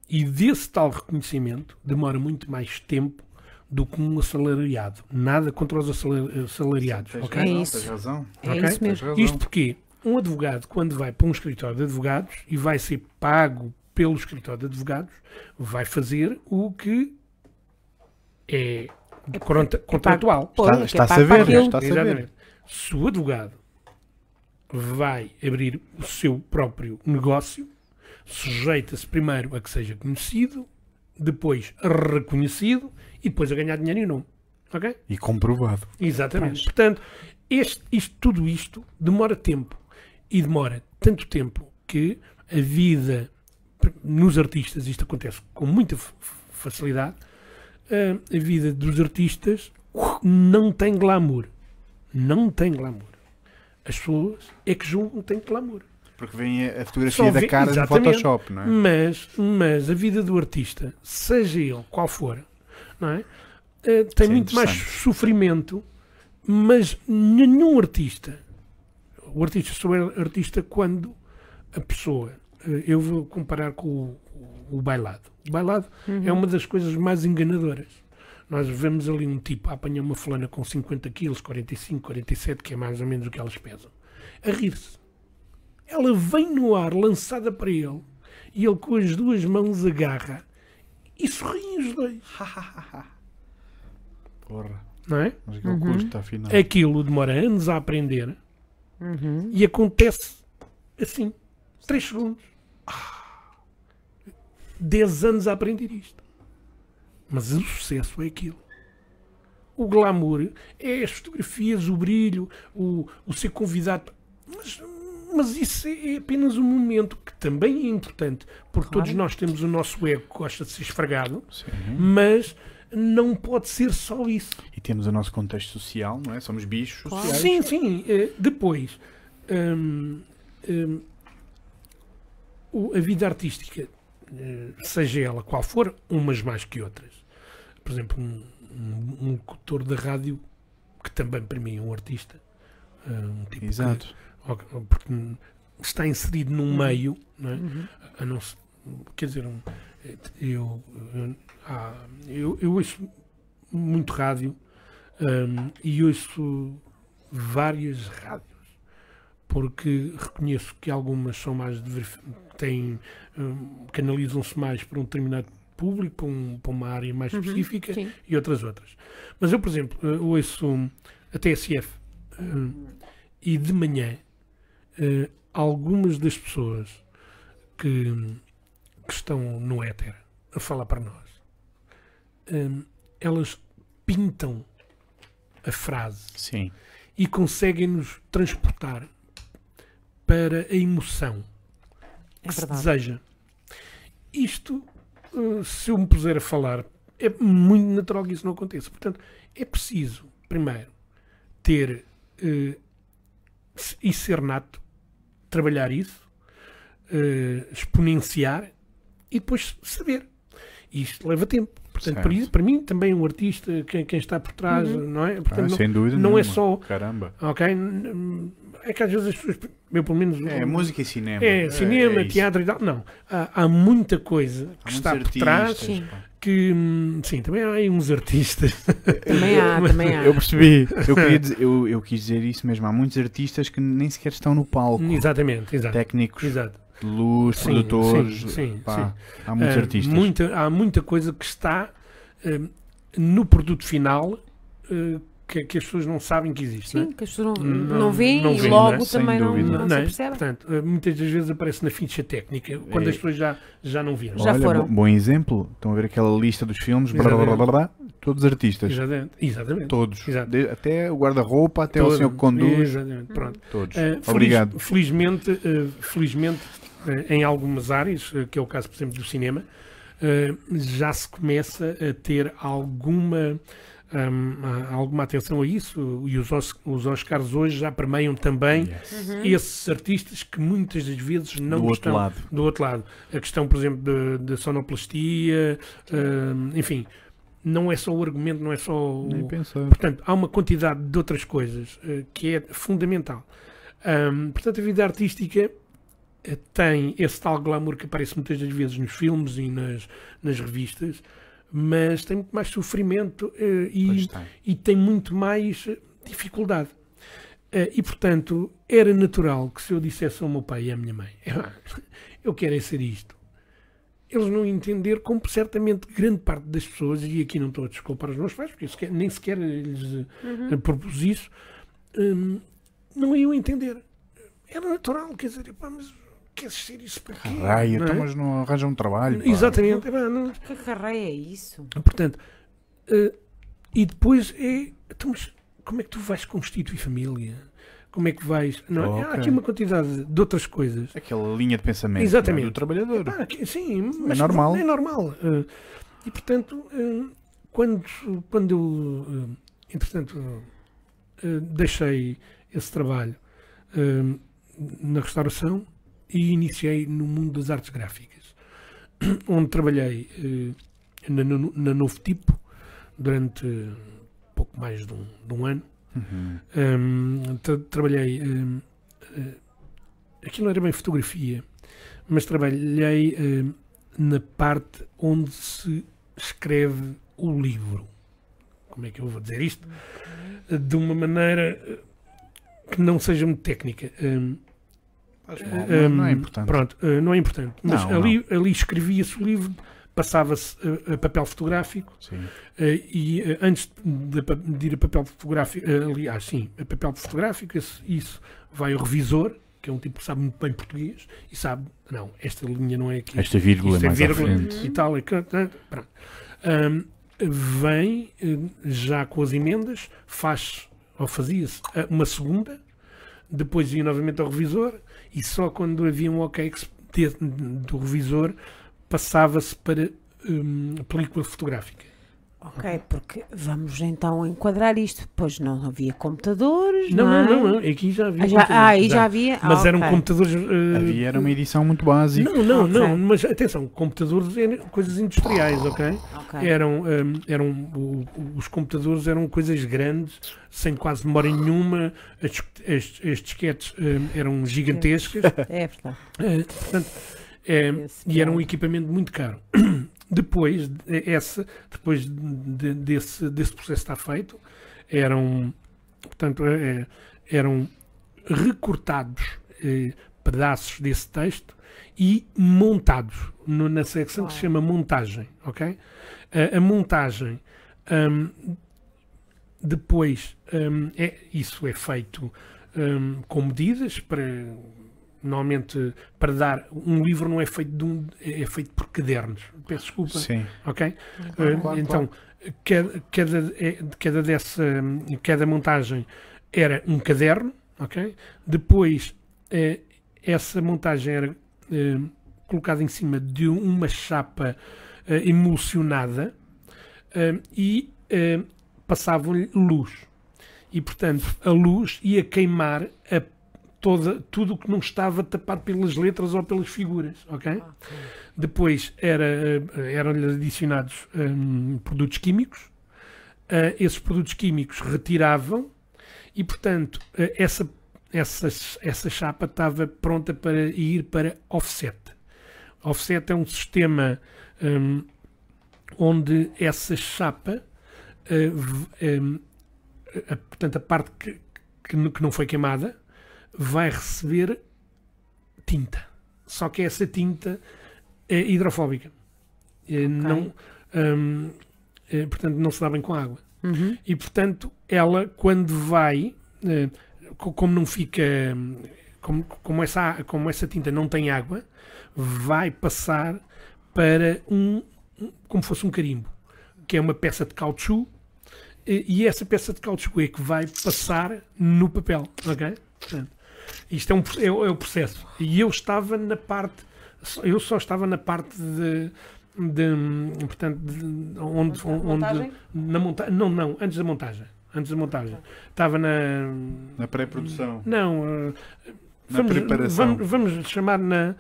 e desse tal reconhecimento demora muito mais tempo do que um assalariado. Nada contra os assala- assalariados, Tens ok? É razão, isso. Tens razão. É isso mesmo. Isto porque um advogado, quando vai para um escritório de advogados e vai ser pago pelo escritório de advogados, vai fazer o que é contra- contratual. Pô, Está- é está-se pago a aquilo. está-se a ver. Exatamente. Se o advogado vai abrir o seu próprio negócio, sujeita-se primeiro a que seja conhecido, depois reconhecido e depois a ganhar dinheiro em nome. Ok? E comprovado. Exatamente. Portanto, este, isto, tudo isto demora tempo. E demora tanto tempo que a vida nos artistas, isto acontece com muita facilidade, ah, a vida dos artistas não tem glamour. Não tem glamour. As pessoas é que julgam que tem glamour. Porque vem a fotografia Só da cara no exatamente. Photoshop, não é? Mas, mas a vida do artista, seja ele qual for, não é? Eh, tem Isso é muito mais sofrimento, mas nenhum artista, o artista só é artista quando a pessoa, eh, eu vou comparar com o, o bailado. O bailado é uma das coisas mais enganadoras. Nós vemos ali um tipo a apanhar uma fulana com 50 quilos, 45, 47, que é mais ou menos o que elas pesam, a rir-se. Ela vem no ar, lançada para ele, e ele com as duas mãos agarra e sorriem os dois, Porra. não é? Mas aquele custo, afinal. Aquilo demora anos a aprender Uhum. e acontece assim, 3 segundos. 10 anos a aprender isto. Mas o sucesso é aquilo. O glamour é as fotografias, o brilho, o, o ser convidado. Mas, mas isso é apenas um momento que também é importante, porque Claro. todos nós temos o nosso ego que gosta de ser esfregado, Sim. mas não pode ser só isso. E temos o nosso contexto social, não é? Somos bichos Claro. sociais. Sim, sim. eh, depois, hum, hum, a vida artística, eh, seja ela qual for, umas mais que outras. Por exemplo, um, um, um locutor da rádio, que também para mim é um artista, eh, um tipo que- Exato. ok, porque está inserido num meio, não é? Uhum. a não se- quer dizer, um, eu, eu, ah, eu, eu ouço muito rádio hum, e ouço várias rádios porque reconheço que algumas são mais têm hum, canalizam-se mais para um determinado público, para, um- para uma área mais Uhum, específica Sim. e outras outras. Mas eu, por exemplo, eh, ouço hum, a TSF hum, e de manhã eh, algumas das pessoas que, que estão no éter a falar para nós, hum, elas pintam a frase Sim. e conseguem-nos transportar para a emoção É que se verdade. deseja. Isto, se eu me puser a falar, é muito natural que isso não aconteça. Portanto, é preciso, primeiro, ter se- e ser nato, trabalhar isso, eh, exponenciar e depois saber. E isto leva tempo. Portanto, para, isso- para mim, também um artista, quem, quem está por trás, não é? Ah, Portanto, não- sem dúvida. não é nenhuma. só- Caramba. Ok? É que às vezes as pessoas, eu pelo menos. É música e cinema. É, cinema, é isso. teatro e tal. Não. Há, há muita coisa Há que está por artistas, trás Sim. que. hum, Sim, também há aí uns artistas. Também há, também há. Eu percebi. Eu, queria dizer- eu, eu quis dizer isso mesmo. Há muitos artistas que nem sequer estão no palco. exatamente, exato. Técnicos Exato. de luz, Sim, produtores. sim, sim, pá, Há muitos Ah, artistas. muita- há muita coisa que está hum, no produto final uh, que, que as pessoas não sabem que existe. não é? Sim, que as pessoas não, Não- não veem não e veem, logo não é? Também não, não Não se é? percebe. Portanto, uh, muitas das vezes aparece na ficha técnica, quando É. as pessoas já, já não viram. Já Olha, foram. bo- Bom exemplo. Estão a ver aquela lista dos filmes. blá, blá, blá, blá, blá. Todos artistas. Exatamente. Exatamente. Todos. Exato. De- até o guarda-roupa, até o Todo. senhor que conduz. Exatamente. Pronto. Todos. Uh, feliz- Obrigado. felizmente, uh, felizmente uh, em algumas áreas, uh, que é o caso, por exemplo, do cinema, uh, já se começa a ter alguma, um, alguma atenção a isso e os, Os- os Oscars hoje já permeiam também Yes. esses artistas que muitas das vezes não Do outro estão lado. do outro lado. A questão, por exemplo, da- sonoplastia, uh, enfim, não é só o argumento, não é só o, Nem pensar. Portanto, há uma quantidade de outras coisas eh, que é fundamental. Ahm, portanto, a vida artística eh, tem esse tal glamour que aparece muitas das vezes nos filmes e nas, nas revistas, mas tem muito mais sofrimento eh, e, está. e tem muito mais eh, dificuldade. Eh, e, portanto, era natural que se eu dissesse ao meu pai e à minha mãe "Ah, eu quero é ser isto, eles não entender como certamente grande parte das pessoas, e aqui não estou a desculpar os meus pais, porque sequer- nem sequer lhes eh, propus isso, hum, não iam entender. Era natural, quer dizer, pá, mas queres ser isso para quê? Raia, Não é? então, mas não arranjam um trabalho. pá. Exatamente. Que carreira é isso? Portanto, eh, e depois é. Então, mas como é que tu vais constituir família? Como é que vais. Não, é? Há Ok. aqui uma quantidade de outras coisas. Aquela linha de pensamento Exatamente. não é? do trabalhador. Sim, mas normal. É normal. Eh, e portanto, eh, quando, quando eu, entretanto, deixei esse trabalho na restauração e iniciei no mundo das artes gráficas, onde trabalhei eh, na, na, na Novo Tipo durante pouco mais de um, de um ano. Uhum. Hum, tra- trabalhei. hum, eh, aquilo era bem fotografia, mas trabalhei na parte onde se escreve o livro. Como é que eu vou dizer isto? Eh, De uma maneira eh, que não seja muito técnica. Não, não é hum, importante. Pronto, eh, não é importante. Mas Não, ali, ali escrevia-se o livro, passava-se eh, a papel fotográfico. Sim. Eh, e eh, antes de, de ir a papel fotográfico, eh, aliás, sim, a papel fotográfico, isso vai ao revisor, que é um tipo que sabe muito bem português, e sabe, não, esta linha não é aqui, Esta vírgula é é mais à vírgula frente. e tal, é ah, pronto. Ahm, vem eh, já com as emendas, faz, ou fazia-se uma segunda, depois ia novamente ao revisor, e só quando havia um ok do revisor passava-se para hum, película fotográfica. Ok, porque vamos então enquadrar isto. Pois não havia computadores, Não, não, não, é? não, não. Aqui já havia. Ah, já, ah, aí já havia. Mas ah, eram ok. computadores. eh, Havia era uma edição muito básica. Não, não, Ok. não. Mas atenção, computadores eram coisas industriais, ok? Ok. Eram, hum, eram o- os computadores eram coisas grandes, sem quase memória nenhuma. As, as, as disquetes hum, eram gigantescas. É verdade. eh, portanto, Esse e era um é. equipamento muito caro. Depois, de- essa, depois de- desse, desse processo estar feito, eram, portanto, eh, eram recortados eh, pedaços desse texto e montados no- na secção que se chama montagem, ok? A- a montagem hum, depois hum, é, isso é feito hum, com medidas para normalmente para dar um livro não é feito de um, é feito por cadernos. Peço desculpa Sim. ok? Claro, Uh, claro, então cada cada é- cada dessa cada montagem era um caderno ok? Depois eh, essa montagem era eh, colocada em cima de uma chapa eh, emulsionada eh, e eh, passavam-lhe luz. E portanto a luz ia queimar a toda, tudo o que não estava tapado pelas letras ou pelas figuras, ok? Depois era, eh, eram-lhe adicionados hum, produtos químicos, eh, esses produtos químicos retiravam e, portanto, eh, essa, essa, essa chapa estava pronta para ir para offset. Offset é um sistema hum, onde essa chapa, v- hum, a- portanto, a parte que, que que não foi queimada, vai receber tinta. Só que essa tinta é hidrofóbica. Eh, Não, hum, eh, portanto, não se dá bem com água. Uhum. E, portanto, ela, quando vai, eh, co- como não fica. Como, como, essa, como essa tinta não tem água, vai passar para um. como fosse um carimbo. que é uma peça de caoutchouc, e, essa peça de caoutchouc é que vai passar no papel, ok? Portanto, isto é, um, é, o- é o processo. E eu estava na parte, eu só estava na parte de, de portanto, de, onde, onde Montagem? na monta não, não, antes da montagem, antes da montagem, estava na, Na pré-produção. não, eh, Na vamos, preparação. vamos, vamos chamar na,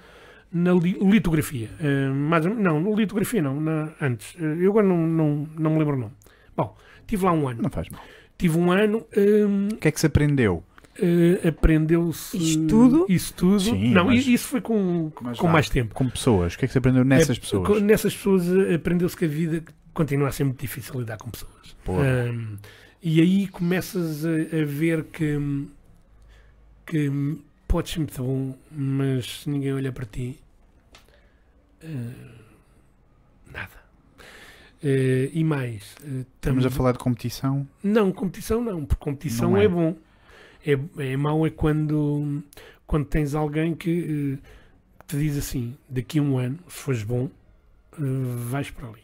na li- litografia. Eh, mais, ou- não, na litografia não, na- antes. Eh, eu agora não, não, não me lembro o nome. Bom, tive lá um ano. Não faz mal. Tive um ano, hum, O que é que se aprendeu? Eh, aprendeu-se. Isto tudo? Isso tudo. Sim, não, mas- isso foi com, com mais tempo. Com pessoas. O que é que se aprendeu nessas Eh, pessoas? co- Nessas pessoas eh, aprendeu-se que a vida continua a ser muito difícil lidar com pessoas. Hum, e aí começas a, a ver que, que podes ser muito bom, mas se ninguém olha para ti, eh, nada. Eh, e mais, Estamos a falar de competição. não, competição não, porque competição Não é. é. bom. É, é mau é quando, quando tens alguém que eh, te diz assim, daqui a um ano, se fores bom, eh, vais para ali.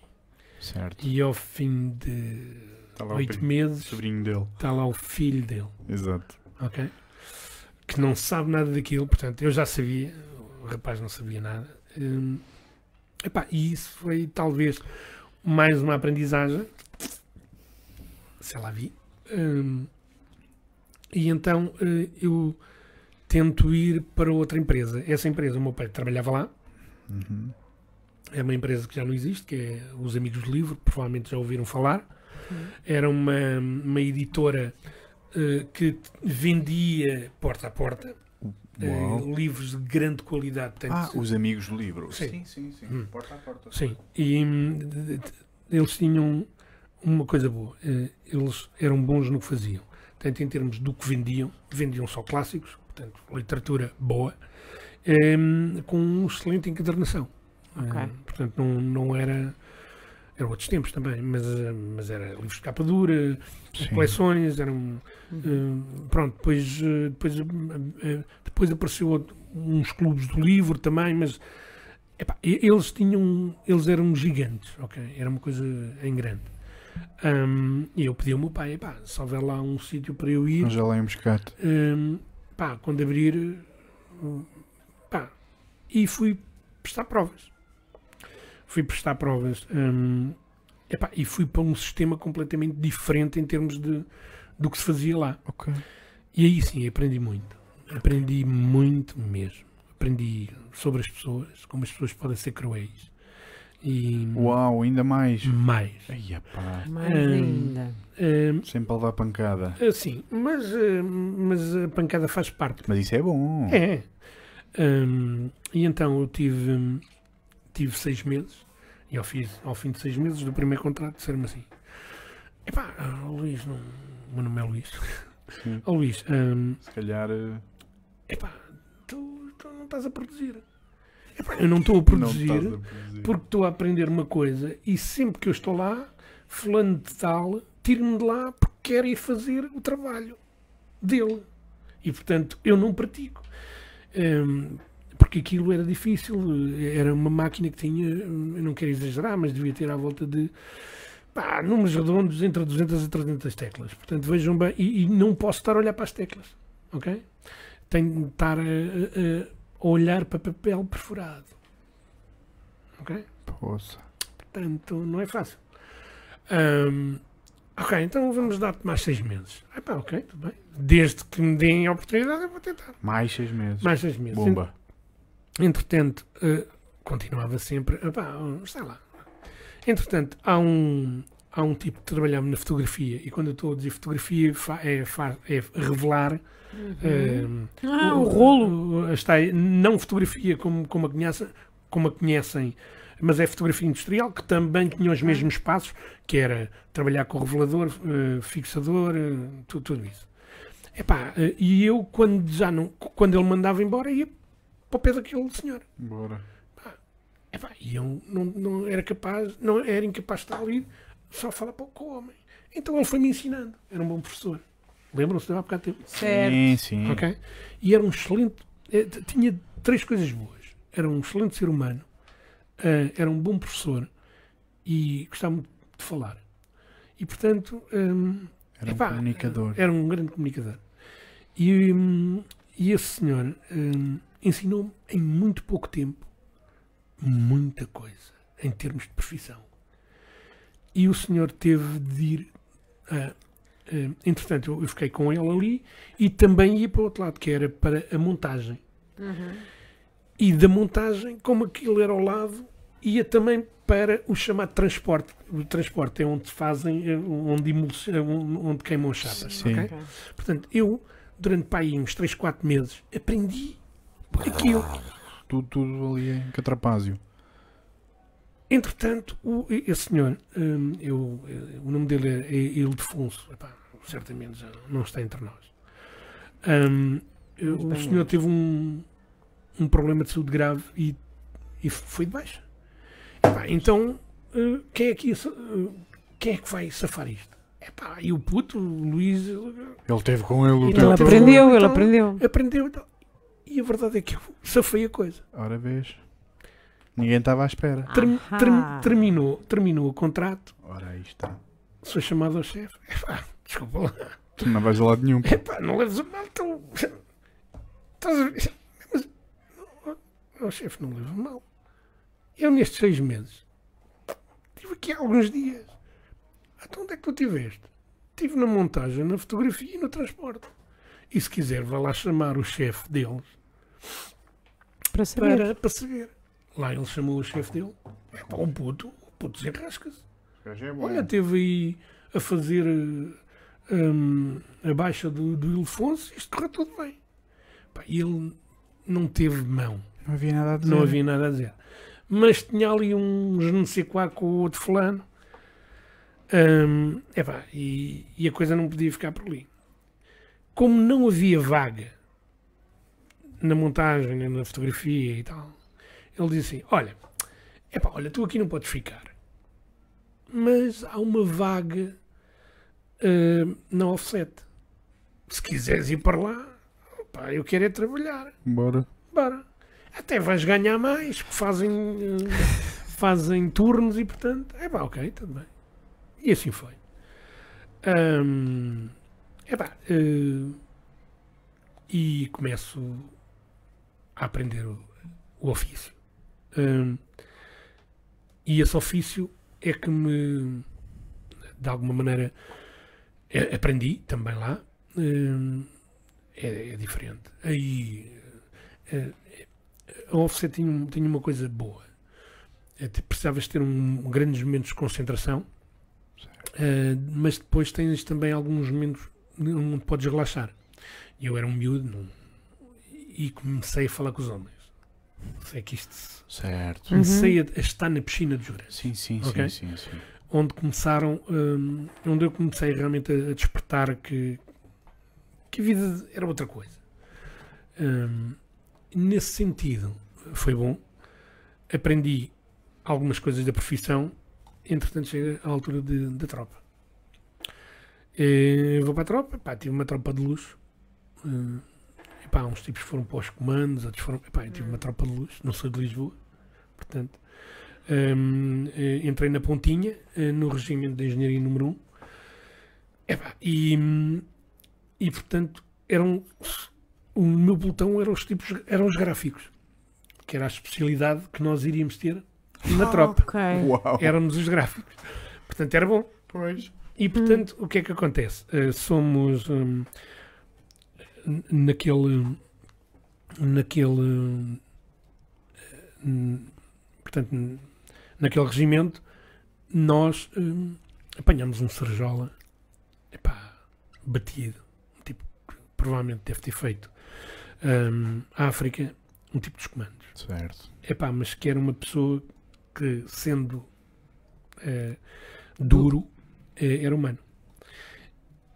Certo. E ao fim de o oito meses, sobrinho dele. está lá o filho dele, Exato. ok? Que não sabe nada daquilo, portanto, eu já sabia, o rapaz não sabia nada. Hum, epá, e isso foi talvez mais uma aprendizagem, sei lá vi. Hum, e então eh, eu tento ir para outra empresa. Essa empresa, o meu pai trabalhava lá, Uhum. é uma empresa que já não existe, que é os Amigos do Livro, provavelmente já ouviram falar. Era uma, uma editora eh, que vendia porta a porta Uau. livros de grande qualidade. Portanto, Ah, os amigos do livro. Sim. sim, sim. Hum. Porta a porta. Sim, e hum, eles tinham uma coisa boa. eh, Eles eram bons no que faziam. Tanto em termos do que vendiam, vendiam só clássicos, portanto, literatura boa, hum, com um excelente encadernação. Ok. Eh, Portanto, não, não era. Eram outros tempos também, mas, eh, mas era livros de capa dura, Sim. coleções, eram. eh, pronto, depois, eh, depois, eh, depois apareceu outro- uns clubes do livro também, mas epá, eles tinham. Eles eram gigantes, ok? Era uma coisa em grande. Ahm, e eu pedi ao meu pai, epá, se houver lá um sítio para eu ir, Nós já lá íamos buscar. Hum, pá, quando abrir, pá, e fui prestar provas. Fui prestar provas. hum, epá, e fui para um sistema completamente diferente em termos de, do que se fazia lá. Ok. E aí sim, aprendi muito. Aprendi muito mesmo. Aprendi sobre as pessoas, como as pessoas podem ser cruéis. E Uau, ainda mais. mais. Ai. Mais Hum. ainda. Hum, Sempre a levar pancada. assim, mas, hum, mas a pancada faz parte. Mas isso é bom. É. Hum, e então eu tive, tive seis meses e ao fim, ao fim de seis meses do primeiro contrato disseram-me assim epá, ah, Luís, não, o meu nome é Luís. Sim. Ó Luís, hum, Se calhar. eh, epá, tu, tu não estás a produzir. Epá, eu não estou a produzir estás a produzir. porque estou a aprender uma coisa e sempre que eu estou lá, fulano de tal, tiro-me de lá porque quer ir fazer o trabalho dele. E portanto eu não pratico. Hum, porque aquilo era difícil, era uma máquina que tinha, eu não quero exagerar, mas devia ter à volta de pá, números redondos entre 200 e 300 teclas. Portanto, vejam bem, e, e não posso estar a olhar para as teclas, ok? Tenho de estar a, a- a olhar para papel perfurado, ok? Poça. Portanto, não é fácil. Ahm, ok, então vamos dar-te mais seis meses. Ah, pá, ok, tudo bem. Desde que me deem a oportunidade, eu vou tentar. Mais seis meses. Mais seis meses. Bomba. Entretanto, eh, continuava sempre. ah, pá, sei lá. Entretanto, há um, há um tipo que trabalhava na fotografia, e quando eu estou a dizer fotografia, fa- é, fa- é revelar. eh, Ah, o rolo. o- Está não fotografia como, como, a conhecem, como a conhecem, mas é fotografia industrial, que também tinha os mesmos passos, que era trabalhar com revelador, eh, fixador, eh, tu- tudo, isso. Epá, eh, e eu, quando, já não, quando ele mandava embora, ia para o pé daquele senhor. Bora. Epá, e eu não, não era capaz, não era incapaz de estar ali só a falar para o homem. Então ele foi-me ensinando. Era um bom professor. Lembram-se? Há bocado tempo. Certo. Sim, sim. Ok? E era um excelente. eh, Tinha três coisas boas. Era um excelente ser humano, eh, era um bom professor e gostava muito de falar. E, portanto, hum, Era um Epá, comunicador. era um grande comunicador. E, hum, e esse senhor hum, ensinou-me em muito pouco tempo muita coisa em termos de profissão. E o senhor teve de ir. a- a- entretanto, eu, eu fiquei com ele ali e também ia para o outro lado, que era para a montagem. E da montagem, como aquilo era ao lado, ia também para o chamado transporte. O transporte é onde fazem, eh, onde, eh, onde queimam as chapas. Sim. ok? Portanto, eu, durante pá, aí uns 3, 4 meses, aprendi aquilo. Tudo, tudo ali em Catrapásio. Entretanto, o, esse senhor, hum, eu, eh, o nome dele é Ildefonso, epá, certamente já não está entre nós. Hum, eu- o senhor teve um, um problema de saúde grave e, e foi de baixa. Epá, então, eh, quem, é que eh, quem é que vai safar isto? Epá, e o puto, o Luís, ele Ele teve com ele o Ele Ele tempo todo. aprendeu, ele Então- aprendeu. aprendeu e tal. E a verdade é que eu safei a coisa. Ora vês. Ninguém estava à espera. Term- Ahá. term- terminou, terminou o contrato, Ora aí está. sou chamado ao chefe. Epá, desculpa lá. Tu não vais a lado nenhum. pá. Epá, não leves a mal, então. Estás a ver? Mas. oh, chefe, não leva a mal. Eu, nestes seis meses, estive aqui há alguns dias. Então, onde é que tu estiveste? Estive na montagem, na fotografia e no transporte. E se quiser, vai lá chamar o chefe deles Para saber. para, para saber. Lá ele chamou o chefe dele. É pá, o puto, o puto desenrasca-se. Olha, teve aí a fazer eh, hum, a baixa do, do Ildefonso, isto correu tudo bem. Pá, e ele não teve mão, Não havia nada a dizer. não havia nada a dizer. Mas tinha ali um sais quoi com o outro fulano. Hum, epá, e, e a coisa não podia ficar por ali. Como não havia vaga na montagem, na fotografia e tal, ele disse assim: Olha, epá, olha, tu aqui não podes ficar, mas há uma vaga hum, na offset. Se quiseres ir para lá, pá, eu quero é trabalhar. Bora. Bora. Até vais ganhar mais, porque fazem, eh, fazem turnos e portanto, é pá, ok, tudo bem. E assim foi. Ahm, epá, eh, e começo a aprender o, o ofício. Ahm, e esse ofício é que me, de alguma maneira, eh, aprendi também lá. Ahm, é, é diferente. Aí eh, a offset tinha, um- tinha uma coisa boa. Eh, te- Precisavas ter um, grandes momentos de concentração, eh, mas depois tens também alguns momentos onde podes relaxar. E eu era um miúdo não- e comecei a falar com os homens. Sei que isto. Certo. Comecei a, a estar na piscina dos grandes Sim, sim, Ok. sim, sim, sim. onde começaram, hum, onde eu comecei realmente a, a despertar que, que a vida era outra coisa. Hum, nesse sentido, foi bom. Aprendi algumas coisas da profissão, entretanto chega à altura de- da tropa. Eh, vou para a tropa, pá, tive uma tropa de luxo. Hum, epá, uns tipos foram para os comandos, outros foram. Epá, eu tive uma tropa de luxo, não sou de Lisboa, portanto. Hum, eh, entrei na Pontinha, eh, no regimento de Engenharia número 1. Epá, e, hum, e portanto, eram, o meu pelotão eram os tipos, eram os gráficos, que era a especialidade que nós iríamos ter na tropa. Ok. Uau. Éramos os gráficos. Portanto, era bom. Pois. E portanto, o que é que acontece? Eh, somos hum, n- naquele naquele eh, portanto naquele regimento nós hum, apanhamos um serjola epá, batido um tipo que provavelmente deve ter feito hum, a África um tipo dos comandos Certo. Epá, mas que era uma pessoa que, sendo duro, era humano.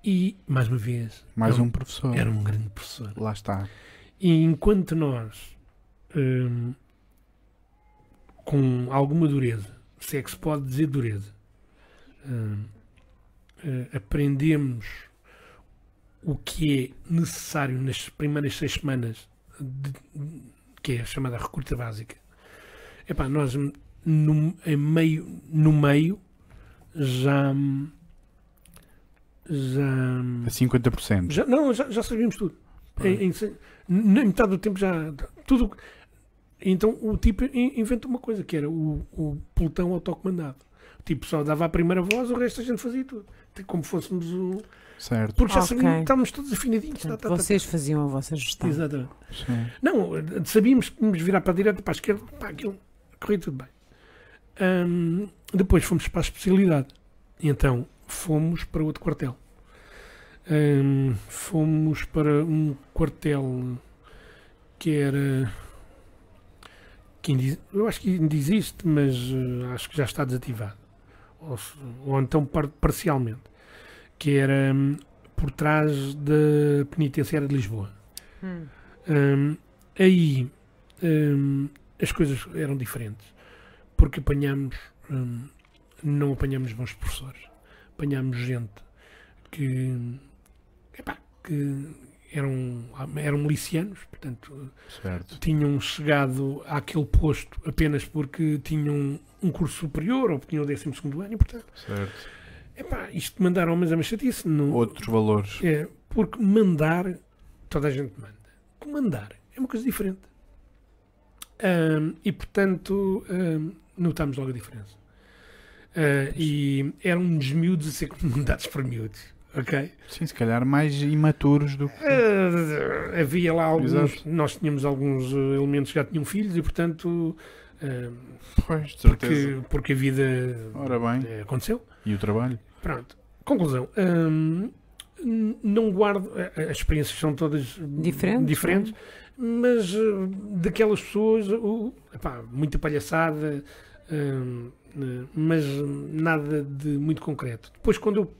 E, mais uma vez, Mais era um professor. era um grande professor. Lá está. E enquanto nós, hum, com alguma dureza, se é que se pode dizer dureza, hum, eh, aprendemos o que é necessário nas primeiras seis semanas, de- que é a chamada recruta básica. Epá, nós no, meio, no meio já. Já. A 50%. já não, já, já sabíamos tudo. Em, em, na metade do tempo já. Tudo. Então o tipo in- inventou uma coisa que era o, o pelotão autocomandado. O tipo só dava a primeira voz, o resto a gente fazia tudo. Como fôssemos o. Certo. Porque já Ok. sabíamos, estávamos todos afinadinhos. tá, Portanto, tá, tá, tá. vocês faziam a vossa gestão. Exatamente. Sim. Não, sabíamos que íamos virar para a direita, para a esquerda, para aquilo, corria tudo bem. Depois fomos para a especialidade. E então fomos para outro quartel. Ahm, fomos para um quartel que era. Que eu acho que ainda existe, mas eh, acho que já está desativado. Ou, ou então par- parcialmente. Que era hum, por trás da penitenciária de Lisboa. Hum. Hum, aí hum, as coisas eram diferentes porque apanhámos hum, não apanhámos bons professores apanhámos gente que epá, que eram, eram milicianos portanto Certo. tinham chegado àquele posto apenas porque tinham um curso superior ou porque tinham o 12 ano portanto Certo. epá, isto de mandar homens é uma chatice não, Outros valores. é, porque mandar, toda a gente manda. Comandar é uma coisa diferente. E, portanto, ahm, notámos logo a diferença. Ah, e eram uns miúdos a ser comandados por miúdos, ok? Sim, se calhar mais imaturos do que. Ah, havia lá alguns, Exato. nós tínhamos alguns eh, elementos que já tinham filhos e, portanto, ahm, Pois, de certeza. porque, porque a vida Ora bem. eh, aconteceu. E o trabalho? Pronto. Conclusão. N- não guardo. As experiências são todas Diferentes, diferentes mas uh, daquelas pessoas, uh, epá, muita palhaçada, uh, mas nada de muito concreto. Depois, quando eu,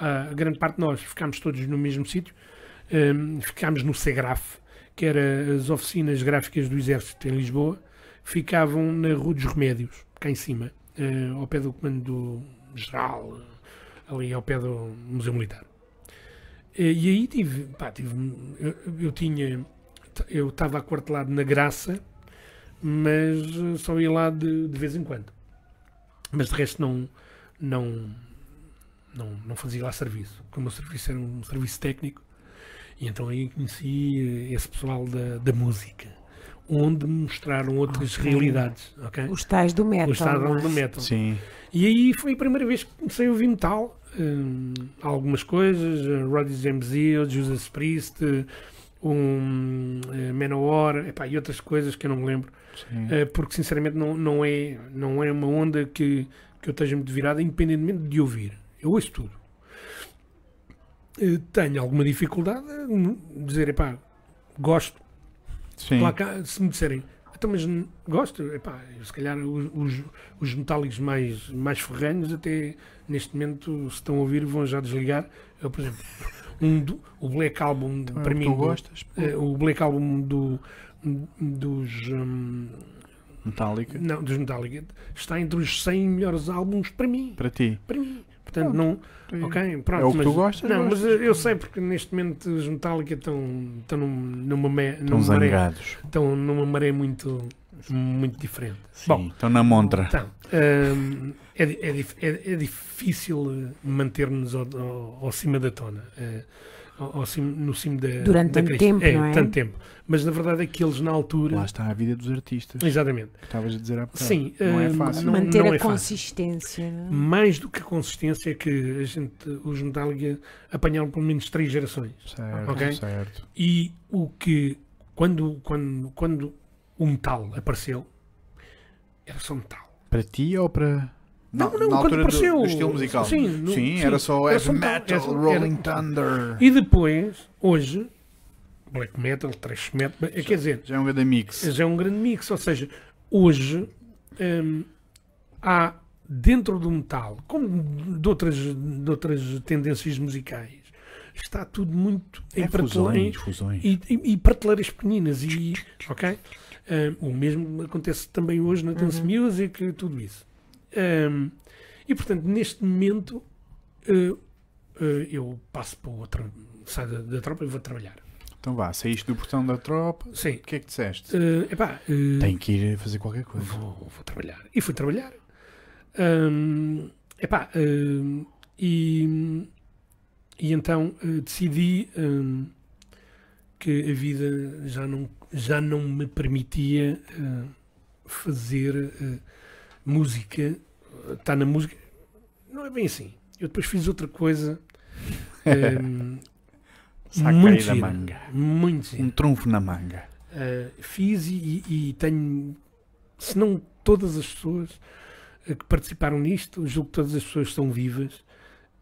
a, grande parte de nós ficámos todos no mesmo sítio, hum, ficámos no SEGRAF, que era as oficinas gráficas do Exército em Lisboa, ficavam na Rua dos Remédios, cá em cima, uh, ao pé do Comando Geral, ali ao pé do Museu Militar. E, e aí tive, pá, tive eu, eu tinha, eu estava aquartelado na Graça, mas eh, só ia lá de, de vez em quando. Mas de resto não, não, não, não fazia lá serviço. Como o meu serviço era um serviço técnico, e então aí conheci eh, esse pessoal da, da música, onde me mostraram outras Ok. realidades, ok? Os tais do metal. O estado não é? do metal. Sim. E aí foi a primeira vez que comecei a ouvir metal. Hum, algumas coisas, uh, Roddy James Dio, Judas Priest, um, uh, Manowar, epá, e outras coisas que eu não me lembro. Uh, porque sinceramente não, não, é, não é uma onda que, que eu esteja muito virada, independentemente de ouvir. Eu ouço tudo. Uh, tenho alguma dificuldade em dizer, epá, gosto, cá, se me disserem, então, mas gosto, epá, se calhar os, os, os metálicos mais, mais ferranhos, até neste momento, se estão a ouvir, vão já desligar. Eu, por exemplo, um do, o Black Album, é para mim, do- gostas? eh, o Black Album do, dos, hum, Metallica. não, dos Metallica está entre os 100 melhores álbuns para mim. Para ti. Para mim. Portanto, não. Ok, pronto. É o que mas, tu gostas, Não, gostas. mas eu sei porque neste momento os Metallica estão, estão num- numa, me- Estão numa maré zangados. estão numa maré muito, muito diferente. Sim, Bom, estão na montra. então, hum, é, é, é- é difícil manter-nos ao, ao, ao cima da tona, eh, ao, cimo- no cimo da. Durante da tanto crista. tempo, não é? tanto tempo. Mas na verdade é que eles na altura. Lá está a vida dos artistas. Exatamente. Estavas a dizer há bocado. Sim, Não é hum, fácil. não- Manter não a é consistência. não é? Mais do que a consistência que a gente, os Metallica apanharam pelo menos três gerações. Certo, Ok. certo. E o que, quando, quando, quando o metal apareceu, era só metal. Para ti ou para. Não, não, na quando altura do- apareceu. do, estilo musical. Sim, no- sim, sim, era só era heavy metal, metal, era Rolling Thunder. E depois, hoje, black metal, thrash metal, eh, quer dizer, Já é um grande mix. já é um grande mix. Ou seja, hoje hum, há dentro do metal, como de outras, de outras tendências musicais, está tudo muito em É prateleira- fusões, fusões. e, e, e prateleiras pequeninas e ok Um, o mesmo acontece também hoje na dance Uhum. music e tudo isso Um, e portanto neste momento uh, uh, eu passo para outra saio da, da tropa e vou trabalhar Então vá, saíste do portão da tropa. sim O que é que disseste? uh, epá, uh, Tenho que ir fazer qualquer coisa. vou, vou trabalhar e fui trabalhar Um, epá, hum, e, e então eh, decidi hum, que a vida já não, já não me permitia fazer música, estar na música. Não é bem assim. Eu depois fiz outra coisa. hum, Saca muito gira, manga. Muito gira. Um trunfo na manga. Uh, fiz e, e tenho, se não todas as pessoas uh, que participaram nisto, julgo que todas as pessoas estão vivas.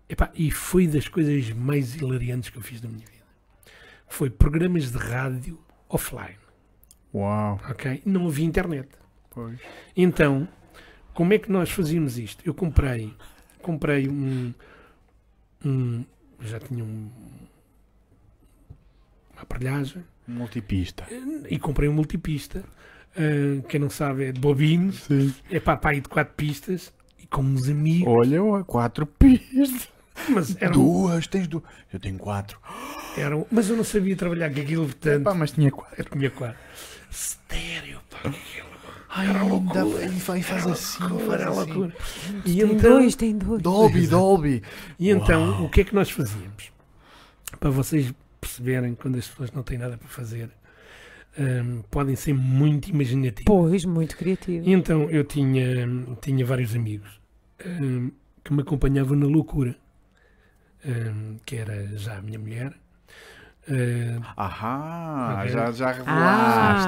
Epá, e foi das coisas mais hilariantes que eu fiz na minha vida. Foi programas de rádio offline, Uau. ok? Não havia internet. Pois. Então, como é que nós fazíamos isto? Eu comprei, comprei um, um já tinha um, uma aparelhagem, Multipista. e comprei um multipista. Uh, quem não sabe é de bobines, Sim. é para pai de quatro pistas e com uns amigos. Olha, quatro pistas. Mas eram, Duas, tens duas. Eu tenho quatro. eram, mas eu não sabia trabalhar com aquilo, portanto, Pá, mas tinha quatro. eu tinha quatro. Estéreo, pá, aquilo. Ai, Era ainda- e faz, faz assim, faz era assim. loucura. E Tem então, dois, tem dois. Dolby, Dolby. e então Uau. o que é que nós fazíamos? Para vocês perceberem quando as pessoas não têm nada para fazer, hum, podem ser muito imaginativos. Pois, muito criativo. E então eu tinha, tinha vários amigos hum, que me acompanhavam na loucura, hum, que era já a minha mulher. Hum, Ahá, Ok. já, já revelaste.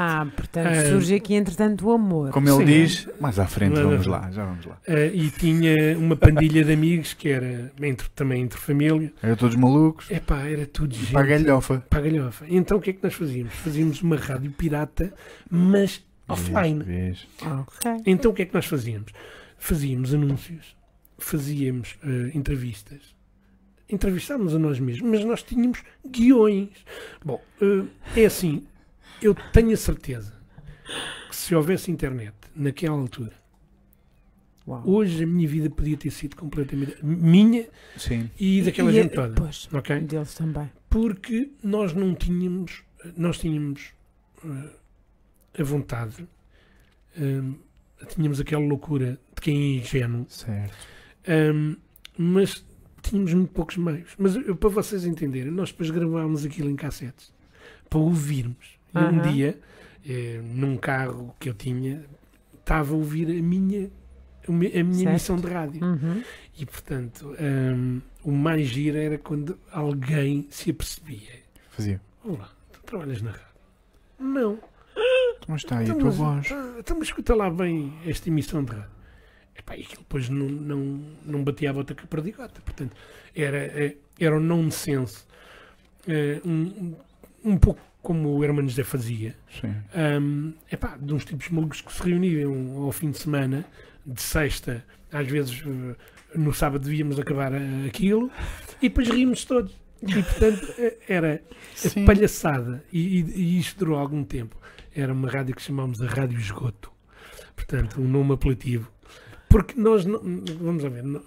Ah, portanto, Ah, surge aqui entretanto o amor. Como ele Sim. diz, mais à frente, Mas- vamos lá, já vamos lá. eh, e tinha uma pandilha de amigos que era entre, também entre família. Eram todos malucos. Epá, era tudo gente. Para a galhofa. para a galhofa. Então o que é que nós fazíamos? Fazíamos uma rádio pirata, mas offline. Vês, vês. Ok. Então o que é que nós fazíamos? Fazíamos anúncios, fazíamos eh, entrevistas, entrevistávamos a nós mesmos, mas nós tínhamos guiões. Bom, eh, é assim, eu tenho a certeza que se houvesse internet naquela altura, Uau. hoje a minha vida podia ter sido completamente minha Sim. e daquela E- gente toda. Pois, Ok? deles também. porque nós não tínhamos, nós tínhamos eh, a vontade, eh, tínhamos aquela loucura de quem é ingênuo, Certo. eh, mas tínhamos muito poucos meios. Mas eu- para vocês entenderem, nós depois gravámos aquilo em cassetes para ouvirmos. E um Aham. dia, eh, num carro que eu tinha, estava a ouvir a minha, a mi- a minha Certo. emissão de rádio. Uhum. E portanto, hum, o mais giro era quando alguém se apercebia. Fazia. Olá, tu trabalhas na rádio? Não. Então está aí a Então, tua mas, voz. ah, então, mas escuta lá bem esta emissão de rádio. Epá, e aquilo depois não, não, não batia a bota a perdigota. Portanto, era, eh, era um nonsense. eh, um, um pouco como o Hermano José fazia. Sim. Um, epá, de uns tipos malucos que se reuniam ao fim de semana, de sexta, às vezes eh, no sábado devíamos acabar aquilo, e depois ríamos todos. E portanto era Sim. palhaçada, e, e, e isto durou algum tempo. Era uma rádio que chamámos a Rádio Esgoto, portanto, um nome apelativo, porque nós não, vamos lá ver, não,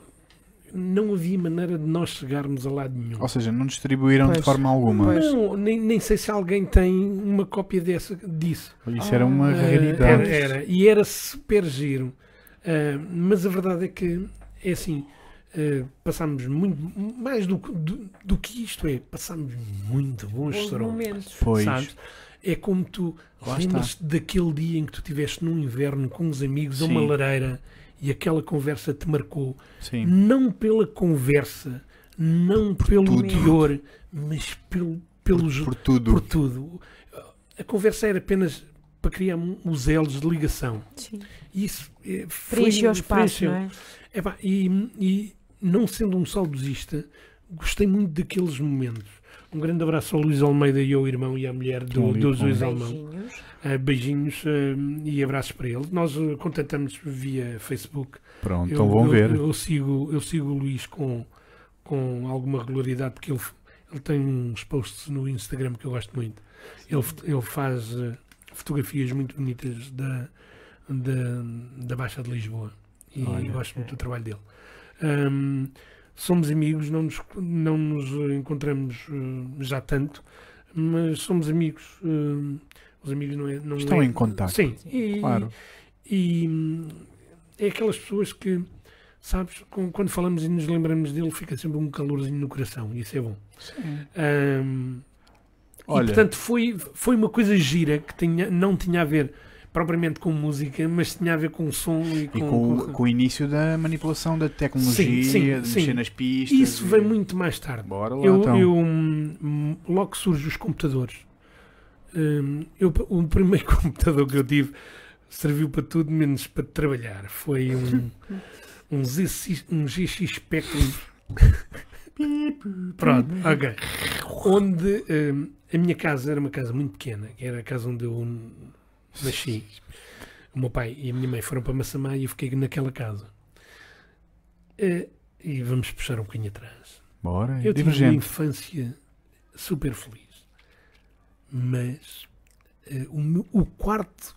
não havia maneira de nós chegarmos a lado nenhum. Ou seja, não distribuíram de Pois. forma alguma. Pois. Não, nem, nem sei se alguém tem uma cópia dessa, disso. Isso era uma Ah, raridade. Era, era. E era super giro. Ah, mas a verdade é que, é assim, ah, passámos muito, mais do, que- do, do que isto é, passámos muito bons momentos. Pois. Sabes? É como tu lembras-te daquele dia em que tu estiveste num inverno com os amigos a uma Sim. lareira e aquela conversa te marcou. Sim. Não pela conversa, não pelo tudo. teor, mas pelo, pelos, Por tudo. por tudo. A conversa era apenas para criar um- os elos de ligação. Sim. E Isso eh, foi- Preencheu o espaço, não é? Epá, e, e não sendo um saudosista, gostei muito daqueles momentos. Um grande abraço ao Luís Almeida e ao irmão e à mulher do, do Luís Almão. Beijinhos. Uh, beijinhos uh, e abraços para ele. Nós uh, contatamos via Facebook. Pronto, Eu- então vão eu, ver. Eu, sigo, eu sigo o Luís com, com alguma regularidade porque ele, ele tem uns posts no Instagram que eu gosto muito. Ele, ele faz uh, fotografias muito bonitas da, da, da Baixa de Lisboa e Olha. gosto muito do trabalho dele. Um, somos amigos, não nos, não nos encontramos uh, já tanto, mas somos amigos. uh, os amigos não é. Não Estão é- em contacto. Sim, e, Claro. e é aquelas pessoas que sabes, quando falamos e nos lembramos dele, fica sempre um calorzinho no coração, e isso é bom. Ahm, Olha. E portanto foi, foi uma coisa gira que tinha, não tinha a ver propriamente com música, mas tinha a ver com som e com. E com, o- com- com o início da manipulação da tecnologia, Sim, sim, de sim. mexer nas pistas. Isso e- veio muito mais tarde. Bora lá Eu, então. eu, hum, logo que surgem os computadores, hum, eu- o primeiro computador que eu tive serviu para tudo menos para trabalhar. Foi um, um, ZX, um GX Spectrum. Pronto, ok. Onde hum, a minha casa era uma casa muito pequena, que era a casa onde eu nasci. O meu pai e a minha mãe foram para Massamá e eu fiquei naquela casa. Eh, e vamos puxar um bocadinho atrás. Bora, Eu tive uma divergente. infância super feliz. Mas eh, o, meu- o quarto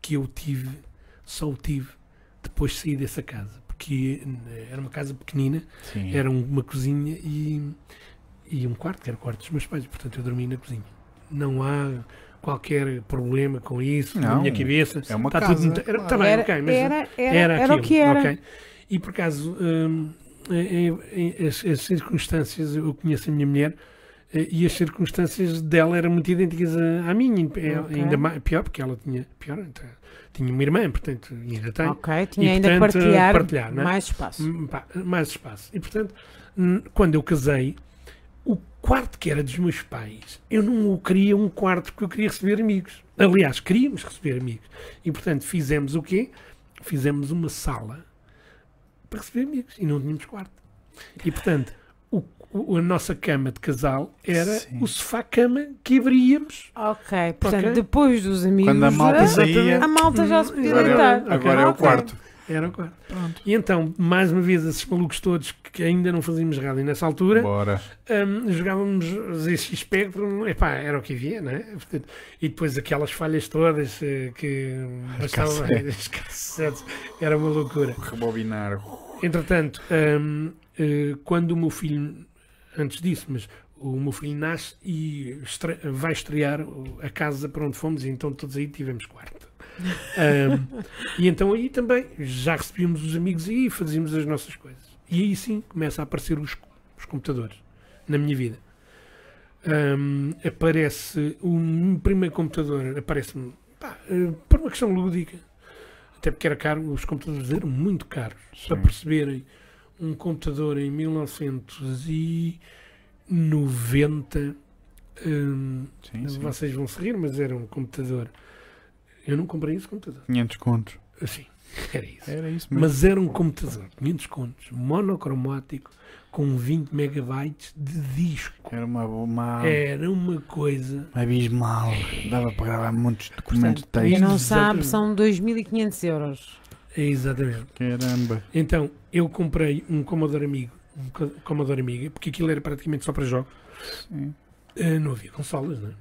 que eu tive, só o tive depois de sair dessa casa. Porque eh, era uma casa pequenina, Sim. era um- uma cozinha e, e um quarto, que era o quarto dos meus pais. Portanto, eu dormi na cozinha. Não há qualquer problema com isso na Não, minha cabeça. é uma Está casa, tudo muito- era, claro. tá bem, Era, ok, mas era, era, era, era o aquilo, que era. ok? E por acaso, hum, em- em- as, as circunstâncias, eu conheço a minha mulher eh, e as circunstâncias dela eram muito idênticas à, à minha, É, Ok. ainda mais, pior, porque ela tinha, pior, então, tinha uma irmã, portanto, ainda tem. Ok, tinha E, ainda que portanto, partilhar, partilhar, é? mais espaço. Hum, mais espaço. E portanto, hum, quando eu casei, o quarto que era dos meus pais, eu não o queria um quarto porque eu queria receber amigos. Aliás, queríamos receber amigos. E portanto, fizemos o quê? Fizemos uma sala para receber amigos e não tínhamos quarto. E portanto, o- o- a nossa cama de casal era Sim. o sofá-cama que abríamos. Ok, portanto, Ok. depois dos amigos, Quando a malta a- saía, a malta já se podia Agora- deitar. agora é o quarto. Era o quarto. E então, mais uma vez, esses malucos todos que ainda não fazíamos rádio nessa altura, Bora. Hum, jogávamos ZX Spectrum, epá, era o que havia, não é? Portanto, e depois aquelas falhas todas eh, que bastavam cassetes. as cassetes, era uma loucura. Rebobinar. Entretanto, hum, eh, quando o meu filho, antes disso, mas o meu filho nasce e estre- vai estrear a casa para onde fomos, e então todos aí tivemos quarto. Hum, e então aí também já recebíamos os amigos e fazíamos as nossas coisas. E aí sim começa a aparecer os, os computadores na minha vida. Hum, aparece um primeiro computador, aparece-me eh, por uma questão lúdica, até porque era caro, os computadores eram muito caros. Para Sim. perceberem, um computador em 1990, hum, Sim, sim. vocês vão se rir, mas era um computador. Eu não comprei esse computador. 500 contos. Assim, era isso. Era isso mesmo. Mas era um computador, 500 contos, monocromático, com 20 megabytes de disco. Era uma, uma Era uma coisa. abismal. Dava para gravar muitos documentos de Quem texto. não Exatamente. sabe, são 2.500 euros. Exatamente. Caramba. Então, eu comprei um Commodore Amigo, um Co- Commodore Amiga, porque aquilo era praticamente só para jogos. Sim. Eh, não havia consolas, não é?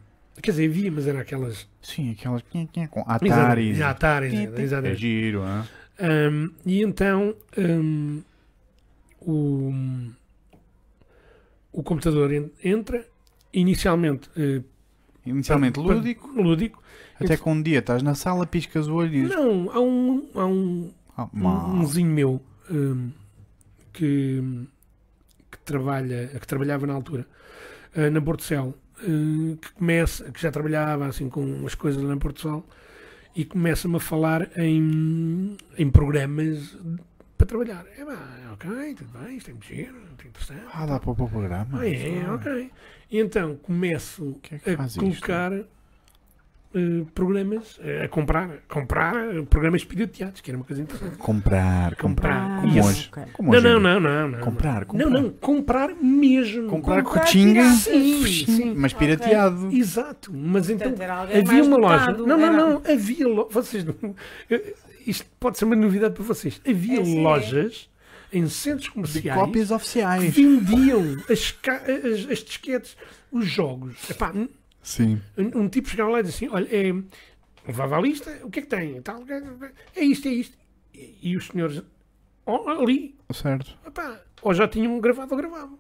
Quer dizer, havia, mas era aquelas. Sim, aquelas com Atari. Exatamente, Ataris, É exatamente. giro, hein? Ahm, e então ahm, o, o computador en- entra, inicialmente eh, Inicialmente pa- pa- lúdico, lúdico. até que um dia estás na sala, piscas o olho e dizes: Não, há um, há um, "Ah, um, mal." um vizinho meu ahm, que, que, trabalha, que trabalhava na altura ah, na Portocel, ah, que começa, que já trabalhava assim com umas coisas na Portocel e começa-me a falar em, em programas para trabalhar. É pá, ok, tudo bem, isto é muito giro, muito interessante. Ah, dá para o programa. Ah, é, ok. E então começo que é que a faz isto? Eh, programas, eh, a comprar, comprar eh, programas pirateados, que era uma coisa interessante. Comprar, Comprar. comprar. Como hoje. ok. Como Não, hoje. não, não, não, não. Comprar, comprar. Não, não, comprar mesmo. Comprar Comprar cotinga. Sim, sim. mas pirateado. Exato, mas então alguém havia uma loja. dotado, Não, não, era- não, havia lo... vocês não... Isto pode ser uma novidade para vocês. Havia É, é. lojas em centros De comerciais cópias que oficiais. vendiam as, ca- as, as disquetes, os jogos. Epá, Sim. um tipo chegava lá e dizia assim: olha, é, levava a lista, o que é que tem? Tal, é isto, é isto. E, e os senhores, ali, Certo. epá, ou já tinham gravado ou gravavam.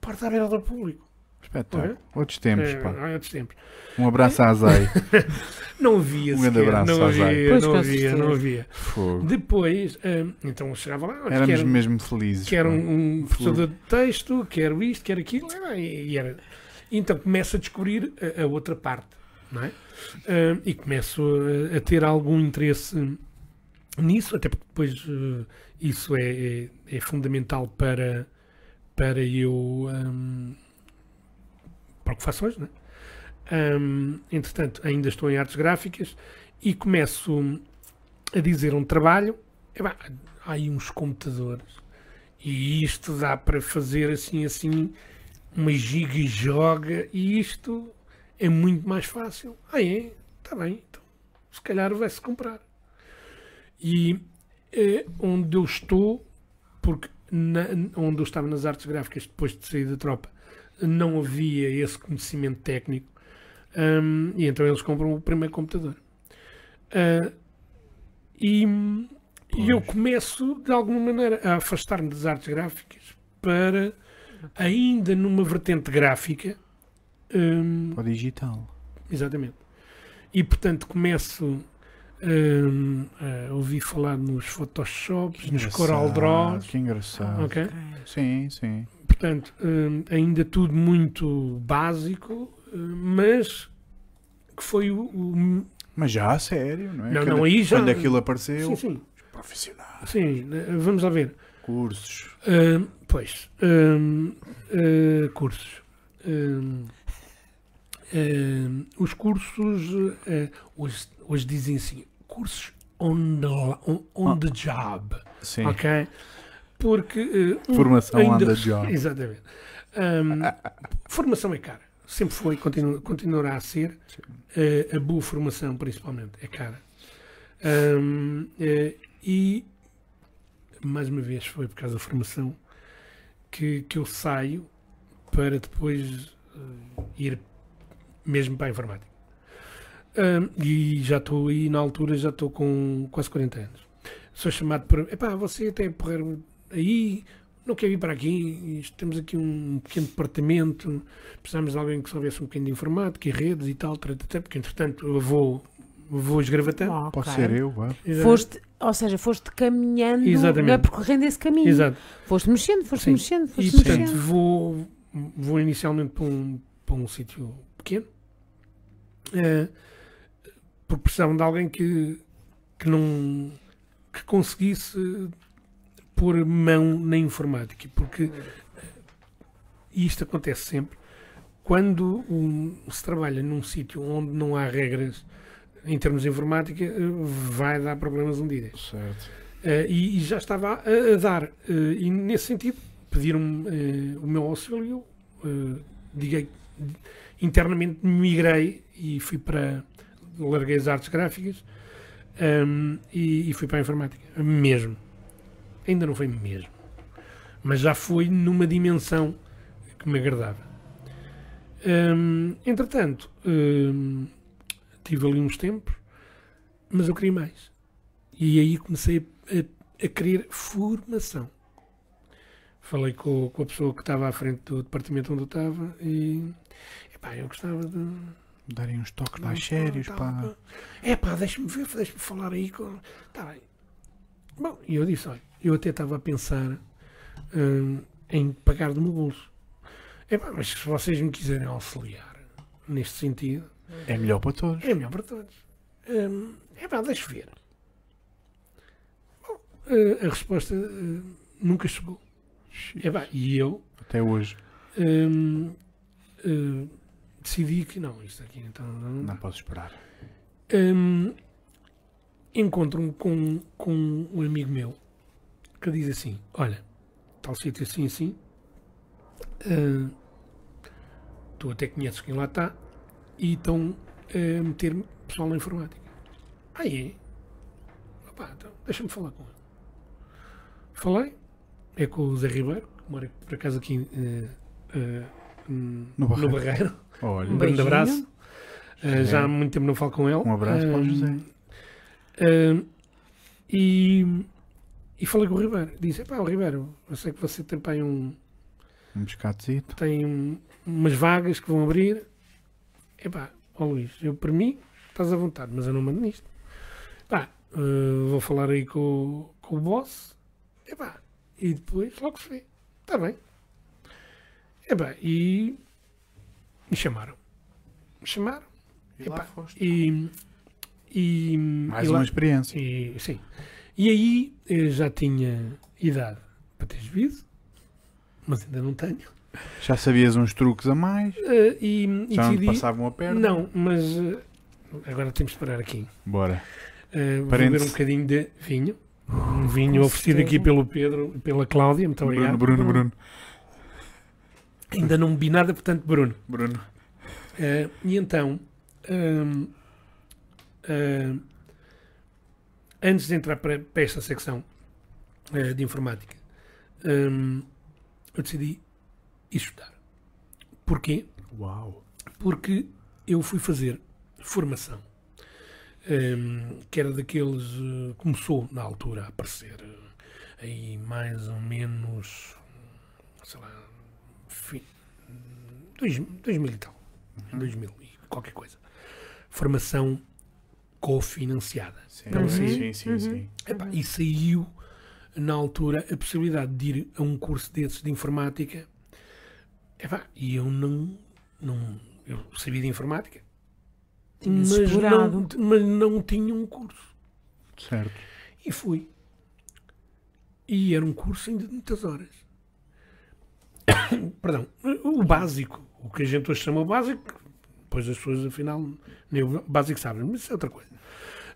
Porta aberta ao público. Espetáculo. Ok. Outros tempos, Eh, pá. há outros tempos. Um abraço à Zay. Não havia Um grande abraço não à havia, Pois, não havia, não havia. Fogo. Depois, hum, então eu chegava lá, Éramos quero, mesmo felizes. quero pá. um, um professor de texto, quero isto, quero aquilo, e, e era. Então começo a descobrir a, a outra parte, não é? Hum, e começo a, a ter algum interesse nisso, até porque depois eh, isso é, é, é fundamental para, para eu. hum, para o que faço hoje, não é? Hum, entretanto, ainda estou em artes gráficas e começo a dizer um trabalho. Há aí uns computadores e isto dá para fazer assim, assim, uma giga e joga e isto é muito mais fácil. Ah, é? Está bem, então se calhar vai-se comprar. E é onde eu estou, porque na- onde eu estava nas artes gráficas depois de sair da tropa, não havia esse conhecimento técnico. Hum, e então eles compram o primeiro computador. Ah, e, e eu começo, de alguma maneira, a afastar-me das artes gráficas para, ainda numa vertente gráfica, hum, Para o digital. Exatamente. E portanto começo hum, a ouvir falar nos Photoshops, nos Coral Draws. Que engraçado. ok? Sim, sim. Portanto, hum, ainda tudo muito básico, hum, mas que foi o. o- Mas já a sério, não é? Não, Quando- não, aí já- Quando aquilo apareceu, sim, sim, profissional. sim, eh, vamos lá ver. Cursos. Hum, pois, hum, eh, cursos. Hum, hum, os cursos, eh, hoje, hoje dizem assim, cursos on the, on, on the job, Sim. ok? Porque... um- Formação ainda- on the job. Exatamente. Hum, formação é cara. Sempre foi, continua, continuará a ser. A boa formação, principalmente, é cara. E, mais uma vez, foi por causa da formação que, que eu saio para depois eh, ir mesmo para a informática. E já estou aí, na altura, já estou com quase 40 anos. Sou chamado para. Epá, você até porrer aí, não quer vir para aqui, temos aqui um pequeno departamento, precisamos de alguém que soubesse um bocadinho de informática e redes e tal, porque entretanto eu vou, vou esgravatando. Ok. Pode ser eu, vá. Foste, ou seja, foste caminhando, Exatamente. não é, percorrendo esse caminho. Exato. Foste mexendo, foste Sim. mexendo, E foste portanto mexendo. vou, vou inicialmente para um, para um sítio pequeno, eh, porque precisavam de alguém que, que não que conseguisse pôr mão na informática, porque eh, isto acontece sempre quando um- se trabalha num sítio onde não há regras em termos de informática, eh, vai dar problemas um dia. Certo. Eh, e, e já estava a, a dar. eh, e nesse sentido, pediram-me o meu auxílio liguei, internamente migrei e fui para. larguei as artes gráficas ehm, e, e fui para a informática. Mesmo. Ainda não foi mesmo. Mas já foi numa dimensão que me agradava. Ehm, entretanto, ehm, tive ali uns tempos, mas eu queria mais. E aí comecei a, a querer formação. Falei com, com a pessoa que estava à frente do departamento onde eu estava e epá, eu gostava de. Darem uns toques mais sérios, tá, pá. tá. É pá, deixa-me ver, deixa-me falar aí com. Tá bem. Bom, e eu disse: olha, eu até estava a pensar hum, em pagar do meu bolso. É pá, mas se vocês me quiserem auxiliar neste sentido, É melhor para todos. é melhor para todos. Hum, é pá, deixa ver. Bom, eh, a resposta eh, nunca chegou. É pá, e eu Até hoje. hum, eh, decidi que não, isto aqui então não, Não posso esperar. Hum, encontro-me com, com um amigo meu que diz assim: Olha, tal sítio assim, assim, hum, tu até conheces quem lá está e estão a meter pessoal na informática. Ah, é? Opa, então deixa-me falar com ele. Falei, é com o Zé Ribeiro, que mora por acaso aqui eh, hum, No no Barreiro. Barreiro. Olha, Um grande abraço. Uh, já há muito tempo não falo com ele. Um abraço para o Uh, José. uh, e, e falei com o Ribeiro. Disse: pá, o Ribeiro, eu sei que você tem para aí um, Um pescadozito. tem um- umas vagas que vão abrir. Epá, ó Luís, eu para mim estás à vontade, mas eu não mando nisto. Pá, eh, vou falar aí com, o- com o boss. Epá, e depois logo se vê. Está bem. Epá, e me chamaram. Me chamaram. E lá Epá, foste. E, e, Mais e lá- uma experiência. e, sim. E aí eu já tinha idade para ter juízo, mas ainda não tenho. Já sabias uns truques a mais? Eh, e, e Já te decidi. passavam a perna? Não, mas eh, agora temos de parar aqui. Bora. Eh, vou Parente- beber um bocadinho de vinho. Um vinho Com oferecido certeza. aqui pelo Pedro e pela Cláudia. Muito obrigado. Bruno, Bruno, Bruno. Ainda não bebi nada, portanto, Bruno. Bruno. Eh, e então, hum, antes de entrar para, para esta secção eh, de informática, hum, eu decidi ir estudar. Porquê? Uau. Porque eu fui fazer formação, hum, que era daqueles. eh, começou na altura a aparecer, eh, aí mais ou menos. sei lá. Fim, dois, 2000 e tal. 2000 e qualquer coisa. Formação cofinanciada. Sim, sim, sim. sim, sim, Uhum. sim. Epá, e saiu na altura a possibilidade de ir a um curso desses de informática. Epá, e eu não, não. Eu sabia de informática, mas não, mas não tinha um curso. Certo. E fui. E era um curso ainda de muitas horas. Perdão, o básico, o que a gente hoje chama o básico, depois as pessoas afinal nem o básico sabem, mas isso é outra coisa.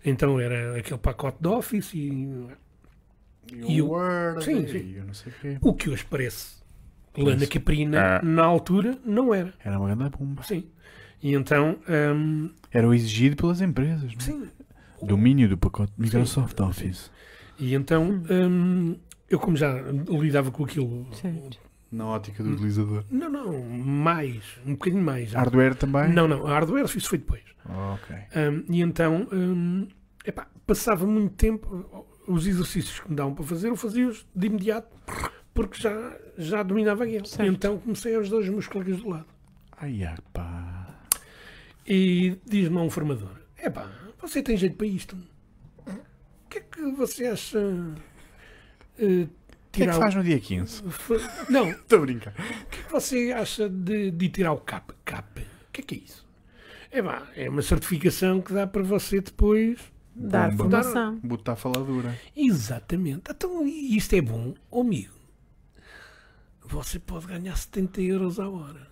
Então era aquele pacote de Office e E, E o Word, Sim, e sim. eu não sei o quê. o que hoje parece lana caprina, Ah. na altura não era. Era uma grande bomba. Sim. E então, hum, Era o exigido pelas empresas. não é? sim. Domínio do pacote Microsoft Sim. Office. E então, hum, eu como já lidava com aquilo, Certo. Na ótica do utilizador. não, não, mais, um bocadinho mais. Hardware também? Não, não, hardware isso foi depois. Ok. Hum, e então, hum, epá, passava muito tempo, os exercícios que me davam para fazer, eu fazia-os de imediato, porque já, já dominava aquilo. Certo. E então comecei a ajudar os meus colegas do lado. Ai, pá. E diz-me a um formador: epá, você tem jeito para isto? O que é que você acha? eh, O que é que faz no dia 15? o- fa- Não, o Estou a brincar. que é que você acha de, de tirar o CAP? CAP? O que é que é isso? Epá, é uma certificação que dá para você depois Dar Bomba. formação. Botar faladura. Exatamente. Então, e isto é bom, amigo. Você pode ganhar 70 euros a hora.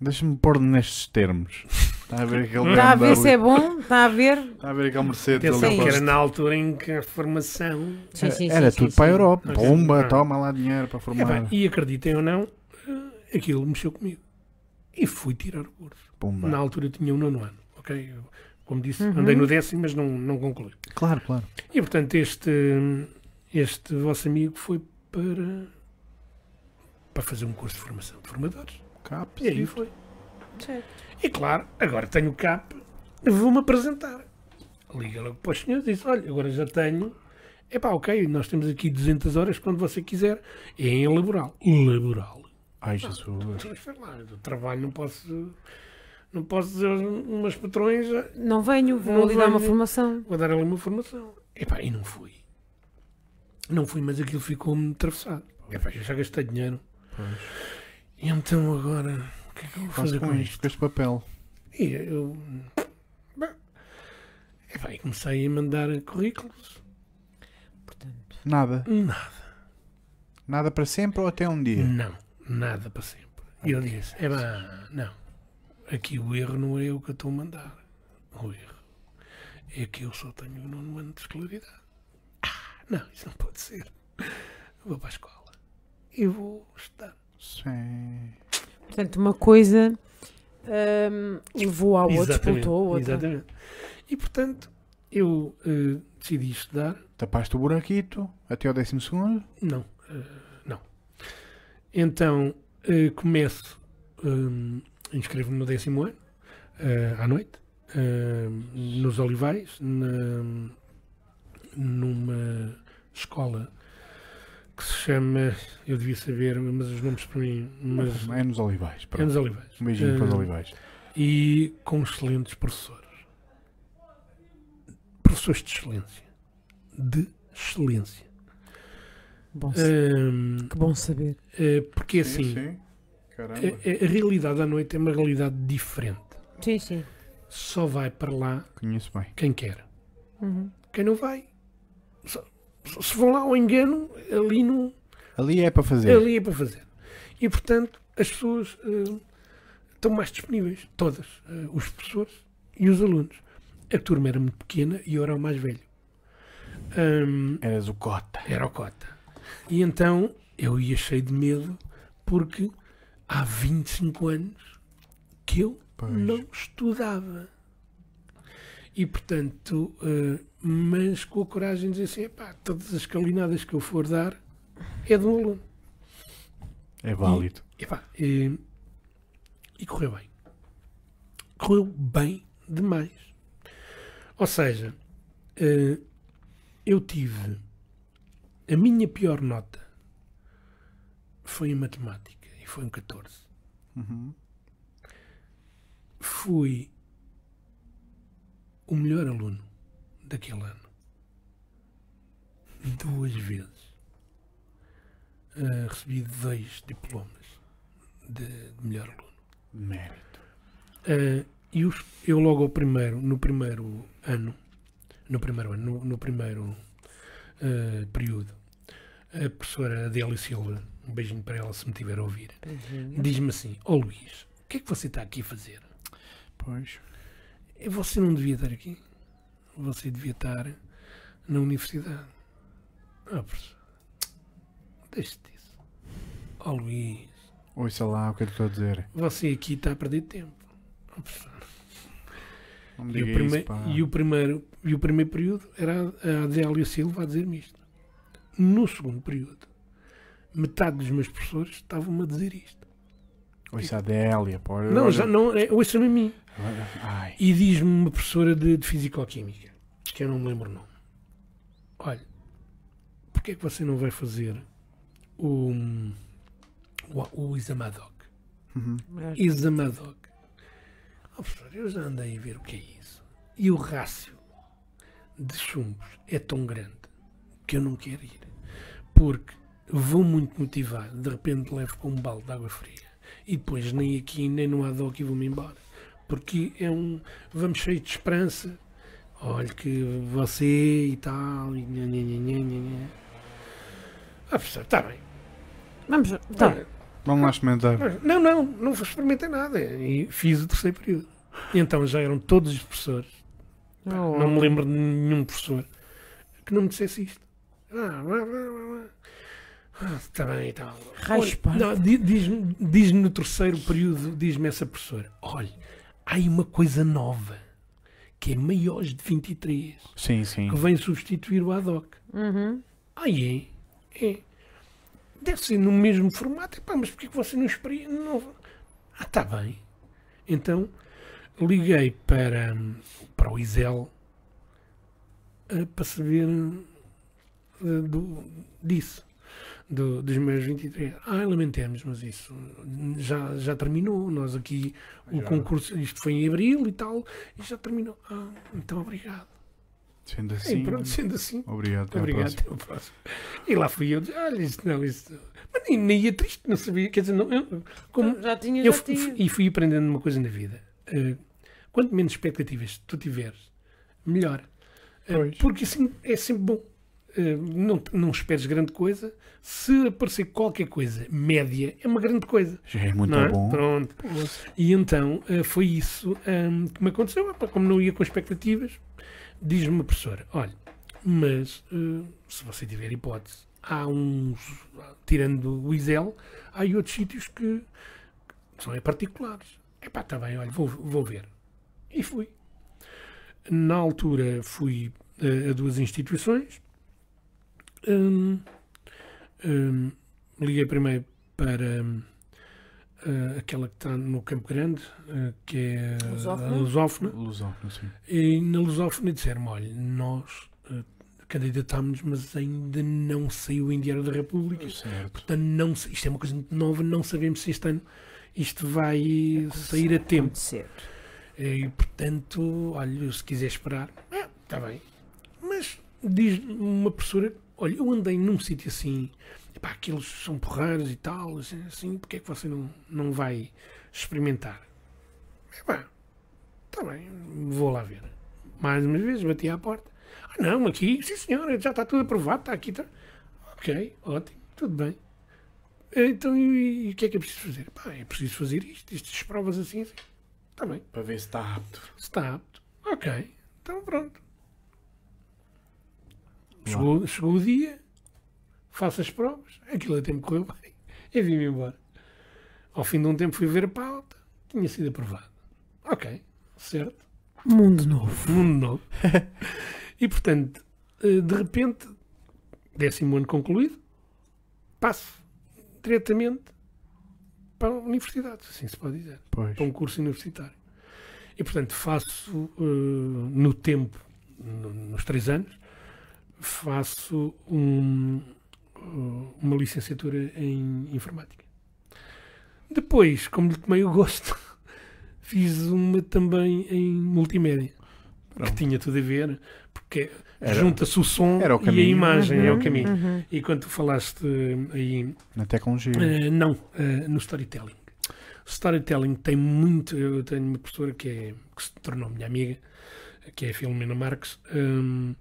Deixa-me pôr nestes termos. Está a ver aquele Está a ver se é bom? Está a ver? Está a ver aquele Mercedes Atenção, ali que era na altura em que a formação. Sim, sim, Era sim, tudo sim, para a. Europa. Bomba, Ah. toma lá dinheiro para É formar. bem, e acreditem ou não, eh, aquilo mexeu comigo. E fui tirar o curso. Pumba. Na altura eu tinha o nono ano. Ok? Eu, como disse, Uhum. andei no décimo, mas não, não concluí. Claro, claro. E portanto, este, este vosso amigo foi para, para fazer um curso de formação de formadores. Cap, E aí foi. Certo. E claro, agora tenho o CAP, vou-me apresentar. Liga logo para os senhores e diz: Olha, agora já tenho. Epá, ok, nós temos aqui 200 horas quando você quiser. É em laboral. Laboral. Ai, Jesus. Eu trabalho, não posso. Não posso dizer aos meus patrões. "Ah, Não venho, vou Não lhe dar uma formação. Vou dar ali uma formação. Epá, e não fui. Não fui, mas aquilo ficou-me atravessado. Epá, eu já gastei dinheiro. Pois. E então agora, o que é que eu vou Faço fazer com com isto, com este papel. E eu. Bem, epá, e comecei a mandar currículos. Portanto, Nada. Nada. Nada para sempre ou até um dia? Não, nada para sempre. E ele disse: é não. Aqui o erro não é eu que eu estou a mandar. O erro é que eu só tenho o nono ano de escolaridade. Ah, não, isso não pode ser. Vou para a escola e vou estudar. Sim. portanto uma coisa hum, levou à outra, Exatamente, explotou a outra. Exatamente. E portanto, eu eh, decidi estudar. Tapaste o buraquito até ao décimo segundo? Não, eh, não. Então eh, começo, eh, inscrevo-me no décimo ano, à noite, eh, nos Olivais, na- numa escola que se chama, eu devia saber, mas os nomes para mim, mas É nos Olivais. é pronto. nos Olivais. Um beijinho para os Eh, Olivais. E com excelentes professores. Professores de excelência. De excelência. Bom, sa- Hum, que bom saber. eh, porque assim, Sim, sim. Caramba. a, a- a realidade à noite é uma realidade diferente. Sim, sim. Só vai para lá Conheço bem. quem quer. Uhum. Quem não vai, só- se vão lá ao engano, ali não, Ali é para fazer. ali é para fazer. E portanto, as pessoas eh, estão mais disponíveis, todas, eh, os professores e os alunos. A turma era muito pequena e eu era o mais velho. Hum, Eras o Cota. era o cota. E então eu ia cheio de medo porque há 25 anos que eu Pois. não estudava. E portanto, eh, mas com a coragem de dizer assim: "Epá, todas as calinadas que eu for dar é de um aluno. É válido. Epá, e, e correu bem. Correu bem demais. Ou seja, eh, eu tive a minha pior nota foi em matemática e foi um 14. Uhum. Fui o melhor aluno daquele ano. Duas vezes. Eh, recebi dois diplomas de, de melhor aluno. Mérito. Eh, e os- eu logo ao primeiro, no primeiro ano, no primeiro ano, no, no primeiro eh, período, a professora Adélia Silva, um beijinho para ela se me tiver a ouvir, diz-me assim, ó Luís, o que é que você está aqui a fazer? Pois. "Eh, Você não devia estar aqui. Você devia estar na universidade. Ah, professor, deixe disso. Ó Luís, Ouça lá o que eu estou a dizer. você aqui está a perder tempo. Ó, professor, Não me E o, diga isso, pá. e o primeiro, e o primeiro período era a Adélia Silva a dizer-me isto. No segundo período, metade dos meus professores estavam-me a dizer isto. Ouça a Adélia, pá. Não, já não, é, ouçam a mim. Ai. E diz-me uma professora de, de Fisicoquímica, que eu não me lembro o nome. Olha, porquê é que você não vai fazer o, o, o exame ad hoc? Uhum. Exame ad hoc. Oh, professor, eu já andei a ver o que é isso. E o rácio de chumbos é tão grande que eu não quero ir. Porque vou muito motivado, de repente levo com um balde de água fria. E depois nem aqui nem no ad hoc e vou-me embora. Porque é um. Vamos cheio de esperança. Olha que você e tal. E nha, nha, nha, nha. Ah, professor, está bem. Vamos, tá. Vamos lá experimentar. Não, não, não experimentei nada. E fiz o terceiro período. E então já eram todos os professores. Oh. Não me lembro de nenhum professor que não me dissesse isto. Ah, vá, vá, vá, vá. Ah, Está bem e di- Diz-me diz no terceiro período, diz-me essa professora: olha, há aí uma coisa nova que é maiores de 23 Sim, sim. que vem substituir o ad hoc. Uhum. Ah, é? É. Deve ser no mesmo formato. Epá, mas porquê que você não experimenta? Não... Ah, está bem. Então, liguei para, para o Isel eh, para saber eh, do, disso. Do, dos meus 23. Ah, lamentemos, mas isso já, já terminou. Nós aqui, o Já. concurso, isto foi em abril e tal, e já terminou. Ah, então obrigado. Sendo E assim. pronto, sendo assim. Obrigado. Até Obrigado, até próximo. E lá fui eu, olha, isto não, isto. Mas nem, nem ia triste, não sabia. Quer dizer, não, eu, como, Já tinha, eu já fui- tinha. e fui aprendendo uma coisa na vida. Eh, quanto menos expectativas tu tiveres, melhor. Pois. porque assim é sempre bom. Eh, não, não esperes grande coisa. Se aparecer qualquer coisa média, é uma grande coisa. Já é muito é? bom. Pronto. E então eh, foi isso ehm, que me aconteceu. Como não ia com expectativas, diz-me uma professora: olha, mas eh, se você tiver hipótese, há uns, tirando o Isel, há outros sítios que são particulares. Epá, está bem, olha, vou, vou ver. E fui. Na altura fui a duas instituições. Hum, hum, liguei primeiro para hum, aquela que está no Campo Grande, eh, que é Lusófona? a Lusófona. Lusófono, sim. E na Lusófona disseram-me: olha, nós eh, candidatámos, mas ainda não saiu em Diário da República. Certo. Portanto, não, isto é uma coisa muito nova, não sabemos se este ano isto vai sair a tempo. Acontecer. E, portanto, olha, se quiser esperar, está bem. Mas diz uma professora: olha, eu andei num sítio assim, epá, aqueles são porreiros e tal, assim, assim, porque é que você não, não vai experimentar? Epá, está bem, vou lá ver. Mais uma vez, bati à porta. Ah, não, aqui, sim senhora, já está tudo aprovado, está aqui. Está... Ok, ótimo, tudo bem. Então, e, e o que é que é preciso fazer? Pá, é preciso fazer isto, estas provas assim, assim. Está bem. Para ver se está apto. Se está apto. Ok, então pronto. Chegou, chegou o dia, faço as provas, aquilo até me correu bem e vim-me embora. Ao fim de um tempo fui ver a pauta, tinha sido aprovado. Ok, certo, Mundo novo. mundo novo. e portanto, eh, de repente, décimo ano concluído, passo diretamente para a universidade, assim se pode dizer Pois. para um curso universitário. E, portanto, faço eh, no tempo, no- nos três anos, faço um, eh, uma licenciatura em informática. Depois, como lhe tomei o gosto, fiz uma também em multimédia, que Pronto. tinha tudo a ver, porque junta-se o som era o e a imagem, é o Uhum, caminho. uhum. E quando tu falaste aí Na tecnologia. Uh, não, uh, no storytelling. Storytelling tem muito. Eu tenho uma professora que, é, que se tornou minha amiga, que é a Filomena Marques, um,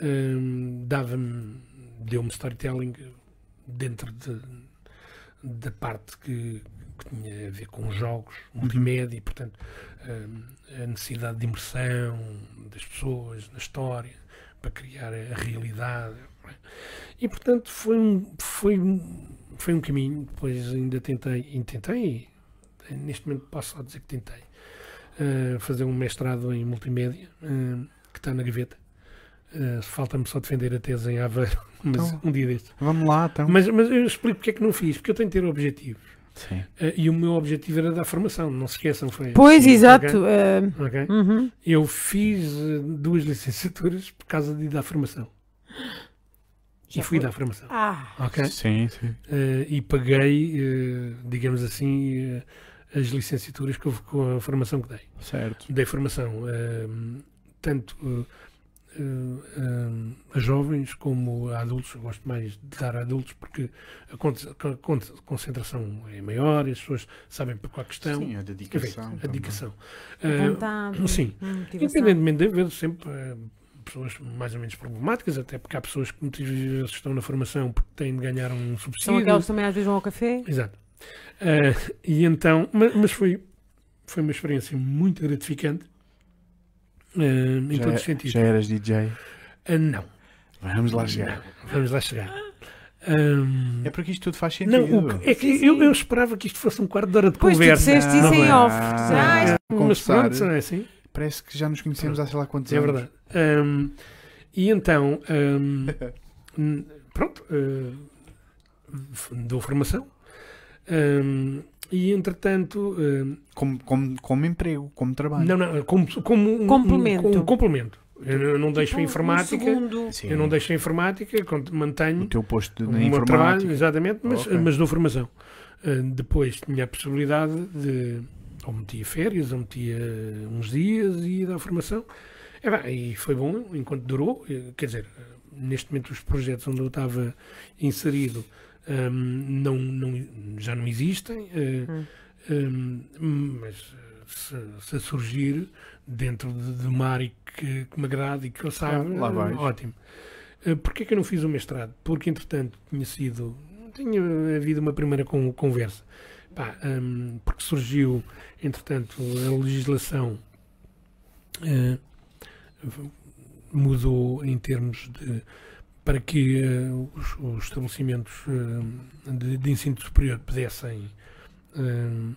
um, dava-me, deu-me storytelling dentro de- da parte que, que tinha a ver com jogos, multimédia, e, portanto, um, a necessidade de imersão das pessoas na história para criar a, realidade. é? E, portanto, foi um, foi, foi um caminho. Depois ainda tentei, tentei, neste momento posso só dizer que tentei, uh, fazer um mestrado em multimédia, uh, que está na gaveta. Uh, Falta-me só defender a tese em Aveiro, mas Então. um dia destes. Vamos lá, então. Mas, mas eu explico porque é que não fiz, porque eu tenho que ter objetivos. Sim. Uh, e o meu objetivo era dar formação, não se esqueçam. Foi Pois, Sim, exato. ok? eh, Ok? uhum. Eu fiz uh, duas licenciaturas por causa de dar formação. Já e fui foi? dar formação. Ah, Ok? Sim, sim. Eh, e paguei, eh, digamos assim, eh, as licenciaturas com, com a formação que dei. Certo. Dei formação eh, tanto eh, eh, a jovens como a adultos. Eu gosto mais de dar a adultos porque a con- con- con- concentração é maior, as pessoas sabem para qual questão. Sim, a Enfim, dedicação. a também. dedicação. a Eh, vontade. sim. a motivação. Independentemente de haver sempre eh, pessoas mais ou menos problemáticas, até porque há pessoas que muitas vezes estão na formação porque têm de ganhar um subsídio. São aquelas que também às vezes vão ao café. Exato. Eh, e então, ma- mas, foi, foi uma experiência muito gratificante em Já, todos os é- sentidos. já eras DJ? Ah, não, Vamos lá chegar. não, vamos lá chegar. Ahm, É porque isto tudo faz sentido. não, o que- é que Sim, eu, sim. eu esperava que isto fosse um quarto de hora de Pois tu conversa. disseste isso Não em é? off. Ah, Ah, isto- mas pronto, é assim? Parece que já nos conhecemos há sei lá quantos É anos. verdade. Ahm, e então, n- pronto, ah, f- dou formação. Ahm, e entretanto, ahm, Como, como, como emprego, como trabalho. não, não, como, como um, Complemento. Um, um complemento. Eu não- deixo Tipo, a um informática. segundo. Sim. eu não deixo a informática, con- O mantenho teu posto na informática. trabalho, exatamente, mas, Ok. mas dou formação. Ah, depois tinha a possibilidade de. Ou metia férias, ou metia uns dias e ia dar formação. É, pá, e foi bom enquanto durou. Eh, Quer dizer, eh, neste momento os projetos onde eu estava inserido ahm, não, não- já não existem, eh, Hum. ahm, mas se, se surgir dentro de, de uma área que, que me agrada e que eu saiba, eh, ótimo. Eh, Porquê que eu não fiz o mestrado? Porque, entretanto, tinha sido. Tinha havido uma primeira con- conversa. Pá, hum, porque surgiu, entretanto, a legislação v- mudou em termos de. Para que eh, os, os estabelecimentos eh, de, de ensino superior pudessem eh,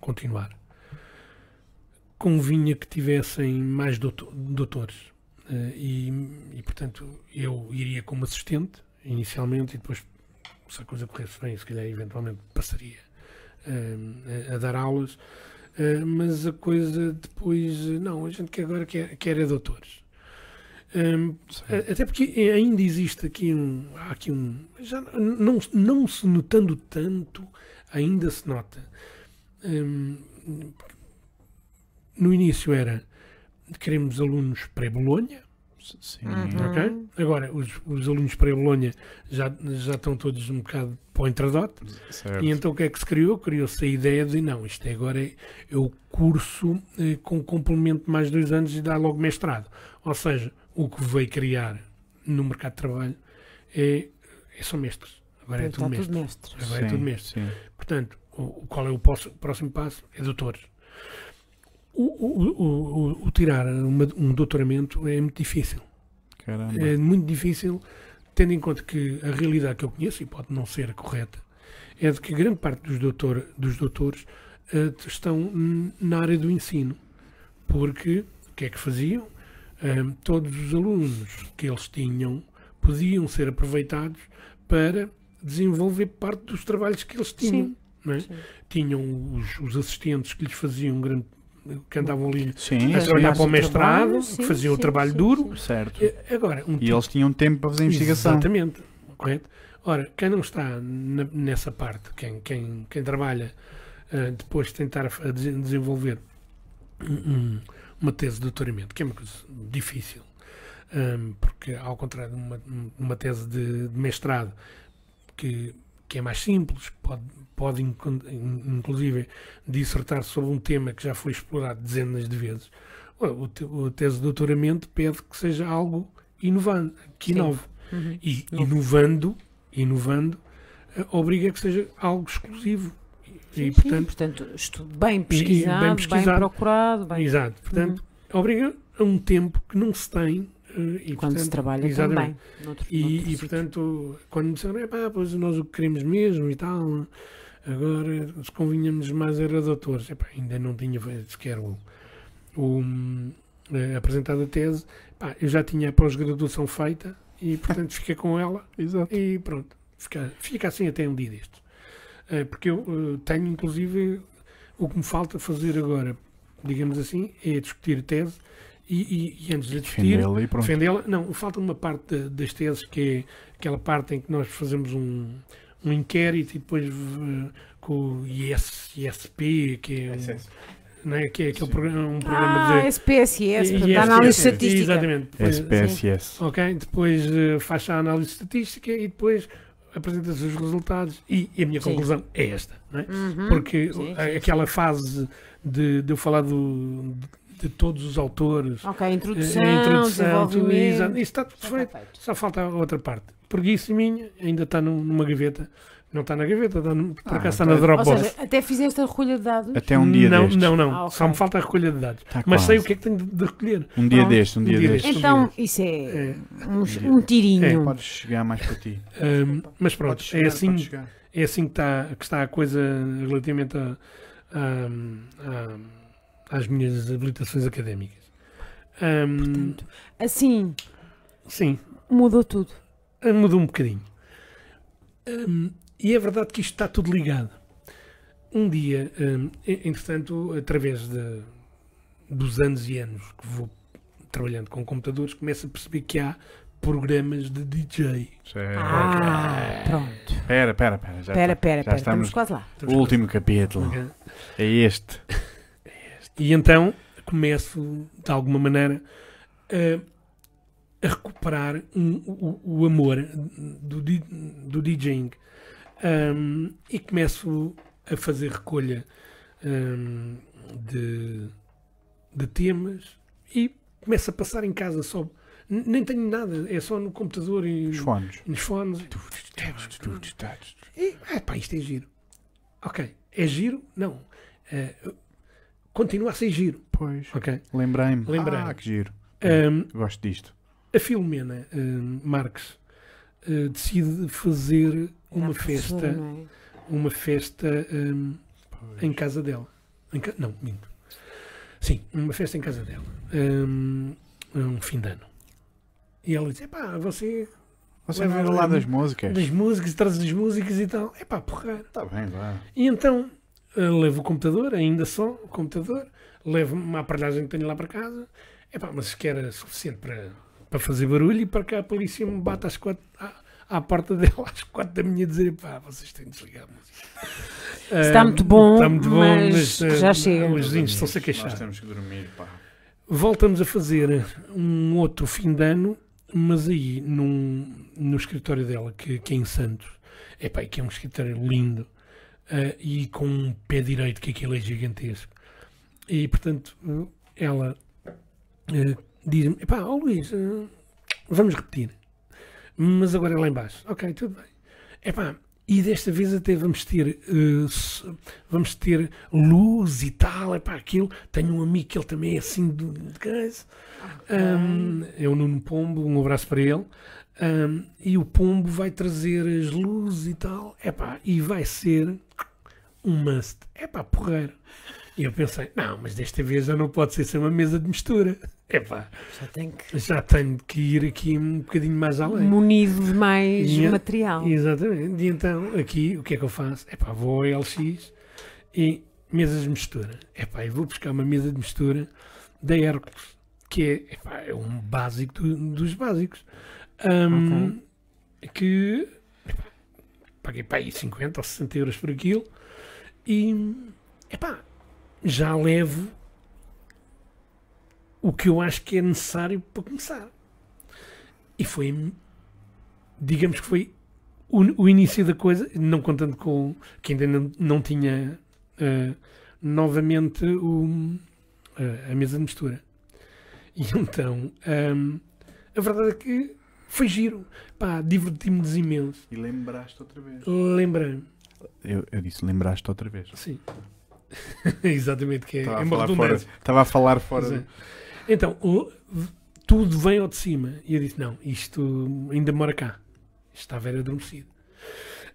continuar. Convinha que tivessem mais doutor- doutores. E, e, portanto, eu iria como assistente, inicialmente, e depois, se a coisa corresse bem, se calhar, eventualmente, passaria a, a dar aulas. Mas a coisa depois, não, a gente que agora quer, quer é doutores. A- até porque ainda existe aqui um. Há aqui um. Já não, não se notando tanto, ainda se nota. Hum, no início era queremos alunos pré-Bolonha, Sim. Uhum. ok? Agora os, os alunos pré-Bolonha já, já estão todos um bocado para o intradote. Certo. E então o que é que se criou? Criou-se a ideia de não, isto agora é, é o curso eh, com complemento de mais dois anos e dá logo mestrado. Ou seja, o que veio criar no mercado de trabalho é, é só mestres. Agora é tudo mestre. Agora é tudo mestre. Sim. Portanto, o, qual é o posso- próximo passo? É doutores. O, o- o- o- o tirar uma- um doutoramento é muito difícil. Caramba. É muito difícil, tendo em conta que a realidade que eu conheço, e pode não ser correta, é de que grande parte dos, doutor, dos doutores eh, estão na área do ensino. Porque o que é que faziam? Ahm, todos os alunos que eles tinham podiam ser aproveitados para desenvolver parte dos trabalhos que eles tinham. Sim. não é? Sim. Tinham os, os assistentes que lhes faziam um grande. que andavam ali Sim, a Sim, trabalhar sim. para o mestrado, Trabalho, que sim, faziam o sim, trabalho sim, duro. sim. certo. Agora, um E eles tinham tempo para fazer investigação. Exatamente, correto? Ora, quem não está na- nessa parte, quem, quem, quem trabalha ah, depois de tentar a desenvolver um- um- uma tese de doutoramento, que é uma coisa difícil, ahm, porque ao contrário de uma, uma tese de, de mestrado, que, que é mais simples, pode, pode inclusive dissertar sobre um tema que já foi explorado dezenas de vezes, o, tese de doutoramento pede que seja algo inovante, que inove. Uhum. E inovando, inovando, eh, obriga que seja algo exclusivo. E, Sim, sim, portanto, portanto, estudo bem pesquisado, bem bem, pesquisado. procurado, bem, exato, portanto, obriga a um tempo que não se tem. eh, e, quando se portanto, trabalha exatamente. também. Noutro, E, noutro e, portanto, quando me disseram, "Epá, pois nós o que queremos mesmo e tal, agora se convinhamos mais era doutores. Epá, ainda não tinha sequer o, o, eh, apresentado a tese. Pá, eu já tinha a pós-graduação feita e, portanto, fiquei com ela Exato. e pronto, fica, fica assim até um dia destes. Eh, porque eu eh, tenho, inclusive, o que me falta fazer agora, digamos assim, é discutir a tese e, e- e antes de discutir, Defendê-la e pronto. defendê-la. Não, falta uma parte da- das teses que é aquela parte em que nós fazemos um, um inquérito e depois eh, com o IS, ISP, que é, um, é, que é aquele Sim. programa, um programa Ah, de. SPSS, portanto, ISP, análise estatística. Exatamente. Depois- SPSS. Ok, depois eh, faz a análise estatística e depois apresenta-se os resultados e, e a minha Sim. conclusão é esta, não é? Uhum. Porque Sim, a- sim, aquela fase de, de eu falar do, de, de todos os autores, Ok, eh, introdução, a introdução, tudo isso, isso está tudo feito. Só falta outra parte. Preguiça minha, ainda está num- numa gaveta. Não está na gaveta, está no, por Ah, acaso está tá. na Ou Dropbox. seja, até fizeste a recolha de dados. Até um dia não, destes. não, não. Ah, ok. Só me falta a recolha de dados. Tá Mas sei o quase. que é que tenho de, de recolher. Um dia Pronto, destes, um um dia dia destes. destes. Então, isso é É, um, um tirinho. É, Podes chegar mais para ti. hum, mas pronto, é chegar, assim, podes chegar. é assim que está, que está a coisa relativamente a, a- a- às minhas habilitações académicas. Portanto, assim, sim, mudou tudo. mudou um bocadinho. E é verdade que isto está tudo ligado. Um dia, hum, entretanto, através de, dos anos e anos que vou trabalhando com computadores, começo a perceber que há programas de DJ. Certo. Ah, pronto. Espera, espera, espera. Já Espera, está. espera, já espera. estamos- Estamos quase lá. O último capítulo. Ok? É este. E então começo, de alguma maneira, a, a recuperar um- o, o amor do, do DJing. Um, e começo a fazer recolha um, de, de temas e começo a passar em casa só. Nem tenho nada, é só no computador e Os fones. nos fones. E, ah, pá, isto é giro. Ok, é giro? Não. Eh, continua a ser giro. Pois. Ok. Lembrei-me. Lembrei-me. Ah, que giro. Um, Gosto disto. a Filomena um, Marques uh, decide fazer uma Era professora, festa, é? uma festa um, Pois. em casa dela. Em ca- Não, minto. Sim, uma festa em casa dela. Um, um fim de ano. E ela diz: Epá, você Você era lá das músicas? das músicas, traz as músicas e tal. Epá, porra. Está bem, vá. E então uh, levo o computador, ainda só o computador, levo uma aparelhagem que tenho lá para casa. Epá, mas que era suficiente para, para fazer barulho e para cá a polícia me bate às quatro, à, à porta dela às quatro da manhã a dizer pá, vocês têm de desligar a música. Está Ah, muito bom, está muito bom, mas ah, já chega. Os vizinhos estão-se a Nós queixar. temos que dormir, pá. Voltamos a fazer um outro fim de ano, mas aí num, no escritório dela, que, que é em Santos. Epá, que é um escritório lindo ah, e com um pé direito, que aquilo é gigantesco. E portanto, ela eh, diz-me: Epá, ó Luís, eh, vamos repetir, mas agora é lá embaixo. Ok, tudo bem. Epá, e desta vez até vamos ter s- vamos ter luz e tal, epá, aquilo. Tenho um amigo que ele também é assim de, de coisa. Um, é o Nuno Pombo, um abraço para ele. Um, e o Pombo vai trazer as luzes e tal, epá, e vai ser um must. Epá, porreiro. E eu pensei, não, mas desta vez já não pode ser sem uma mesa de mistura. Epá, Já tem que. já tenho que ir aqui um bocadinho mais além. Munido de mais Yeah. material. Exatamente. E então, aqui, o que é que eu faço? Epá, vou ao LX e mesas de mistura. Epá, eu vou buscar uma mesa de mistura da Hércules, que é, epá, é um básico do- dos básicos. Ahm, Que epá, paguei para aí 50 ou 60 euros por aquilo e epá, já levo o que eu acho que é necessário para começar. E foi, digamos que foi o, o início da coisa, não contando com que ainda não, não tinha eh, novamente o, eh, a mesa de mistura. E então, ahm, a verdade é que foi giro. Pá, diverti-me imenso. E lembraste outra vez. Lembrei-me, Eu, eu disse, lembraste outra vez. sim. Exatamente, que é, Estava é a, uma falar fora, redundância. estava a falar fora. Então, o- tudo vem ao de cima. E eu disse: não, isto ainda mora cá. Isto está a ver adormecido.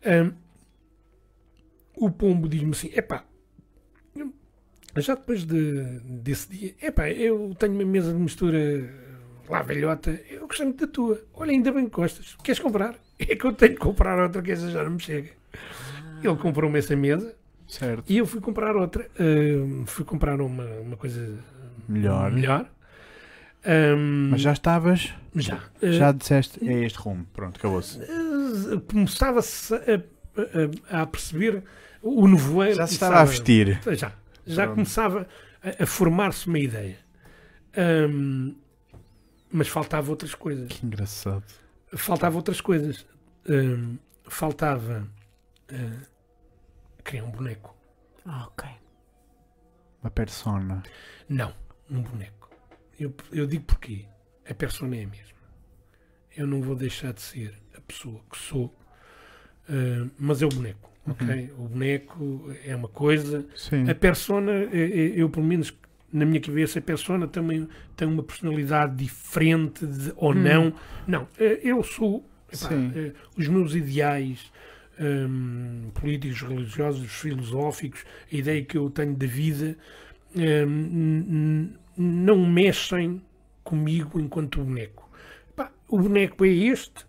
Ahm, o pombo diz-me assim: epá, já depois de, desse dia, epá, eu tenho uma mesa de mistura lá velhota, eu gostei muito da tua. Olha, ainda bem que gostas. Queres comprar? É que eu tenho que comprar outra, que essa já não me chega. Ele comprou-me essa mesa Certo. e eu fui comprar outra. Ahm, fui comprar uma, uma coisa Melhor. melhor. Ahm, Mas já estavas, já. já disseste, é este rumo. Pronto, acabou-se. Uh, Começava-se a, a- a perceber o nevoeiro. Já se começava- estava a vestir. Já. Já Pronto. começava a, a formar-se uma ideia. Ahm, mas faltava outras coisas. Que engraçado. Faltava outras coisas. Ahm, faltava ah, criar um boneco. Ah, ok. Uma persona. Não, um boneco. Eu, eu digo porquê. A persona é a mesma. Eu não vou deixar de ser a pessoa que sou, ah, mas é o boneco. ok? O boneco é uma coisa. Sim. A persona, eh, eh, eu pelo menos na minha cabeça, a persona também tem uma personalidade diferente de- ou Hum. não. Não, eu sou. epá, os meus ideais hum, políticos, religiosos, filosóficos, a ideia que eu tenho da vida, n- não mexem comigo enquanto boneco. Epá, o boneco é este,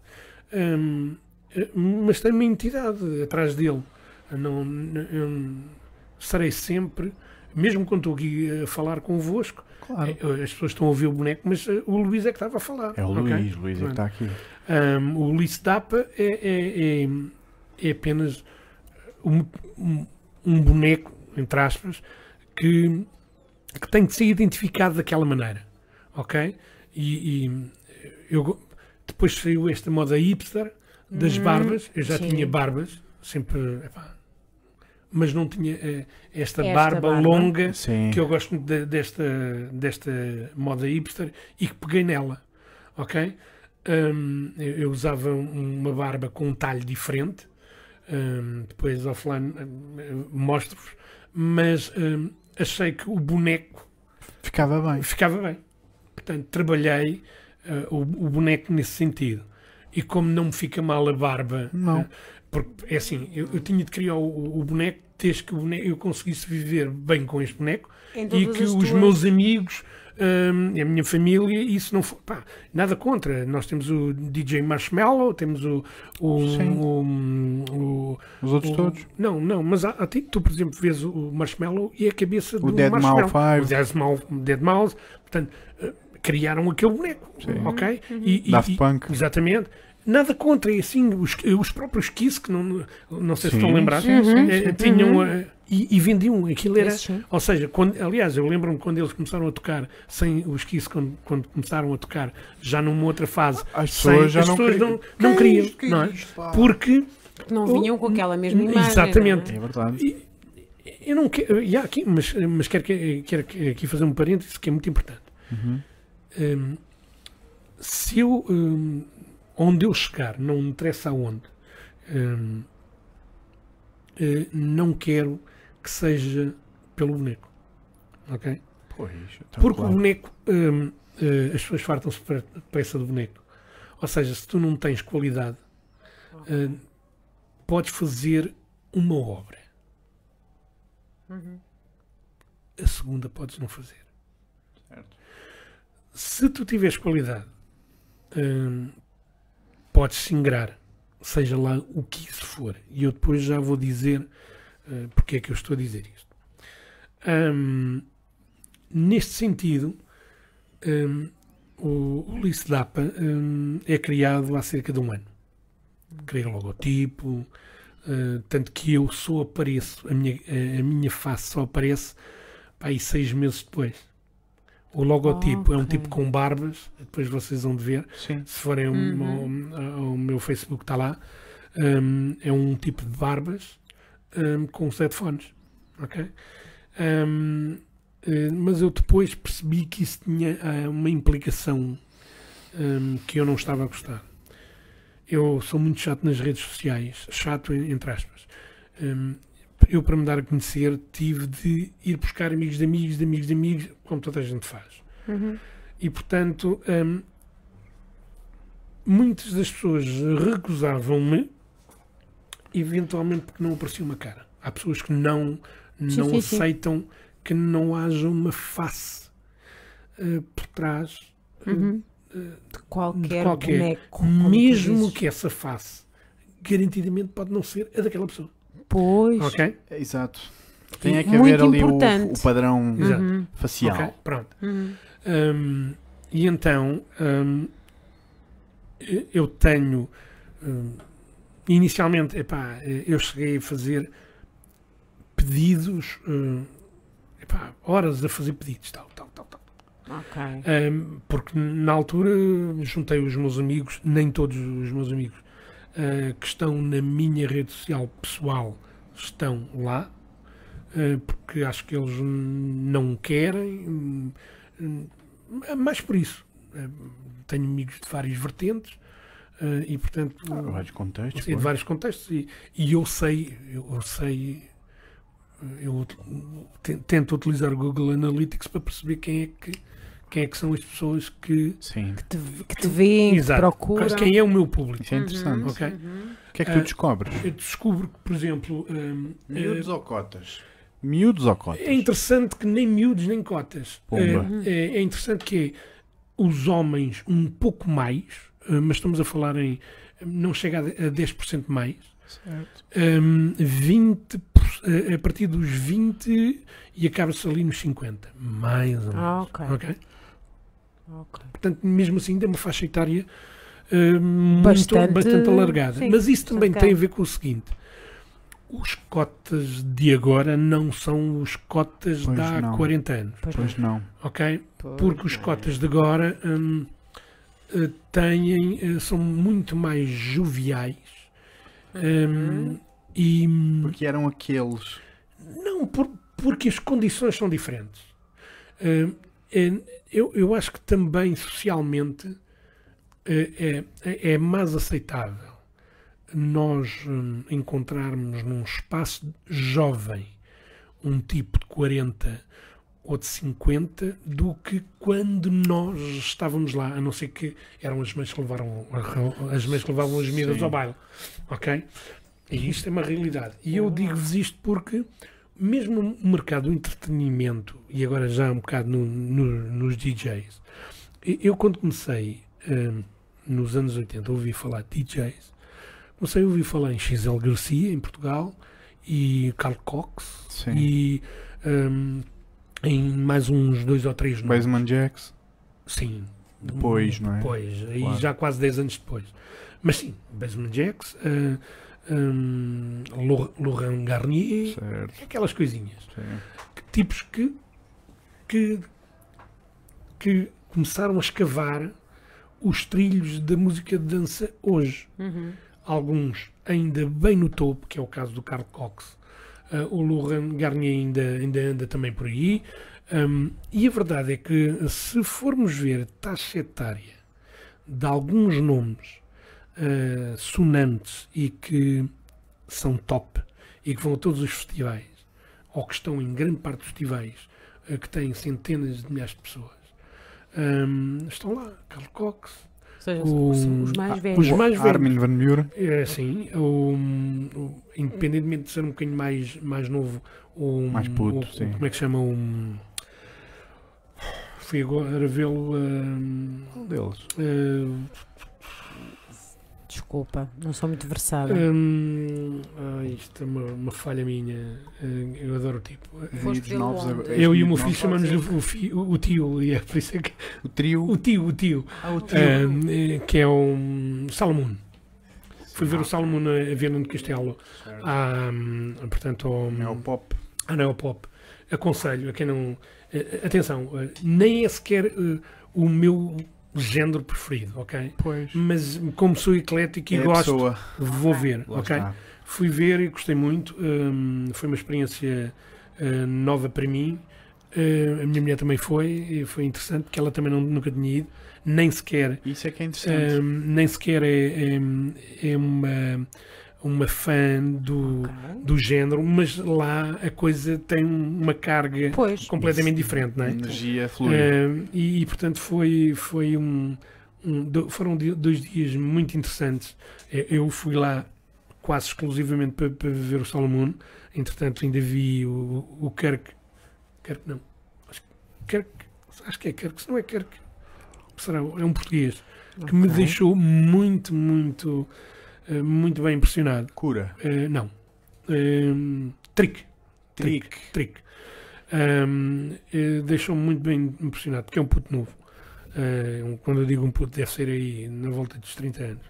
hum, mas tem uma entidade atrás dele. Não, n- eu serei sempre, mesmo quando estou aqui a falar convosco, Claro. eh, as pessoas estão a ouvir o boneco, mas eh, o Luís é que estava a falar. É o ok? Luís, Luís é que está aqui. Um, o Ulisses Dapa é, é, é, é apenas um, um, um boneco, entre aspas, que, que tem de ser identificado daquela maneira. Ok? E, e eu, depois saiu esta moda hipster das Hum, barbas. Eu já sim. tinha barbas, sempre. epá, mas não tinha eh, esta, Esta barba, barba. longa Sim. que eu gosto muito de- desta, desta moda hipster e que peguei nela, ok? Hum, eu, eu usava um- uma barba com um talho diferente, hum, depois offline hum, mostro-vos, mas hum, achei que o boneco Ficava bem. ficava bem. Portanto, trabalhei uh, o, o boneco nesse sentido. E como não me fica mal a barba, Não. uh, porque é assim, eu, eu tinha de criar o, o boneco desde que o boneco, eu conseguisse viver bem com este boneco Em e que os tuas- meus amigos, a minha família, isso não for, pá, nada contra. Nós temos o DJ Marshmallow, temos o. o, o, o- Os outros o- todos. Não, não, mas há, há- tu, por exemplo, vês o Marshmallow e a cabeça do Dead Marshmallow. Mal O 5. Dead Mouse, Dead Mouse, portanto, eh, criaram aquele boneco, Sim. ok? E, e- Daft e- Punk. Exatamente. Nada contra, e assim, os, os próprios Kiss, que não, não sei se Sim, estão lembrados, sim, sim, Uhum. eh, sim. tinham eh, e, e vendiam aquilo era. Sim. Ou seja, quando, aliás, eu lembro-me quando eles começaram a tocar, sem os Kiss, quando, quando começaram a tocar, já numa outra fase, As sem, pessoas já as não pessoas não, não Que queriam, que não é? Porque Porque não vinham com aquela mesma imagem. Exatamente. não É verdade. eu não quero, e há aqui, mas, mas quero, que- quero aqui fazer um parênteses que é muito importante. Uhum. Hum, se eu, hum, onde eu chegar, não me interessa aonde, hum, eh, não quero que seja pelo boneco. Ok? Pois, então, Porque o claro. boneco, hum, eh, as pessoas fartam-se de peça do boneco. Ou seja, se tu não tens qualidade, hum, podes fazer uma obra. Uhum. A segunda podes não fazer. Certo. Se tu tiveres qualidade, hum, podes se ingrar, seja lá o que isso for. E eu depois já vou dizer eh, porque é que eu estou a dizer isto. Hum, neste sentido, hum, o, o Lice Dapa hum, é criado há cerca de um ano. Criei o logotipo, eh, tanto que eu só apareço, a minha, a minha face só aparece aí seis meses depois. O logotipo é um tipo com barbas, depois vocês vão de ver, Sim. se forem ao- Uhum. ao, ao meu Facebook está lá, hum, é um tipo de barbas hum, com sete fones, ok? Hum, eh, mas eu depois percebi que isso tinha ah, uma implicação hum, que eu não estava a gostar. Eu sou muito chato nas redes sociais, chato en- entre aspas. Hum, eu, para me dar a conhecer, tive de ir buscar amigos de amigos, de amigos de amigos, como toda a gente faz. Uhum. E portanto, hum, muitas das pessoas recusavam-me, eventualmente porque não aparecia uma cara. Há pessoas que não, Sim, não sim, sim. aceitam que não haja uma face eh, por trás, eh, Uhum. eh, De qualquer, qualquer. boneco. mesmo que essa face garantidamente pode não ser a daquela pessoa. Pois. Ok? É, Exato. Tem é que Muito haver ali o, o padrão. Uhum. facial. Ok, Pronto. Uhum. Hum, e então hum, eu tenho inicialmente epá, eu cheguei a fazer pedidos hum, epá, horas a fazer pedidos tal, tal, tal, tal. Ok. Hum, porque na altura juntei os meus amigos nem todos os meus amigos ah, que estão na minha rede social pessoal estão lá ah, porque acho que eles não querem mais por isso tenho amigos de várias vertentes ah, e portanto Ah, vários contextos. Sim, de vários contextos e, e eu sei eu, sei eu tento utilizar o Google Analytics para perceber quem é que quem é que são as pessoas que Sim. Te- que te veem, que te Exato. procuram. quem é o meu público Isso é interessante. Uhum. ok Uhum. O que é que tu descobres? eu descubro que por exemplo hum, Miúdos ou cotas? Miúdos ou cotas? é interessante que nem miúdos nem cotas. É, é- é interessante que é os homens um pouco mais eh, mas estamos a falar em não chega a a 10% mais Certo. Hum, 20, por- eh, a partir dos 20 e acaba-se ali nos 50, mais ou menos. Ah, ok. ok? Ok. Portanto, mesmo assim, tem uma faixa etária hum, muito, Bastante- bastante alargada. sim, Mas isso também bastante tem a ver com o seguinte: os cotas de agora não são os cotas Pois de há não. 40 anos, Pois não. ok? Pois. Porque os cotas de agora hum, eh, têm, eh, são muito mais joviais hum, e. Porque eram aqueles. Não, por- porque as condições são diferentes. Eh, eh, eu, eu acho que também socialmente eh, é, é mais aceitável nós hum, encontrarmos num espaço jovem um tipo de 40 ou de 50 do que quando nós estávamos lá, a não ser que eram as mães que levaram as mães que levavam as miúdas ao baile. Ok? E isto é uma realidade. E eu digo-vos isto porque mesmo o mercado do entretenimento, e agora já um bocado no- no- nos DJs, eu quando comecei hum, nos anos 80 a ouvir falar de DJs, comecei a ouvir falar em XL Garcia, em Portugal, e Carl Cox, Sim. e hum, em mais uns dois ou três nomes. Baseman Jacks. Sim. Depois, não é? Depois, Claro. já quase 10 anos depois. Mas sim, Basement Jacks, uh, um, Lau- Laurent Garnier, Certo. aquelas coisinhas. sim. Que- tipos que, que, que começaram a escavar os trilhos da música de dança hoje. Uhum. Alguns ainda bem no topo, que é o caso do Carl Cox. Uh, o Laurent Garnier ainda, ainda anda também por aí. Um, e a verdade é que, se formos ver a taxa etária de alguns nomes uh, sonantes e que são top e que vão a todos os festivais, ou que estão em grande parte dos festivais, uh, que têm centenas de milhares de pessoas, um, estão lá. Carl Cox, seja, O- os, os mais velhos. os mais velhos. Armin Van Buren. É assim, o, o- independentemente de ser um bocadinho mais, mais novo, o, Mais puto, o- sim. como é que se chama? Um, fui agora vê-lo. hum, Um deles. hum, Desculpa, não sou muito versada. hum, ah, isto é uma, uma falha minha. hum, eu adoro o tipo. Foste novos agora- Eu e o meu filho chamamos o, fi- o, o tio, e é por isso é que. O trio. O tio, o tio. Ah, o trio. hum, eh, que é um Salomon. Fui ver o Salomon a Viana de Castelo. Certo. à, hum, portanto, ao, É o pop. à Neopop. Aconselho a quem não. eh, atenção, eh, nem é sequer o meu género preferido, ok? Pois. Mas como sou eclético e É gosto, pessoa. vou ver, Lá ok? está. Fui ver e gostei muito. hum, foi uma experiência eh, nova para mim. Eh, a minha mulher também foi, e foi interessante porque ela também não- nunca tinha ido, nem sequer Isso é que é interessante. Hum, nem sequer é, é, é uma, uma fã do, Ok. do género, mas lá a coisa tem uma carga Pois. completamente diferente, não é? Energia fluida. Hum, e, e, portanto foi, foi um, um- foram dois dias muito interessantes. Eh, Eu fui lá quase exclusivamente para, para ver o Solomon, entretanto ainda vi o, o Kirk, Kirk não, acho, que- Kirk, acho que é Kirk, se não é Kirk, será, é um português que me deixou muito, muito, eh, muito bem impressionado. Cura. Eh, não. Ehm, trick. Trick. Trick. Ehm, eh, Deixou-me muito bem impressionado, porque é um puto novo. Eh, um- quando eu digo um puto, deve ser aí na volta dos 30 anos.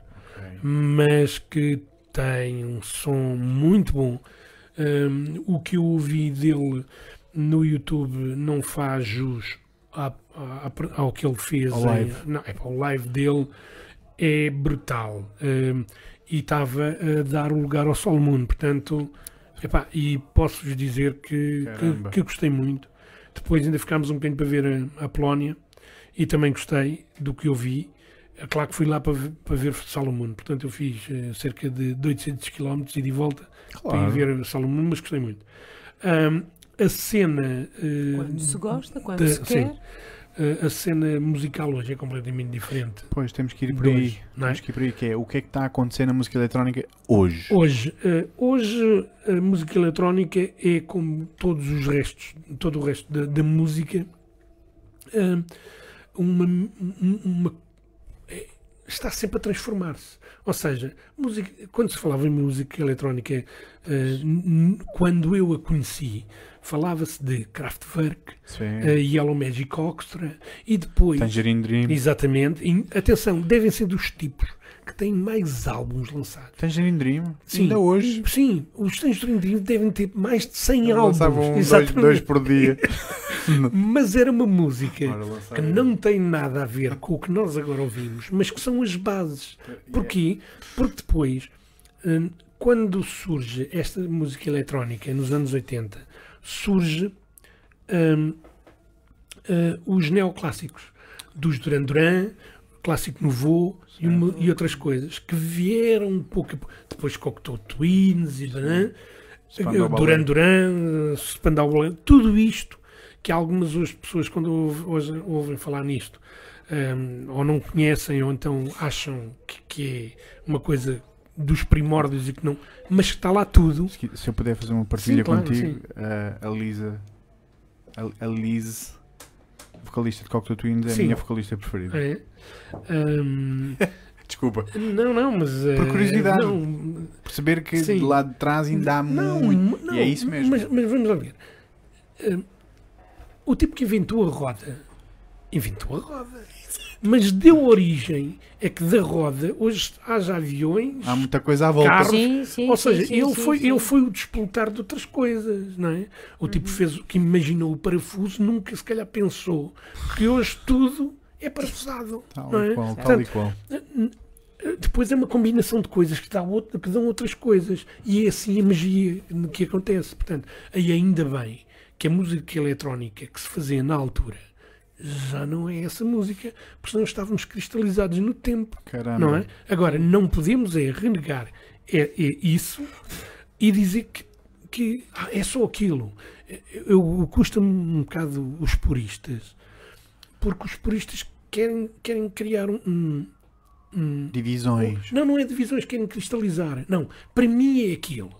Mas que tem um som muito bom. Ehm, o que eu ouvi dele no YouTube não faz jus à- à- ao que ele fez. Ao em- live. não, é, o live dele é brutal. Ehm, e estava a dar o lugar ao Solomon. Portanto, epá, e posso-vos dizer que, que, que gostei muito. Depois ainda ficámos um bocadinho para ver a, a Polónia e também gostei do que eu vi. É claro que fui lá para, ver- para ver Salomon, portanto eu fiz eh, cerca de 800 km e de volta para ir Claro. ver Salomon, mas gostei muito. Ahm, a cena eh, Quando se gosta, quando da- se quer. sim. A cena musical hoje é completamente diferente. Pois temos que ir por aí. hoje, é? Temos que ir por aí. Que é o que é que está a acontecer na música eletrónica hoje? Hoje, eh, hoje a música eletrónica é como todos os restos, todo o resto da, da música, eh, uma, um- uma- é- está sempre a transformar-se. Ou seja, música, quando se falava em música eletrónica, eh, quando eu a conheci, falava-se de Kraftwerk, eh, Yellow Magic Orchestra e depois Tangerine Dream. Exatamente. E, atenção, devem ser dos tipos que têm mais álbuns lançados. Tangerine Dream. Sim. Ainda hoje. Sim, os Tangerine Dream devem ter mais de 100 álbuns. Lançavam um, dois, Exatamente. dois por dia. Mas era uma música que não tem nada a ver com o que nós agora ouvimos, mas que são as bases. Porquê? Porque depois, hum, quando surge esta música eletrónica nos anos 80, surge hum, ah, os neoclássicos dos Duran Duran, Clássico Nouveau e, uma- e outras coisas que vieram um pouco a- depois Cocteau Twins e Duran, Spandau Duran. Duran, Spandau Ballet, tudo isto que algumas hoje pessoas quando ouve- hoje ouvem falar nisto hum, ou não conhecem ou então acham que, que é uma coisa dos primórdios e que não, mas que está lá tudo. Se, se eu puder fazer uma partilha Sim, claro, contigo, a, a Lisa, a, a Liz, vocalista de Cocteau Twins, é a Sim. minha vocalista preferida. É. Hum, Desculpa. não, não, mas Por eh, curiosidade. não, Perceber que Sim. de lá de trás ainda há Não, muito. não, e é isso mesmo. Mas, mas vamos lá ver. Hum, o tipo que inventou a roda inventou a roda. Mas deu origem é que da roda hoje haja aviões, Há muita coisa à volta. Carros. Sim, sim. ou sim, seja, sim, ele, sim, foi, sim. ele foi o despoltar de outras coisas, não é? O tipo fez o que imaginou o parafuso, nunca se calhar pensou que hoje tudo é parafusado. Tal não é? e qual, tal Portanto, e qual. depois é uma combinação de coisas que, dá outra, que dão outras coisas. E é assim a magia que acontece. Portanto, aí ainda bem que a música eletrónica que se fazia na altura já não é essa música, porque senão estávamos cristalizados no tempo. Caramba. Não é? Agora, não podemos é renegar é, é isso e dizer que, que ah, é só aquilo. Eu, eu custa-me um bocado os puristas, porque os puristas querem, querem criar um- um, um, Divisões. não, não é divisões, querem cristalizar. Não, para mim é aquilo.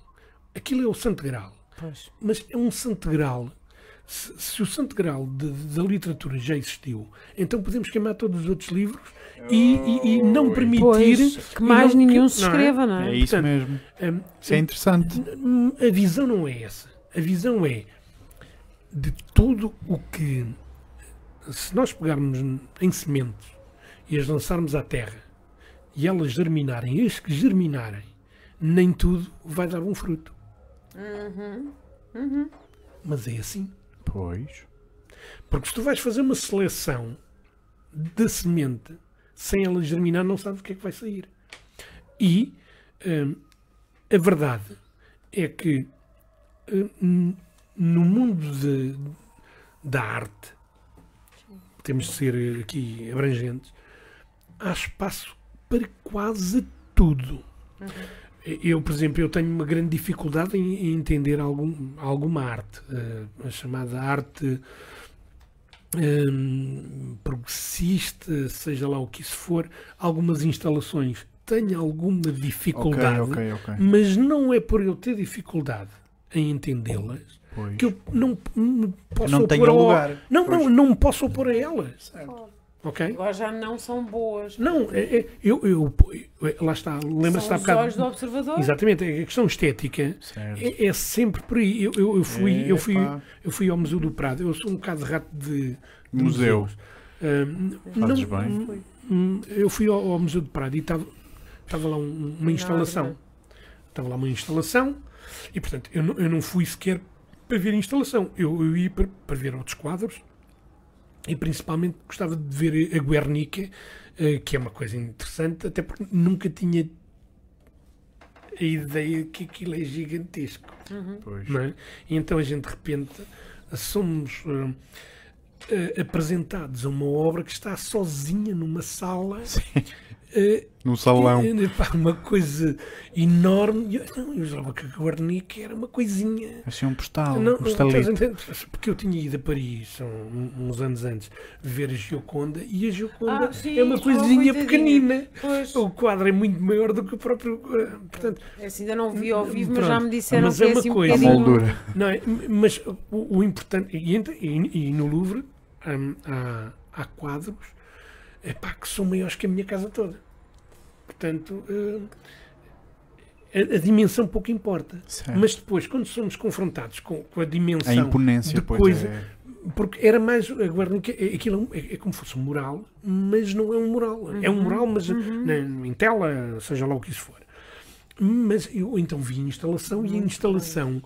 Aquilo é o Santo Graal. Pois. Mas é um Santo Graal. Se, se o Santo Graal de- da literatura já existiu, então podemos queimar todos os outros livros e, e- e não permitir Pois, que e mais não- que- nenhum se não é? escreva, não é? É isso Portanto, mesmo. Hum, Isso é interessante. A visão não é essa. A visão é de tudo o que. Se nós pegarmos em sementes e as lançarmos à terra e elas germinarem, as que germinarem, nem tudo vai dar um fruto. Mas é assim. Pois. Porque se tu vais fazer uma seleção da semente sem ela germinar, não sabes o que é que vai sair. E hum, a verdade é que hum, no mundo de- da arte, temos de ser aqui abrangentes, há espaço para quase tudo. Eu, por exemplo, eu tenho uma grande dificuldade em, entender algum, alguma arte, eh, a chamada arte hum, progressista, seja lá o que isso for, algumas instalações. Tenho alguma dificuldade, ok, ok. mas não é por eu ter dificuldade em entendê-las que eu não me posso Não opor tenho ao- lugar. Não, Pois. não, não me posso opor a elas. Ok? Agora já não são boas. Não, é, é- eu, eu, eu- lá está, lembra-se há os bocado. olhos do observador. Exatamente, a questão estética é, é sempre por aí. Eu, eu, eu fui, eu, fui, eu fui ao Museu do Prado, eu sou um bocado rato de, de Museu. museus. Hum, Fazes não- bem. hum, eu fui ao, ao Museu do Prado e estava estava lá um- uma instalação. Estava lá uma instalação e, portanto, eu não, eu não fui sequer para ver a instalação. Eu, eu ia para, para ver outros quadros e, principalmente, gostava de ver a Guernica, eh, que é uma coisa interessante, até porque nunca tinha a ideia que aquilo é gigantesco. Pois. Não é? E então a gente de repente somos eh, eh, apresentados a uma obra que está sozinha numa sala. Salão. eh, pá, uma coisa enorme. E eu, não, eu julgava que era uma coisinha. Assim um postal. Não, um postalito. porque eu tinha ido a Paris um- uns anos antes ver a Gioconda e a Gioconda Ah, sim, é uma coisinha pequenina. Pois, O quadro é muito maior do que o próprio. eh, Portanto, esse ainda não vi ao vivo, mas Pronto. já me disseram Mas que é é uma assim um coisa. A bocadinho... moldura. Não é? Mas o, o importante. E, e- e no Louvre hum, há, há quadros epá, que são maiores que a minha casa toda. Portanto, hum, a, a dimensão pouco importa. Certo. Mas depois, quando somos confrontados com, com a A dimensão. imponência, de pois coisa- é. Porque era mais. A Guernica, é, aquilo é, é como se fosse um mural, mas não é um mural. É um mural, mas na- em tela, seja lá o que isso for. Mas eu então vi a instalação e a instalação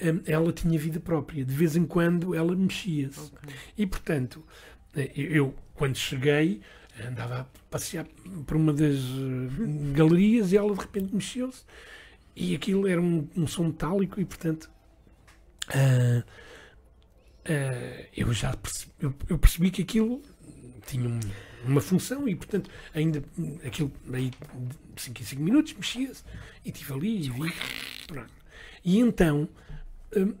hum, ela tinha vida própria. De vez em quando ela mexia-se. E portanto, eh, eu, eu, quando cheguei andava a passear por uma das eh, galerias e ela de repente mexeu-se e aquilo era um, um som metálico e portanto ah, ah, eu já percebi, eu, eu percebi que aquilo tinha um- uma função e portanto ainda aquilo aí de 5 em 5 minutos mexia-se e estive ali e vi pronto. e então hum,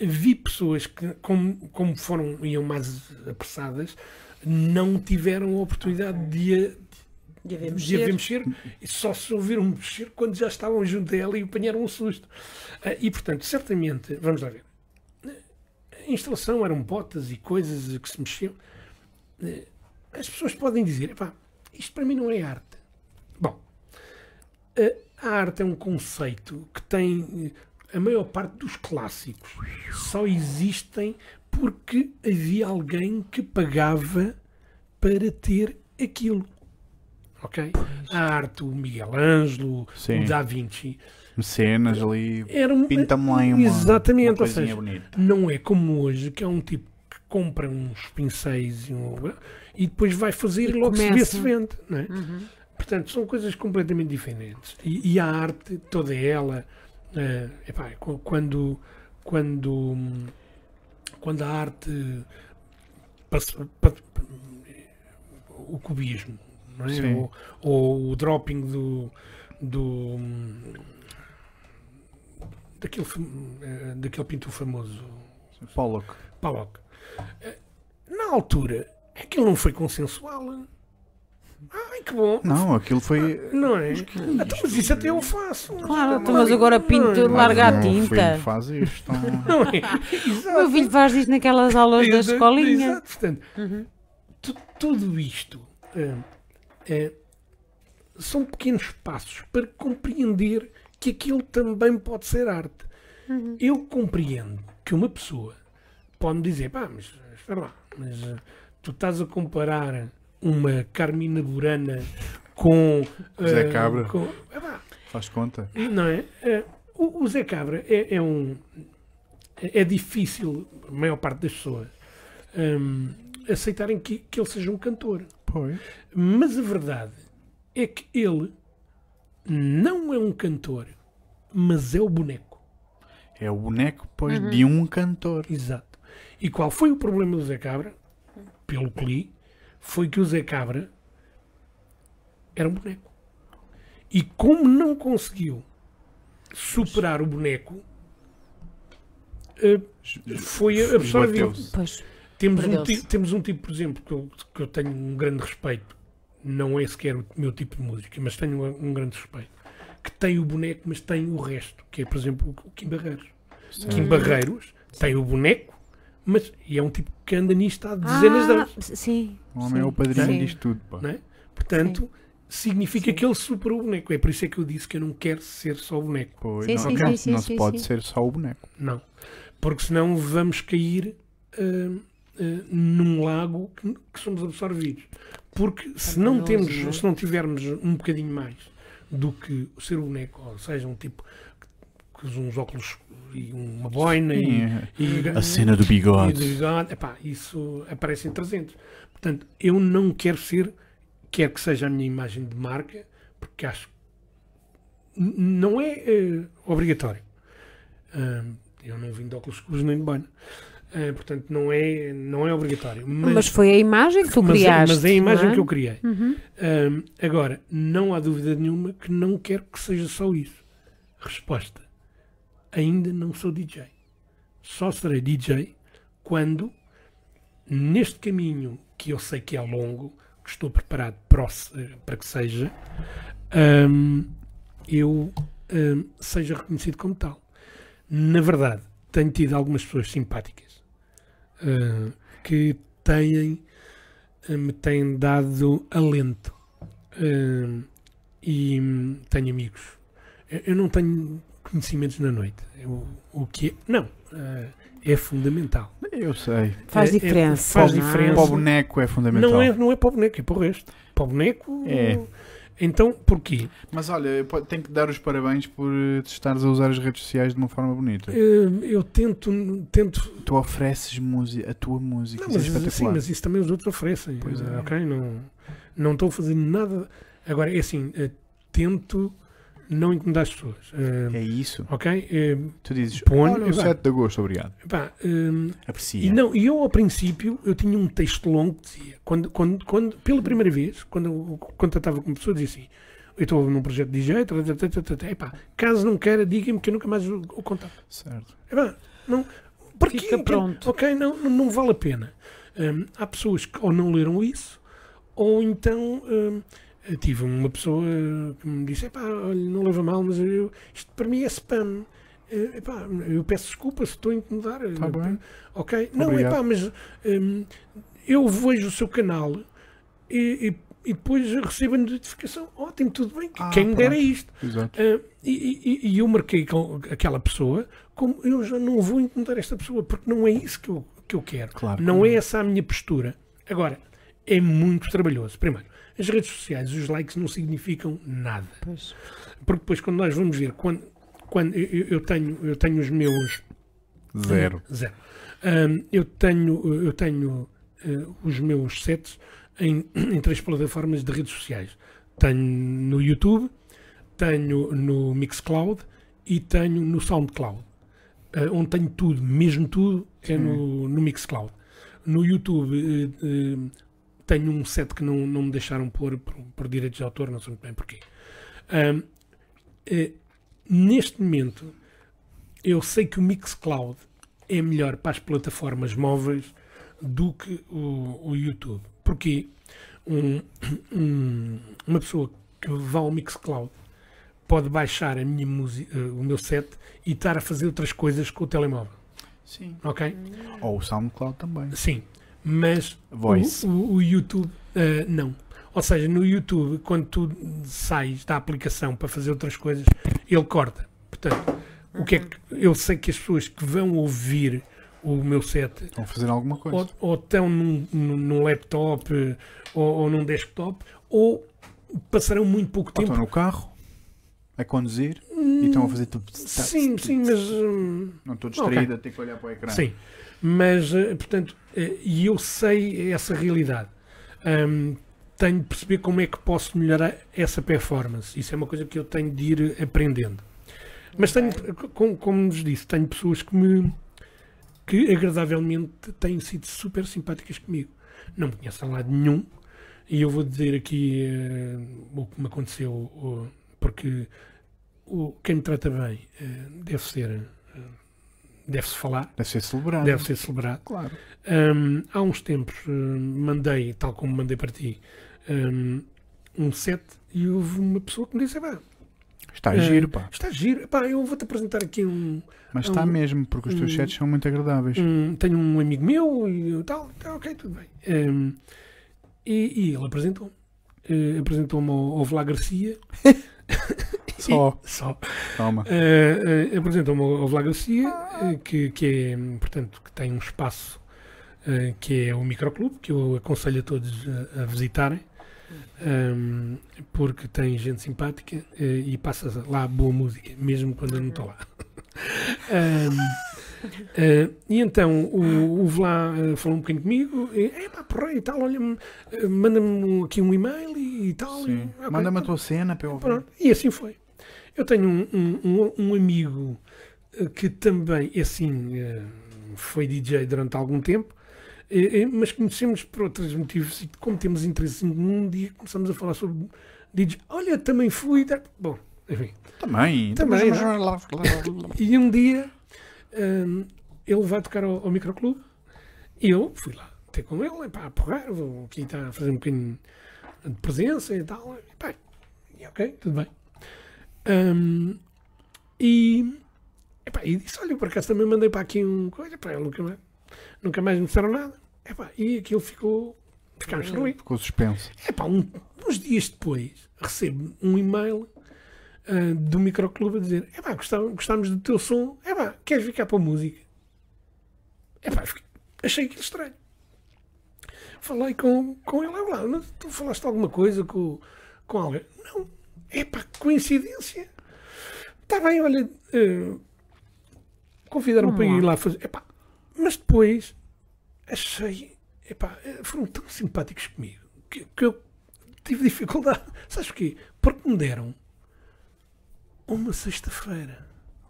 vi pessoas que como, como foram iam mais apressadas não tiveram a oportunidade de a, De haver de a ver mexer. mexer e só se ouviram mexer quando já estavam junto dela e apanharam um susto. Ah, E portanto, certamente, vamos lá ver, a instalação eram botas e coisas que se mexiam. Eh, As pessoas podem dizer, "Epá, isto para mim não é arte. Bom, eh, a arte é um conceito que tem a maior parte dos clássicos só existem porque havia alguém que pagava para ter aquilo. Ok? A arte, o Miguel Ângelo, Sim. o Da Vinci, Mecenas ali. era um- Pinta-me lá em uma, Exatamente, uma ou seja, bonita. não é como hoje, que é um tipo que compra uns pincéis e, um- e depois vai fazer e, E logo se vê começa. se vende. Não é? Uhum. Portanto, são coisas completamente diferentes. E, e a arte, toda ela, eh, epá, qu- quando, quando, hum, quando a arte o cubismo, não é? Ou, ou o dropping do, do daquele, eh, daquele pintor famoso, Pollock. Pollock. Eh, Na altura, aquilo não foi consensual. Ai, que bom. Não, aquilo foi. Não é? Então, mas isso até eu faço. Claro, então, mas agora pinto, Não, larga a Mas o meu tinta. filho faz isto. Não é? O Exato. meu filho faz isto naquelas aulas da escolinha. exato. Portanto, Uhum. tu- tudo isto eh, eh, são pequenos passos para compreender que aquilo também pode ser arte. Uhum. Eu compreendo que uma pessoa pode me dizer, pá, mas espera lá, mas eh, tu estás a comparar uma Carmina Burana com. Zé eh, Cabra. com- epá, Faz conta. não é? Eh, o, o Zé Cabra é, é um. É difícil, a maior parte das pessoas, hum, aceitarem que, que ele seja um cantor. Pois. Mas a verdade é que ele não é um cantor, mas é o boneco. É o boneco, pois, Uhum. de um cantor. Exato. E qual foi o problema do Zé Cabra? Pelo que li, foi que o Zé Cabra era um boneco. E como não conseguiu superar o boneco, eh, foi absorvido. Temos um, Perdeu-se. ti- temos um tipo, por exemplo, que eu, que eu tenho um grande respeito, não é sequer o meu tipo de música, mas tenho um, um grande respeito, que tem o boneco, mas tem o resto, que é, por exemplo, o Kim Barreiros. Kim Barreiros tem o boneco, mas e é um tipo que anda nisto há dezenas de Ah, anos. Sim. O homem é o padrinho Sim. disto tudo. pá. É? Portanto, significa que ele superou o boneco. É por isso é que eu disse que eu não quero ser só o boneco. Pois, Sim, não, sim, não, sim, sim, não sim, se pode sim. ser só o boneco. Não. Porque senão vamos cair ah, ah, num lago que, que somos absorvidos. Porque se não, temos, é? se não tivermos um bocadinho mais do que ser o boneco, ou seja, um tipo uns óculos e uma boina e, Sim, é. e, A cena do e bigode. de bigode, epá, isso aparece em 300. Portanto, eu não quero ser, quero que seja a minha imagem de marca, porque acho não é eh, obrigatório. Ah, eu não vim de óculos escuros nem de boina. Ah, portanto, não é, não é obrigatório. Mas, Mas, foi a imagem que tu mas, é- criaste. mas é a imagem é? que eu criei. Uhum. Ahm, agora, não há dúvida nenhuma que não quero que seja só isso. Resposta: ainda não sou DJ. Só serei DJ quando, neste caminho que eu sei que é longo, que estou preparado para, que seja, ahm, eu ahm, seja reconhecido como tal. Na verdade, tenho tido algumas pessoas simpáticas ah, que têm eh, me têm dado alento. Eh, e hum, tenho amigos. Eu não tenho conhecimentos na noite. Eu- o que é, não, eh, é fundamental. Eu sei. Faz É- é- diferença. faz é? diferença. Para o boneco é fundamental. Não é, não é para o boneco, é para o resto. Para o boneco. É. Então, porquê? Mas olha, eu tenho que dar os parabéns por eh, te estares a usar as redes sociais de uma forma bonita. Eh, eu tento. tento Tu ofereces música, a tua música. Não, isso é mas, sim, mas isso também os outros oferecem. Pois é. Ok? Não, não estou a fazer nada. Agora, é assim, tento não incomodar as pessoas. Eh, É isso. Ok? Eh, Tu dizes, Põe- olha o Epá. 7 de agosto, obrigado. pá, eh, Aprecia. E não, e eu ao princípio eu tinha um texto longo que dizia, quando, quando, quando, pela primeira vez, quando eu contatava com uma pessoa, dizia assim, eu estou num projeto de DJ, epá, caso não queira, diga-me que eu nunca mais o, o contato. Certo. Epá, não, porque Fica pronto. Ok, não, não, vale a pena. Hum, há pessoas que ou não leram isso, ou então eu tive uma pessoa que me disse, epá, olha, não leva mal, mas eu, isto para mim é spam. Eh, epá, eu peço desculpa se estou a incomodar. Tá bem. Ok? Não, Obrigado. epá, mas hum, eu vejo o seu canal e, e, e depois recebo a notificação. Ótimo, tudo bem. Ah, Quem me dera isto. Exato. Ah, e, e- e eu marquei com aquela pessoa como eu já não vou incomodar esta pessoa, porque não é isso que eu, que eu quero. Claro. Não é essa a minha postura. Agora, é muito trabalhoso. Primeiro, as redes sociais, os likes não significam nada. Pois. Porque depois, quando nós vamos ver, quando, quando eu, eu- tenho, eu tenho os meus. Zero. Zero. Ahm, eu tenho, eu tenho eh, os meus sets em, em três plataformas de redes sociais. Tenho no YouTube, tenho no Mixcloud e tenho no Soundcloud. Eh, onde tenho tudo, mesmo tudo, é no, no Mixcloud. No YouTube eh, eh, tenho um set que não, não me deixaram pôr por, por direitos de autor, não sei muito bem porquê. Ahm, eh, neste momento, eu sei que o Mixcloud é melhor para as plataformas móveis do que o, o YouTube. Porque um- um- uma pessoa que vá ao Mixcloud pode baixar a minha música, o meu set e estar a fazer outras coisas com o telemóvel. Sim. Ok? Ou o SoundCloud também. Sim. Mas Voice. o, o- o YouTube, ah, não. Ou seja, no YouTube, quando tu sais da aplicação para fazer outras coisas, ele corta. Portanto, o que é que eu sei que as pessoas que vão ouvir o meu set Estão a fazer alguma coisa. ou, ou estão num, num- laptop eh, ou, ou num desktop ou passarão muito pouco Ou tempo. estão no carro, a conduzir e estão a fazer tudo. Sim, sim, mas. hum, Não estou distraído a ter que olhar para o ecrã. Sim, mas, eh, portanto, eh, e eu sei essa realidade. Hum, tenho de perceber como é que posso melhorar essa performance. Isso é uma coisa que eu tenho de ir aprendendo. Mas tenho, como, como vos disse, tenho pessoas que me que agradavelmente têm sido super simpáticas comigo. Não me conhecem de lado nenhum. E eu vou dizer aqui eh, o que me aconteceu, o- porque o, quem me trata bem deve ser deve-se falar, Deve ser celebrado. deve ser celebrado. Claro. Hum, há uns tempos hum, mandei, tal como mandei para ti, hum, um set e houve uma pessoa que me disse: "Epá, Está Eh, giro, pá. está giro, epá, eu vou-te apresentar aqui um, Mas está um- mesmo, porque os teus um- sets são muito agradáveis. um- Tenho um amigo meu e tal, tá, ok, tudo bem. Hum, e, e ele apresentou-me. Eh, apresentou-me ao, ao Vlá Garcia. Só. Só. Toma. Uh, uh, apresentou-me ao Vlá Garcia, uh, que, que é, portanto, que tem um espaço uh, que é o Microclube, que eu aconselho a todos a, a visitarem, um, porque tem gente simpática uh, e passa lá boa música, mesmo quando eu não estou lá. Um, uh, e então o, o Vlá uh, falou um bocadinho comigo, e, é pá, porra, e tal, olha, uh, manda-me aqui um e-mail e, e tal. Sim. e, ok, Manda-me a tua cena para eu ouvir. Pronto, e assim foi. Eu tenho um, um- um- um amigo eh, que também, assim, eh, foi DJ durante algum tempo, eh, mas conhecemos por outros motivos e como temos interesse num dia começamos a falar sobre DJ. Olha, também fui. Bom, enfim. Também. Também, Mas- E um dia hum, ele vai tocar ao, ao microclube e eu fui lá ter com ele, pá, a porrar, vou aqui a fazer um bocadinho de presença e tal. E, pá, e ok, tudo bem. Hum, e, epá, e disse: Olha, por acaso também mandei para aqui um coisa, ele nunca mais, nunca mais me disseram nada. Epá, e aquilo ficou. Ficámos ali. Ficou suspenso. Epá, um- uns dias depois recebo um e-mail ah, do microclube a dizer Epá, gostá- gostámos do teu som, Epá, queres ficar para a música? Epá, achei aquilo estranho. Falei com, com ele lá, mas tu falaste alguma coisa com, com alguém? Não, epá, coincidência. Está bem, olha, eh, convidaram para ir lá. fazer. Epá, mas depois achei, epá, foram tão simpáticos comigo que, que eu tive dificuldade. Sabes porquê? Porque me deram uma sexta-feira.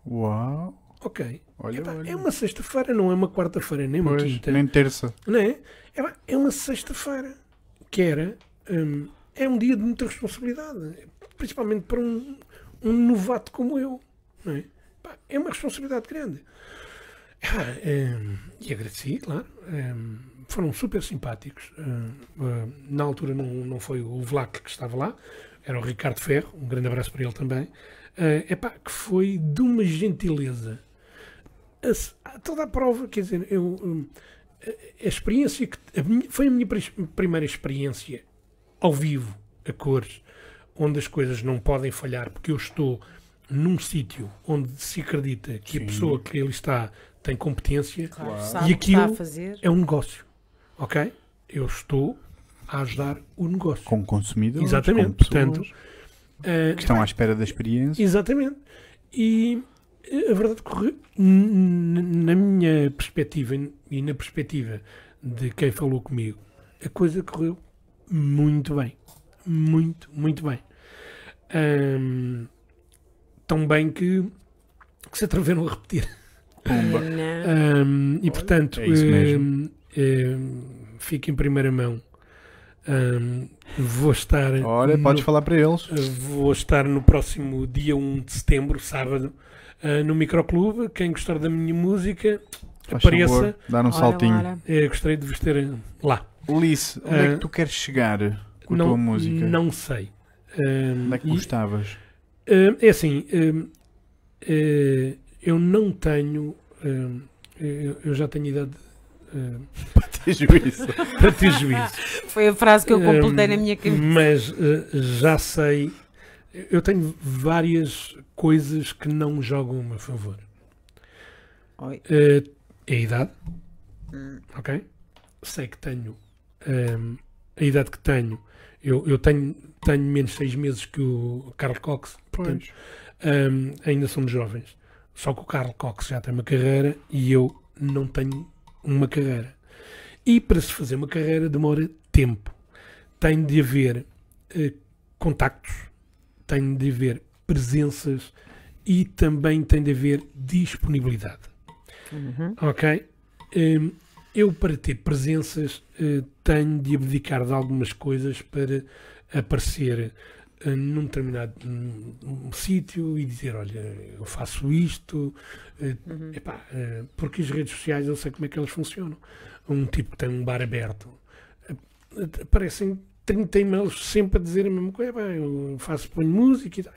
Uau. Ok. Olha, Epá, olha. É uma sexta-feira, não é uma quarta-feira, nem uma Pois, quinta. nem terça. Não é? Epá, é uma sexta-feira. Que era. hum, é um dia de muita responsabilidade. Principalmente para um, um novato como eu. É? É uma responsabilidade grande. Epá, hum, e agradeci, claro. hum, foram super simpáticos. Hum, hum, na altura não, não foi o Vlac que estava lá, era o Ricardo Ferro. Um grande abraço para ele também. É epá, que foi de uma gentileza. A a toda a prova, quer dizer, eu. hum, a a experiência que a minha- foi a minha primeira experiência ao vivo, a cores, onde as coisas não podem falhar, porque eu estou num sítio onde se acredita que a Sim. pessoa que ali está tem competência, Claro, E que a aquilo- fazer. é um negócio. Ok? Eu estou a ajudar o negócio. Com consumidores. Exatamente, com portanto, Ah, que estão à espera da experiência. Exatamente. E eh, a verdade n- na minha perspectiva e na perspectiva de quem falou comigo, a coisa correu muito bem. Muito, muito bem. Ahm, tão bem que, que se atreveram a repetir. Ahm, e portanto, é ahm, fica em primeira mão. Vou estar. Ora, no- podes falar para eles. Uh, Vou estar no próximo dia 1 de setembro, sábado, uh, no Microclube. Quem gostar da minha música, Faz apareça. favor, dar um Ora, saltinho. ora. eh, gostaria de vos ter lá. Ulice, onde é Ah, que tu queres chegar com a não, tua música? não sei. Um, Onde é que gostavas? um, é assim, um, eu não tenho. eu, eu já tenho idade um, Tens juízo. para ter juízo. Foi a frase que eu completei na minha cabeça. Mas já sei. Eu tenho várias coisas que não jogam a meu favor. Oi. É a idade, Hum. ok? Sei que tenho ehm, a idade que tenho. Eu, eu tenho, tenho menos seis meses que o Carl Cox, portanto, Pois. ehm, ainda somos jovens. Só que o Carl Cox já tem uma carreira e eu não tenho uma carreira. E para se fazer uma carreira demora tempo. Tem de haver eh, contactos, tem de haver presenças e também tem de haver disponibilidade. Uhum. Ok? Hum, eu, para ter presenças, eh, tenho de abdicar de algumas coisas para aparecer eh, num determinado hum, um sítio e dizer: Olha, eu faço isto. eh, Uhum. epá, porque as redes sociais eu sei como é que elas funcionam. Um tipo que tem um bar aberto, aparecem 30 e-mails sempre a dizer a mesma coisa. Eu faço, ponho música e tal.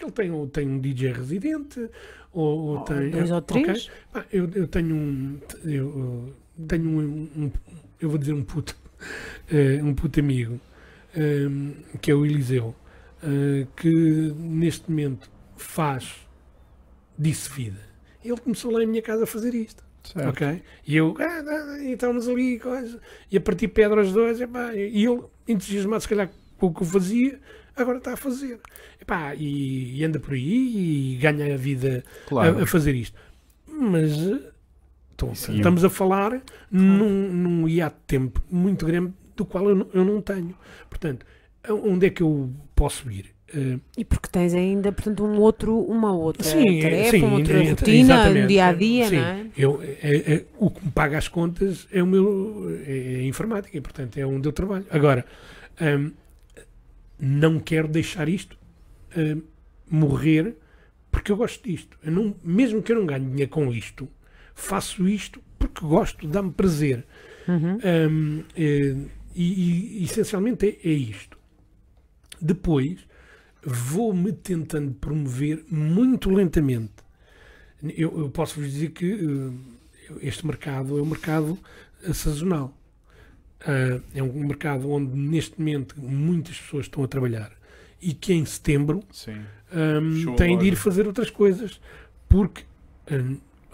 Porque ele tem, ou tem um DJ residente, ou, ou Ou tem. dois ou ok? três. Pá, eu, eu tenho um. Eu, uh, tenho um, um- Eu vou dizer um puto. eh, um puto amigo. ehm, que é o Eliseu. eh, que neste momento faz disso vida. Ele começou lá em minha casa a fazer isto. Certo. Ok? E eu, ah, ah, e estávamos ali, coisa, e a partir pedras dois, epá, e ele, entusiasmado se calhar com o que eu fazia, agora está a fazer. Epá, e, e anda por aí e ganha a vida Claro. a, a fazer isto. Mas eh, tô- Sim. estamos a falar num, num hiato de tempo muito grande do qual eu não, eu não tenho. Portanto, onde é que eu posso ir? Eh, E porque tens ainda, portanto, um outro, uma outra Sim, é- tarefa, sim, uma outra é- rotina, um dia a dia, Sim. não é? eu, é- é- o que me paga as contas é o meu é, é a informática, e, portanto é onde eu trabalho. Agora, hum, não quero deixar isto hum, morrer porque eu gosto disto. Eu não, mesmo que eu não ganhe dinheiro com isto, faço isto porque gosto, dá-me prazer. Uhum. Hum, eh, e, e, essencialmente é, é isto. Depois vou-me tentando promover muito lentamente. Eu, eu posso vos dizer que eh, este mercado é um mercado sazonal. Ah, é um mercado onde neste momento muitas pessoas estão a trabalhar. E que em setembro Sim. Hum, Fechou a têm de ir fazer outras coisas. Porque ah,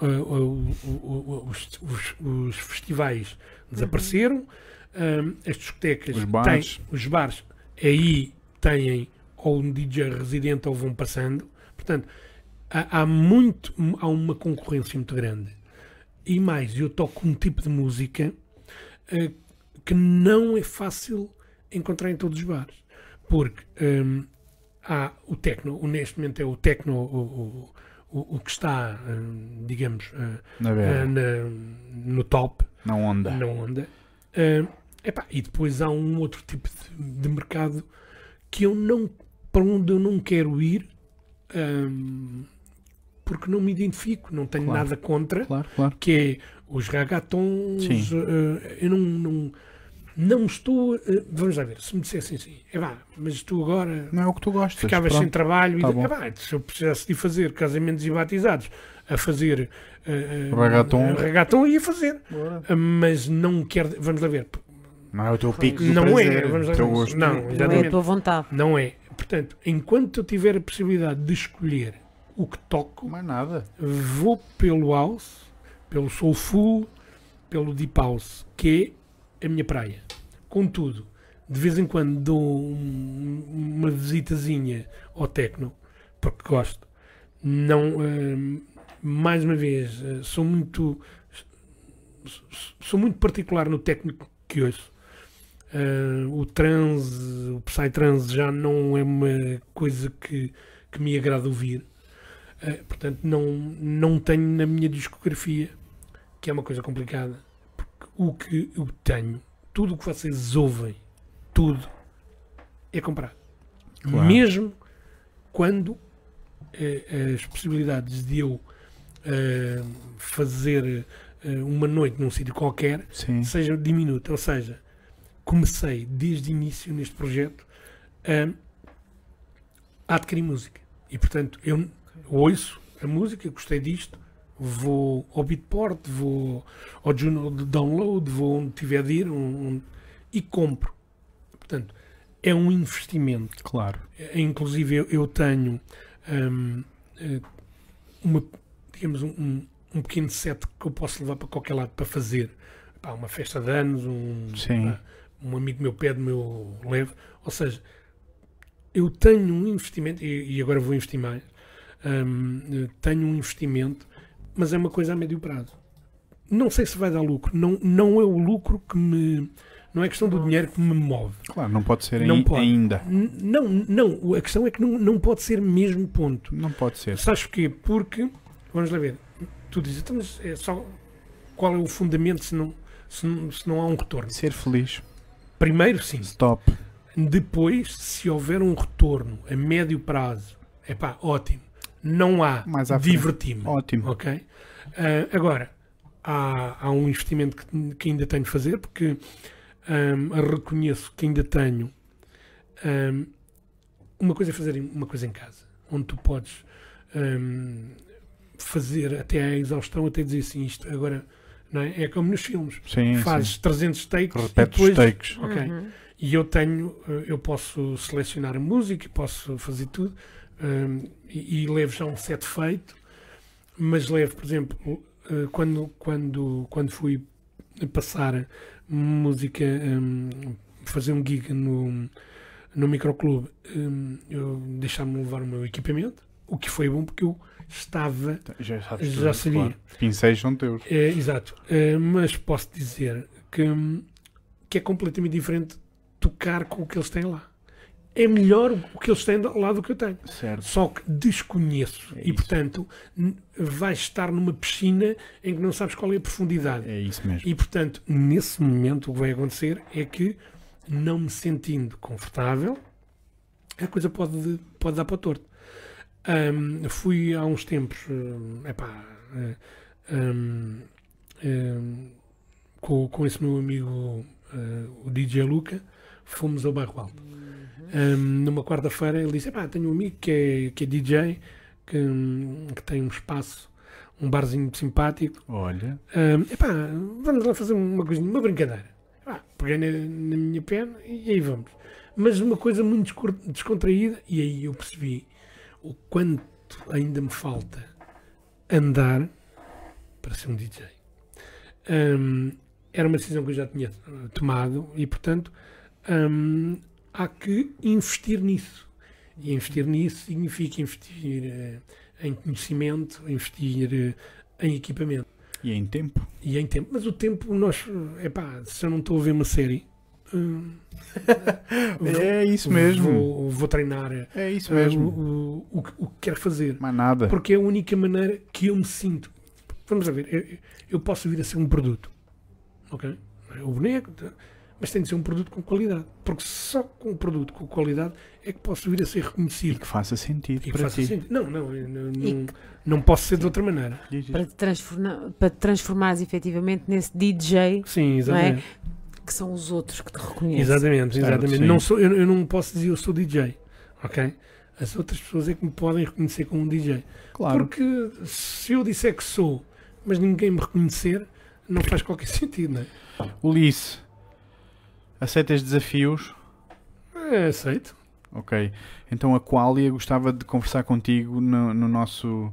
ah, o- o- os, os- os festivais desapareceram, hum, as discotecas Os bares. têm, os bares aí têm ou um DJ residente ou vão passando, portanto há, há muito, há uma concorrência muito grande. E mais, eu toco um tipo de música ah, que não é fácil encontrar em todos os bares porque hum, há o techno, neste momento é o techno o, o, o- que está, hum, digamos, ah, Na vera. na- no top, Na onda. na onda. Ah, epá, e depois há um outro tipo de, de mercado que eu não, para onde eu não quero ir, hum, porque não me identifico, não tenho Claro. nada contra, Claro, claro. que é os ragatons. Eh, eu não, não, não estou. eh, vamos lá ver, se me dissessem assim, é vá, mas tu agora Não é o que tu gostas. ficavas pronto. sem trabalho tá e bom. é vá, se eu precisasse de fazer casamentos e batizados a fazer Ragaton. eh, ragaton ia fazer, Bora. Ah, mas não quero. Vamos lá ver, Não é o teu pico não prazer, é, vamos lá ver. gosto. Não, Não é a tua vontade. Não é. Portanto, enquanto eu tiver a possibilidade de escolher o que toco, Mais nada. vou pelo house, pelo soulful, pelo deep house, que é a minha praia. Contudo, de vez em quando dou um- uma visitazinha ao Tecno, porque gosto. Não, hum, mais uma vez, eh, sou muito sou muito particular no técnico que ouço. Eh, o trance, o psytrance já não é uma coisa que, que me agrada ouvir. Eh, portanto, não, não tenho na minha discografia, que é uma coisa complicada, o que eu tenho, tudo o que vocês ouvem, tudo, é comprado. Claro. Mesmo quando eh, as possibilidades de eu eh, fazer eh, uma noite num sítio qualquer Sim. seja diminuta. Ou seja, comecei desde o início neste projeto a, a adquirir música. E portanto, eu ouço a música, gostei disto, vou ao Beatport, vou ao Juno de Download, vou onde tiver de ir um- um- e compro. Portanto, é um investimento. Claro. Eh, Inclusive eu, eu tenho hum, eh, uma, digamos, um, um- um pequeno set que eu posso levar para qualquer lado para fazer Pá, uma festa de anos, um, pá, um amigo meu pede meu leve. Ou seja, eu tenho um investimento, e, e agora vou investir mais, hum, eh, tenho um investimento, mas é uma coisa a médio prazo. Não sei se vai dar lucro, não, não é o lucro que me. Não é questão do dinheiro que me move. Claro, não pode ser Não pode. ainda. N- Não, não, a questão é que não, não pode ser mesmo ponto. Não pode ser. Sabes porquê? Porque, vamos lá ver, tu dizes, então, mas é só qual é o fundamento se não, se não, se não há um retorno? Ser feliz. Primeiro, sim. Stop. Depois, se houver um retorno a médio prazo, é pá, ótimo. Não há, diverti-me. Ótimo. Ok? Ah, agora, há, há um investimento que, que ainda tenho de fazer, porque ahm, reconheço que ainda tenho. ahm, uma coisa é fazer uma coisa em casa, onde tu podes ahm, fazer até à exaustão, até dizer assim, isto agora. Não é? é como nos filmes. Sim, Fazes sim. 300 takes Repete e os depois, takes. Ok. Uhum. E eu tenho, eh, eu posso selecionar a música, posso fazer tudo, hum, e, e levo já um set feito, mas levo, por exemplo, eh, quando, quando, quando fui passar música, hum, fazer um gig no, no microclube, hum, eu deixava-me levar o meu equipamento, o que foi bom porque eu estava Já, sabes Já tudo, sabia. claro. Pincéis são teus. é, exato. É, mas posso dizer que, hum, que é completamente diferente tocar com o que eles têm lá. É melhor o que eles têm lá do que eu tenho. Certo. Só que desconheço. É e, portanto, vais estar numa piscina em que não sabes qual é a profundidade. É isso mesmo. E, portanto, nesse momento o que vai acontecer é que, não me sentindo confortável, a coisa pode, pode dar para o torto. Ahm, fui há uns tempos, hum, epá, eh, hum, hum, com, com esse meu amigo, eh, o DJ Luca, fomos ao Bairro Alto. Hum, numa quarta-feira ele disse: "Epá, tenho um amigo que é, que é DJ, que, que tem um espaço, um barzinho simpático. Olha. Hum, epá, vamos lá fazer uma coisinha, uma brincadeira. Peguei na, na minha perna e aí vamos. Mas uma coisa muito descontraída, e aí eu percebi o quanto ainda me falta andar para ser um DJ. Hum, era uma decisão que eu já tinha tomado e, portanto, hum, há que investir nisso. E investir nisso significa investir eh, em conhecimento, investir eh, em equipamento E em tempo? e em tempo. Mas o tempo, nós, é pá, se eu não estou a ver uma série, hum, vou- É isso mesmo. Vou, vou treinar É isso mesmo. o, o, que- o que quero fazer. Mais nada. Porque é a única maneira que eu me sinto. Vamos a ver, eu, eu posso vir a ser um produto. Ok? O boneco? Mas tem de ser um produto com qualidade. Porque só com um produto com qualidade é que posso vir a ser E reconhecido. que faça sentido E que para faça ti. sentido. Não, não, não, E não, não posso ser de outra maneira. Para te, transforma, para te transformares efetivamente nesse DJ Sim, exatamente. que são os outros que te reconhecem. Exatamente, exatamente. não sou, eu, eu não posso dizer eu sou DJ, ok? As outras pessoas é que me podem reconhecer como um DJ. Claro. Porque se eu disser que sou, mas ninguém me reconhecer, não faz qualquer sentido, não é? Ulice, aceitas desafios? É, aceito. Ok. Então a Qualia gostava de conversar contigo no, no nosso,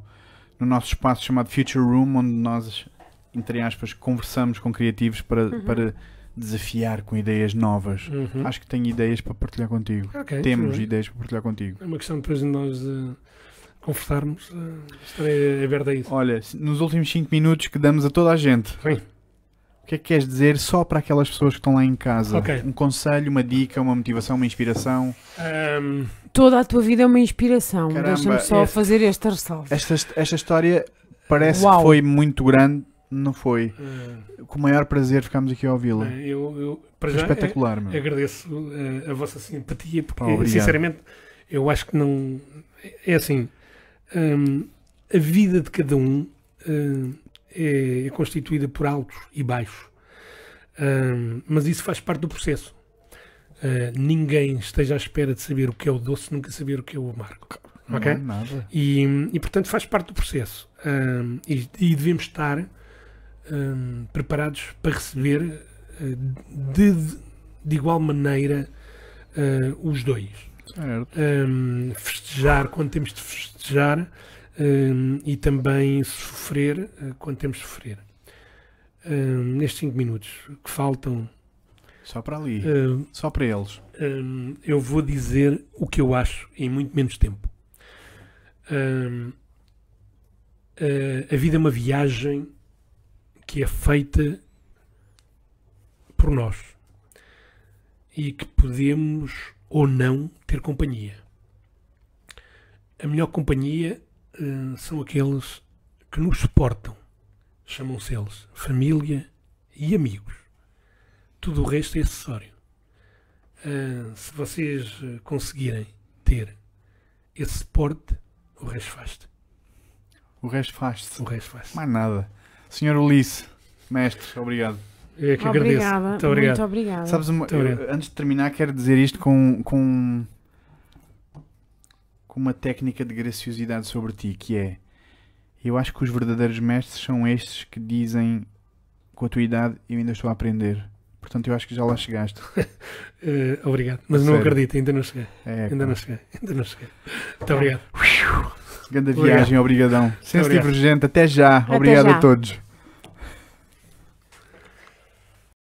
no nosso espaço chamado Future Room, onde nós, entre aspas, conversamos com criativos para, Uhum. para desafiar com ideias novas. Uhum. Acho que tenho ideias para partilhar contigo. Ok, Temos ideias para partilhar contigo. É uma questão depois de nós eh, conversarmos. estarei aberto a isso. Olha, nos últimos 5 minutos que damos a toda a gente, Sim. O que é que queres dizer só para aquelas pessoas que estão lá em casa? Ok. Um conselho, uma dica, uma motivação, uma inspiração? Ahm, Toda a tua vida é uma inspiração. Deixa-me só é- fazer esta ressalva. Esta, esta história parece Uau. que foi muito grande, não foi? eh, Com o maior prazer ficámos aqui a ouvi-la. eu, eu, para Foi já, espetacular, meu. eh, agradeço eh, a vossa simpatia, porque obrigado. sinceramente eu acho que não. É assim, hum, a vida de cada um hum, é, é constituída por altos e baixos, Hum, mas isso faz parte do processo. Uh, ninguém esteja à espera de saber o que é o doce, nunca saber o que é o amargo. Não ok? nada. E, e, portanto faz parte do processo. E, e devemos estar preparados para receber eh, de, de igual maneira eh, os dois. Certo. Hum, festejar quando temos de festejar e também sofrer eh, quando temos de sofrer. Nestes 5 minutos que faltam, Só para ali. hum, Só para eles. Eu vou dizer o que eu acho em muito menos tempo. Eh, a vida é uma viagem que é feita por nós e que podemos ou não ter companhia. A melhor companhia eh, são aqueles que nos suportam. Chamam-se eles família e amigos. Tudo o resto é acessório. Ah, se vocês ah, conseguirem ter esse suporte, o resto faz-se. O resto faz-se. O resto faz-se. Mais nada. Senhor Ulisse, mestre, obrigado. Eu é que agradeço. Obrigada. Muito obrigado. Muito obrigada. Sabes, uma- Muito eu- obrigado. antes de terminar, quero dizer isto com, com, com uma técnica de graciosidade sobre ti, que é eu acho que os verdadeiros mestres são estes que dizem com a tua idade eu ainda estou a aprender. Portanto, eu acho que já lá chegaste. Ah, obrigado. Mas não Sério. acredito, ainda não cheguei. É, Ainda não cheguei. Ainda não cheguei. Muito obrigado. Grande viagem, obrigadão. Senso. Divergente, até já. Até Obrigado já. a todos.